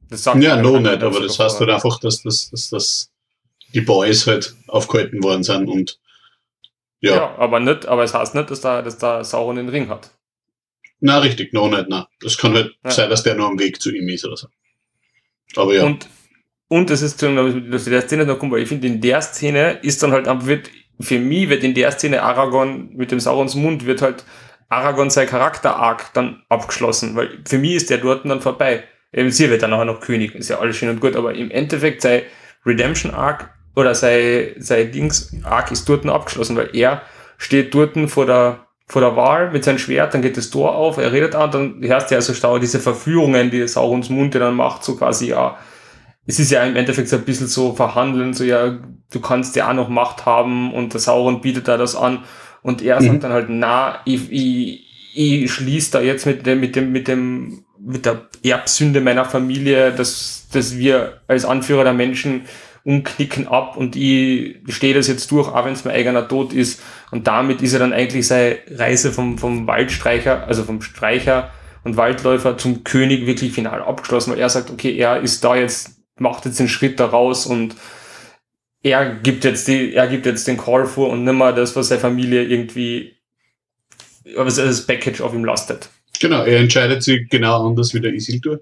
Das sagt ja, noch nicht, aber das heißt halt einfach, dass, dass, dass, dass die Boys halt aufgehalten worden sind und ja. ja. aber nicht, aber es heißt nicht, dass da, dass da Sauron den Ring hat. Na, richtig, noch nicht, na. Das kann halt ja. sein, dass der nur am Weg zu ihm ist oder so. Aber ja. Und, und das ist, dass der Szene noch kommt, weil ich finde, in der Szene ist dann halt, wird, für mich wird in der Szene Aragorn mit dem Saurons Mund wird halt Aragorn sein Charakter-Arc dann abgeschlossen, weil für mich ist der dort dann vorbei. Eben sie wird dann nachher noch König, ist ja alles schön und gut, aber im Endeffekt sein Redemption-Arc oder sein, sein Dings-Arc ist dort abgeschlossen, weil er steht dort vor der, vor der Wahl mit seinem Schwert, dann geht das Tor auf, er redet an, dann hörst du ja so stau diese Verführungen, die Saurons Mund dann macht, so quasi, ja, es ist ja im Endeffekt so ein bisschen so verhandeln, so ja, du kannst ja auch noch Macht haben und der Sauron bietet da das an und er mhm. sagt dann halt, na, ich, ich, ich schließe da jetzt mit dem, mit dem, mit dem, mit der Erbsünde meiner Familie, dass, dass wir als Anführer der Menschen umknicken ab und ich stehe das jetzt durch, auch wenn es mein eigener Tod ist. Und damit ist er dann eigentlich seine Reise vom, vom Waldstreicher, also vom Streicher und Waldläufer zum König wirklich final abgeschlossen, weil er sagt, okay, er ist da jetzt, macht jetzt den Schritt da raus und er gibt jetzt die, er gibt jetzt den Call vor und nimmer das, was seine Familie irgendwie, was das Package auf ihm lastet. Genau, er entscheidet sich genau anders wie der Isildur.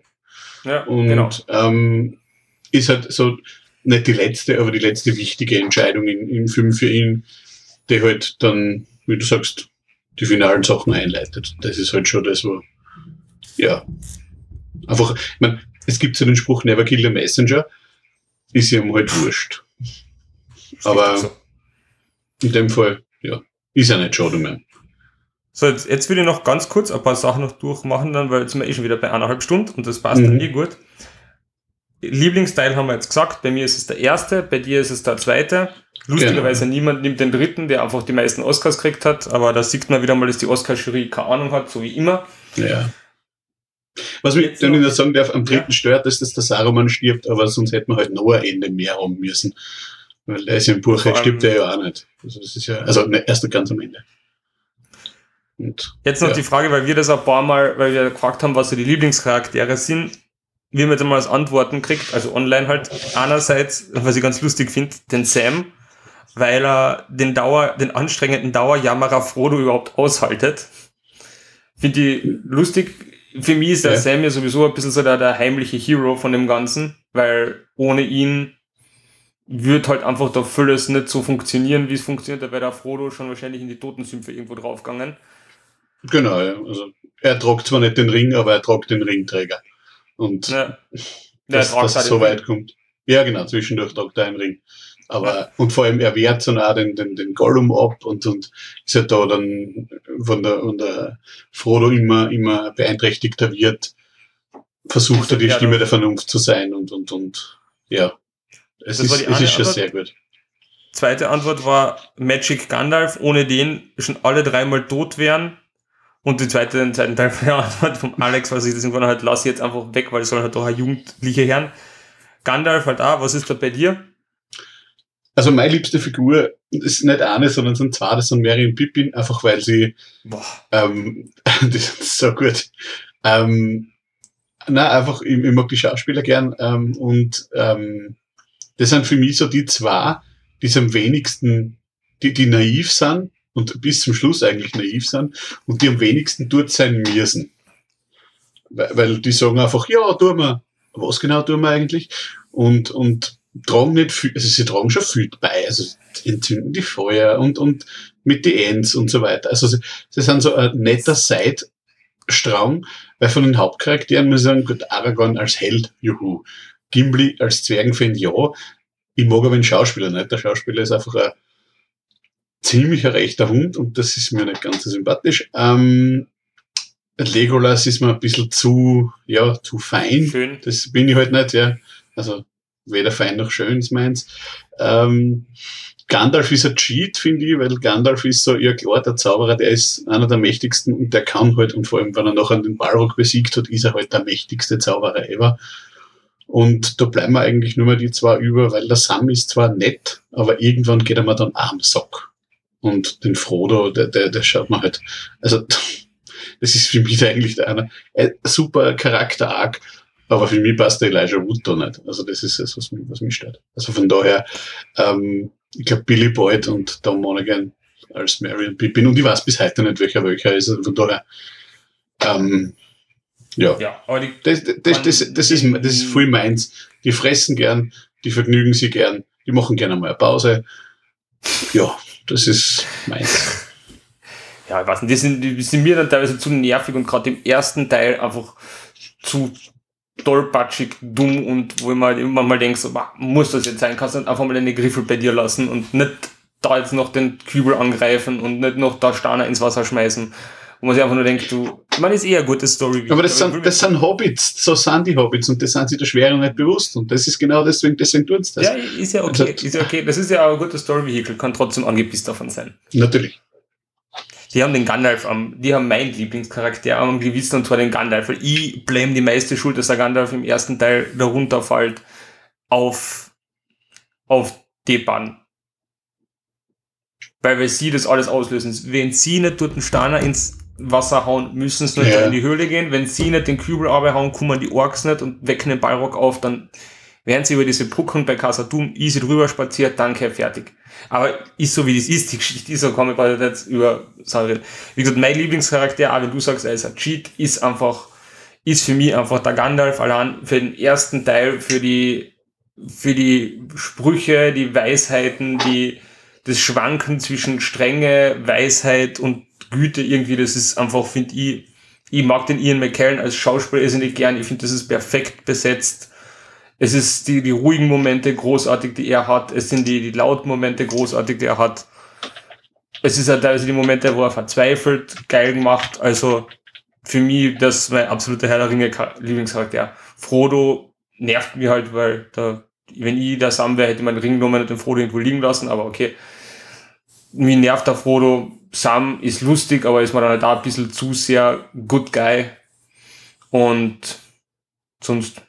Ja, und genau. ähm, ist halt so nicht die letzte, aber die letzte wichtige Entscheidung in, im Film für ihn, die halt dann, wie du sagst, die finalen Sachen einleitet. Das ist halt schon das, wo, ja, einfach, ich meine, es gibt so den Spruch, never kill the messenger, ist ihm halt wurscht. Aber in dem Fall, ja, ist ja nicht schade mehr. So, jetzt, jetzt will ich noch ganz kurz ein paar Sachen noch durchmachen, dann, weil jetzt sind wir eh schon wieder bei eineinhalb Stunden und das passt mhm. dann eh gut. Lieblingsteil haben wir jetzt gesagt, bei mir ist es der erste, bei dir ist es der zweite. Lustigerweise genau. niemand nimmt den dritten, der einfach die meisten Oscars gekriegt hat, aber da sieht man wieder mal, dass die Oscar-Jury keine Ahnung hat, so wie immer. Ja. Was mich dann noch sagen darf, am dritten ja. stört, dass das der Saruman stirbt, aber sonst hätte man halt noch ein Ende mehr haben müssen. Weil der ist im Buch, Vor stirbt der ja auch nicht. Also das ist ja, also ne, erst ganz am Ende. Und, Jetzt noch ja. die Frage, weil wir das ein paar Mal, weil wir gefragt haben, was so die Lieblingscharaktere sind. Wir haben jetzt mal als Antworten kriegt, also online halt. Einerseits, was ich ganz lustig finde, den Sam, weil er den Dauer, den anstrengenden Dauerjammerer Frodo überhaupt aushaltet. Finde ich lustig. Für mich ist der ja. Sam ja sowieso ein bisschen so der, der heimliche Hero von dem Ganzen, weil ohne ihn wird halt einfach da vieles nicht so funktionieren, wie es funktioniert. Da wäre der Frodo schon wahrscheinlich in die Totensümpfe irgendwo draufgegangen. Genau, ja. Also er tragt zwar nicht den Ring, aber er tragt den Ringträger. Und ja. dass, ja, dass es so weit kommt. Ja, genau, zwischendurch tragt er einen Ring. Aber, ja. und vor allem, er wehrt dann auch den, den, den Gollum ab und, und ist halt da dann von der, von der Frodo immer, immer beeinträchtigter wird, versucht er die Stimme der Vernunft zu sein und, und, und, ja. Es das ist, es ist schon sehr gut. Zweite Antwort war Magic Gandalf, ohne den schon alle dreimal tot wären. Und die zweite, den zweiten Teil von der Antwort von Alex, was ich das irgendwann halt lasse jetzt einfach weg, weil es soll halt doch ein jugendlicher Herren. Gandalf halt auch, was ist da bei dir? Also meine liebste Figur ist nicht eine, sondern sind zwei, das sind Mary und Pippin, einfach weil sie, Boah. ähm, die sind so gut. Ähm, na, einfach, ich, ich mag die Schauspieler gern ähm, und ähm, das sind für mich so die zwei, die am wenigsten, die, die naiv sind und bis zum Schluss eigentlich naiv sind und die am wenigsten dort sein müssen. Weil, die sagen einfach, ja, tun wir. Was genau tun wir eigentlich? Und, und tragen nicht viel, also sie tragen schon viel bei, also entzünden die Feuer und, und mit die Ends und so weiter. Also sie, sie sind so ein netter Seitstrang, weil von den Hauptcharakteren muss ich sagen, gut, Aragorn als Held, juhu. Gimli als Zwergenfan, ja. Ich mag aber den Schauspieler nicht. Der Schauspieler ist einfach ein ziemlicher rechter Hund und das ist mir nicht ganz so sympathisch. Ähm, Legolas ist mir ein bisschen zu, ja, zu fein. Schön. Das bin ich halt nicht, ja. Also weder fein noch schön ist meins. Ähm, Gandalf ist ein Cheat, finde ich, weil Gandalf ist so, ja klar, der Zauberer, der ist einer der mächtigsten und der kann halt, und vor allem, wenn er noch an den Balrog besiegt hat, ist er halt der mächtigste Zauberer ever. Und da bleiben wir eigentlich nur mal die zwei über, weil der Sam ist zwar nett, aber irgendwann geht er mir dann am Sack. Und den Frodo, der, der, der schaut man halt, also, das ist für mich eigentlich einer, ein super Charakter-Arc, aber für mich passt der Elijah Wood da nicht. Also das ist das, was mich, was mich stört. Also von daher, ähm, ich glaube Billy Boyd und Tom Monaghan als Marion Pippin und ich weiß bis heute nicht, welcher welcher ist. Also von daher, ähm, ja. ja aber die das, das, das, das, das, ist, das ist voll meins. Die fressen gern, die vergnügen sich gern, die machen gerne mal eine Pause. Ja, das ist meins. Ja, ich weiß nicht, die sind, die sind mir dann teilweise zu nervig und gerade im ersten Teil einfach zu tollpatschig, dumm und wo man halt immer mal denkt, so, muss das jetzt sein? Kannst du nicht einfach mal eine Griffel bei dir lassen und nicht da jetzt noch den Kübel angreifen und nicht noch da Steiner ins Wasser schmeißen wo man sich einfach nur denkt, du, man ist eher eine gute Story. Aber das, sind, das sind Hobbits, so sind die Hobbits und das sind sich der Schwere nicht bewusst und das ist genau deswegen, deswegen tun sie das. Ja, ist ja okay, also, ist ja okay. Das ist ja auch ein gutes Story-Vehicle, kann trotzdem angepisst davon sein. Natürlich. Die haben den Gandalf am, die haben meinen Lieblingscharakter am gewissen und zwar den Gandalf, weil ich blame die meiste Schuld, dass der Gandalf im ersten Teil darunter fällt auf, auf Depan. Weil wir sie das alles auslösen. Wenn sie nicht dort einen Steiner ins Wasser hauen, müssen sie nicht ja. in die Höhle gehen. Wenn sie nicht den Kübel hauen, kommen die Orks nicht und wecken den Ballrock auf, dann werden sie über diese Brücken bei Casadum easy drüber spaziert, danke, fertig. Aber ist so wie das ist, die Geschichte ist so, kann ich gerade jetzt über sagen. Wie gesagt, mein Lieblingscharakter, auch wenn du sagst, er ist ein Cheat, ist einfach, ist für mich einfach der Gandalf allein für den ersten Teil, für die, für die Sprüche, die Weisheiten, die, das Schwanken zwischen Strenge, Weisheit und Güte irgendwie, das ist einfach, finde ich, ich mag den Ian McKellen als Schauspieler irrsinnig gern. Ich finde, das ist perfekt besetzt. Es ist die, die ruhigen Momente großartig, die er hat. Es sind die, die lauten Momente großartig, die er hat. Es ist halt teilweise die Momente, wo er verzweifelt, geil gemacht. Also für mich, das ist mein absoluter Herr der Ringe Lieblingscharakter. Frodo nervt mich halt, weil da, wenn ich da Sam wäre, hätte man den Ring genommen und den Frodo irgendwo liegen lassen, aber okay. Mich nervt der Frodo Sam ist lustig, aber ist mir dann halt auch ein bisschen zu sehr good guy. Und sonst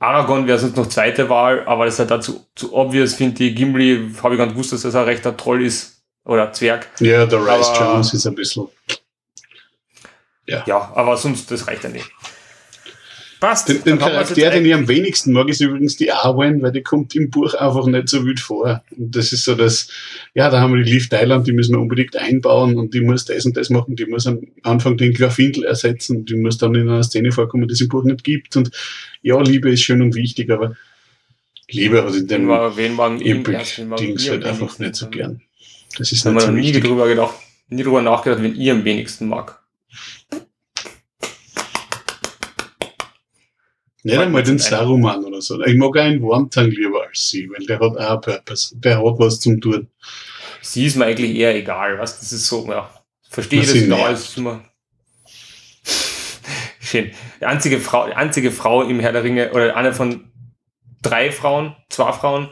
Aragorn wäre sonst noch zweite Wahl, aber das ist halt dazu zu obvious, finde ich. Gimli habe ich gar nicht gewusst, dass das ein rechter Troll ist. Oder Zwerg. Ja, der Rice Jones ist ein bisschen. Ja. ja, aber sonst, das reicht ja nicht. Passt. Den, den Charakter, den ich am wenigsten mag, ist übrigens die Arwen, weil die kommt im Buch einfach nicht so wild vor. Und das ist so das, ja, da haben wir die Leaf Thailand, die müssen wir unbedingt einbauen und die muss das und das machen, die muss am Anfang den Glorfindel ersetzen, die muss dann in einer Szene vorkommen, die es im Buch nicht gibt. Und ja, Liebe ist schön und wichtig, aber Liebe hat in dem wen mag Epic-Dings halt einfach nicht so gern. Das ist wir noch nie drüber gedacht. nie drüber nachgedacht, wen ihr am wenigsten mag. Nicht einmal den ein. Saruman oder so. Ich mag auch einen Wormtang lieber als sie, weil der hat auch einen Purpose. Der hat was zum tun. Sie ist mir eigentlich eher egal, was? Das ist so, ja. Verstehe das genau. nervt. Ist immer Schön. Die einzige Frau, die einzige Frau im Herr der Ringe, oder eine von drei Frauen, zwei Frauen.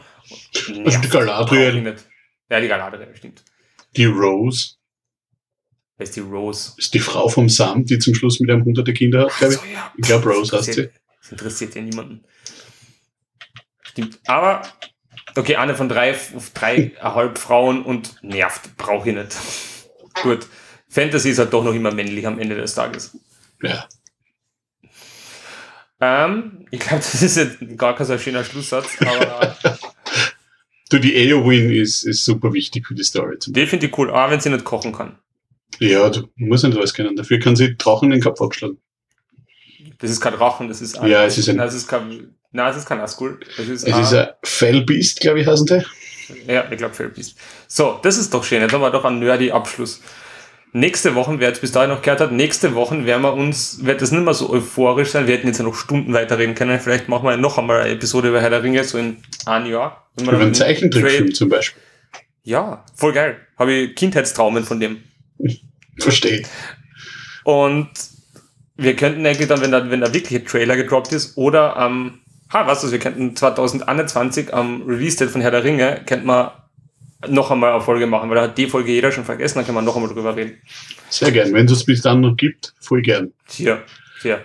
Also die Galadriel. Ja, die Galadriel, stimmt. Die Rose Wer ist die Rose? ist die Frau vom Sam, die zum Schluss mit einem hunderte Kinder hat, glaube ich. So, ja. Ich glaube, Rose heißt sie. Das interessiert ja niemanden. Stimmt. Aber, okay, eine von drei, dreieinhalb Frauen und nervt, brauche ich nicht. Gut. Fantasy ist halt doch noch immer männlich am Ende des Tages. Ja. Ähm, ich glaube, das ist jetzt gar kein so schöner Schlusssatz, aber Du, die Eowyn ist, ist super wichtig für die Story. Zum die finde ich cool, auch wenn sie nicht kochen kann. ja, du musst nicht alles können. Dafür kann sie Drachen in den Kopf abschlagen. Das ist kein Drachen, das ist Ja, es ist ein- Nein, es ist kein, nein, es ist kein Asgul. Es ist, Es ein- ist ein Fellbeast, glaube ich, heißen die. Ja, ich glaube, Felbeast. So, das ist doch schön. Jetzt haben wir doch einen nerdy Abschluss. Nächste Woche, wer jetzt bis dahin noch gehört hat, nächste Woche werden wir uns, wird das nicht mehr so euphorisch sein. Wir hätten jetzt ja noch Stunden weiterreden können. Vielleicht machen wir noch einmal eine Episode über Herr der Ringe, so in einem Jahr. Wenn Über einen Zeichentrickfilm zum Beispiel. Ja, voll geil. Habe ich Kindheitstraumen von dem. Verstehe. Und wir könnten eigentlich dann, wenn da, wenn da wirkliche Trailer gedroppt ist, oder am, ha, was du, wir könnten 2021 am Release-Date von Herr der Ringe, könnten wir noch einmal eine Folge machen, weil da hat die Folge jeder schon vergessen, dann können wir noch einmal drüber reden. Sehr gern. Wenn es bis dann noch gibt, voll gern. Tja, tja.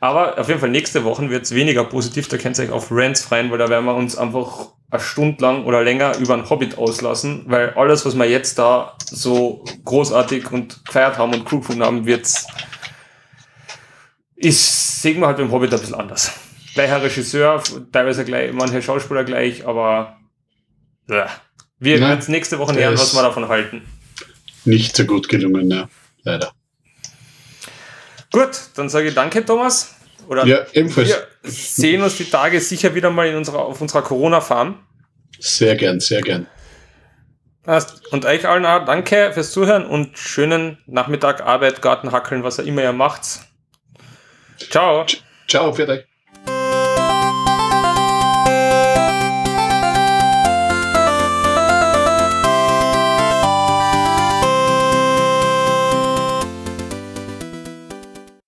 Aber auf jeden Fall nächste Woche wird es weniger positiv, da könnt ihr euch auf Rants freuen, weil da werden wir uns einfach eine Stunde lang oder länger über einen Hobbit auslassen, weil alles, was wir jetzt da so großartig und gefeiert haben und cool gefunden haben, wird's ist, sehen wir halt beim Hobbit ein bisschen anders. Gleicher Regisseur, teilweise gleich, manche Schauspieler gleich, aber ja. wir werden uns nächste Woche lernen, was wir davon halten. Nicht so gut gelungen, ja. Leider. Gut, dann sage ich danke, Thomas. Oder Ja, ebenfalls. Wir sehen uns die Tage sicher wieder mal in unserer, auf unserer Corona-Farm. Sehr gern, sehr gern. Und euch allen auch danke fürs Zuhören und schönen Nachmittag, Arbeit, Garten, Hackeln, was ihr immer ihr macht. Ciao. Ciao, euch.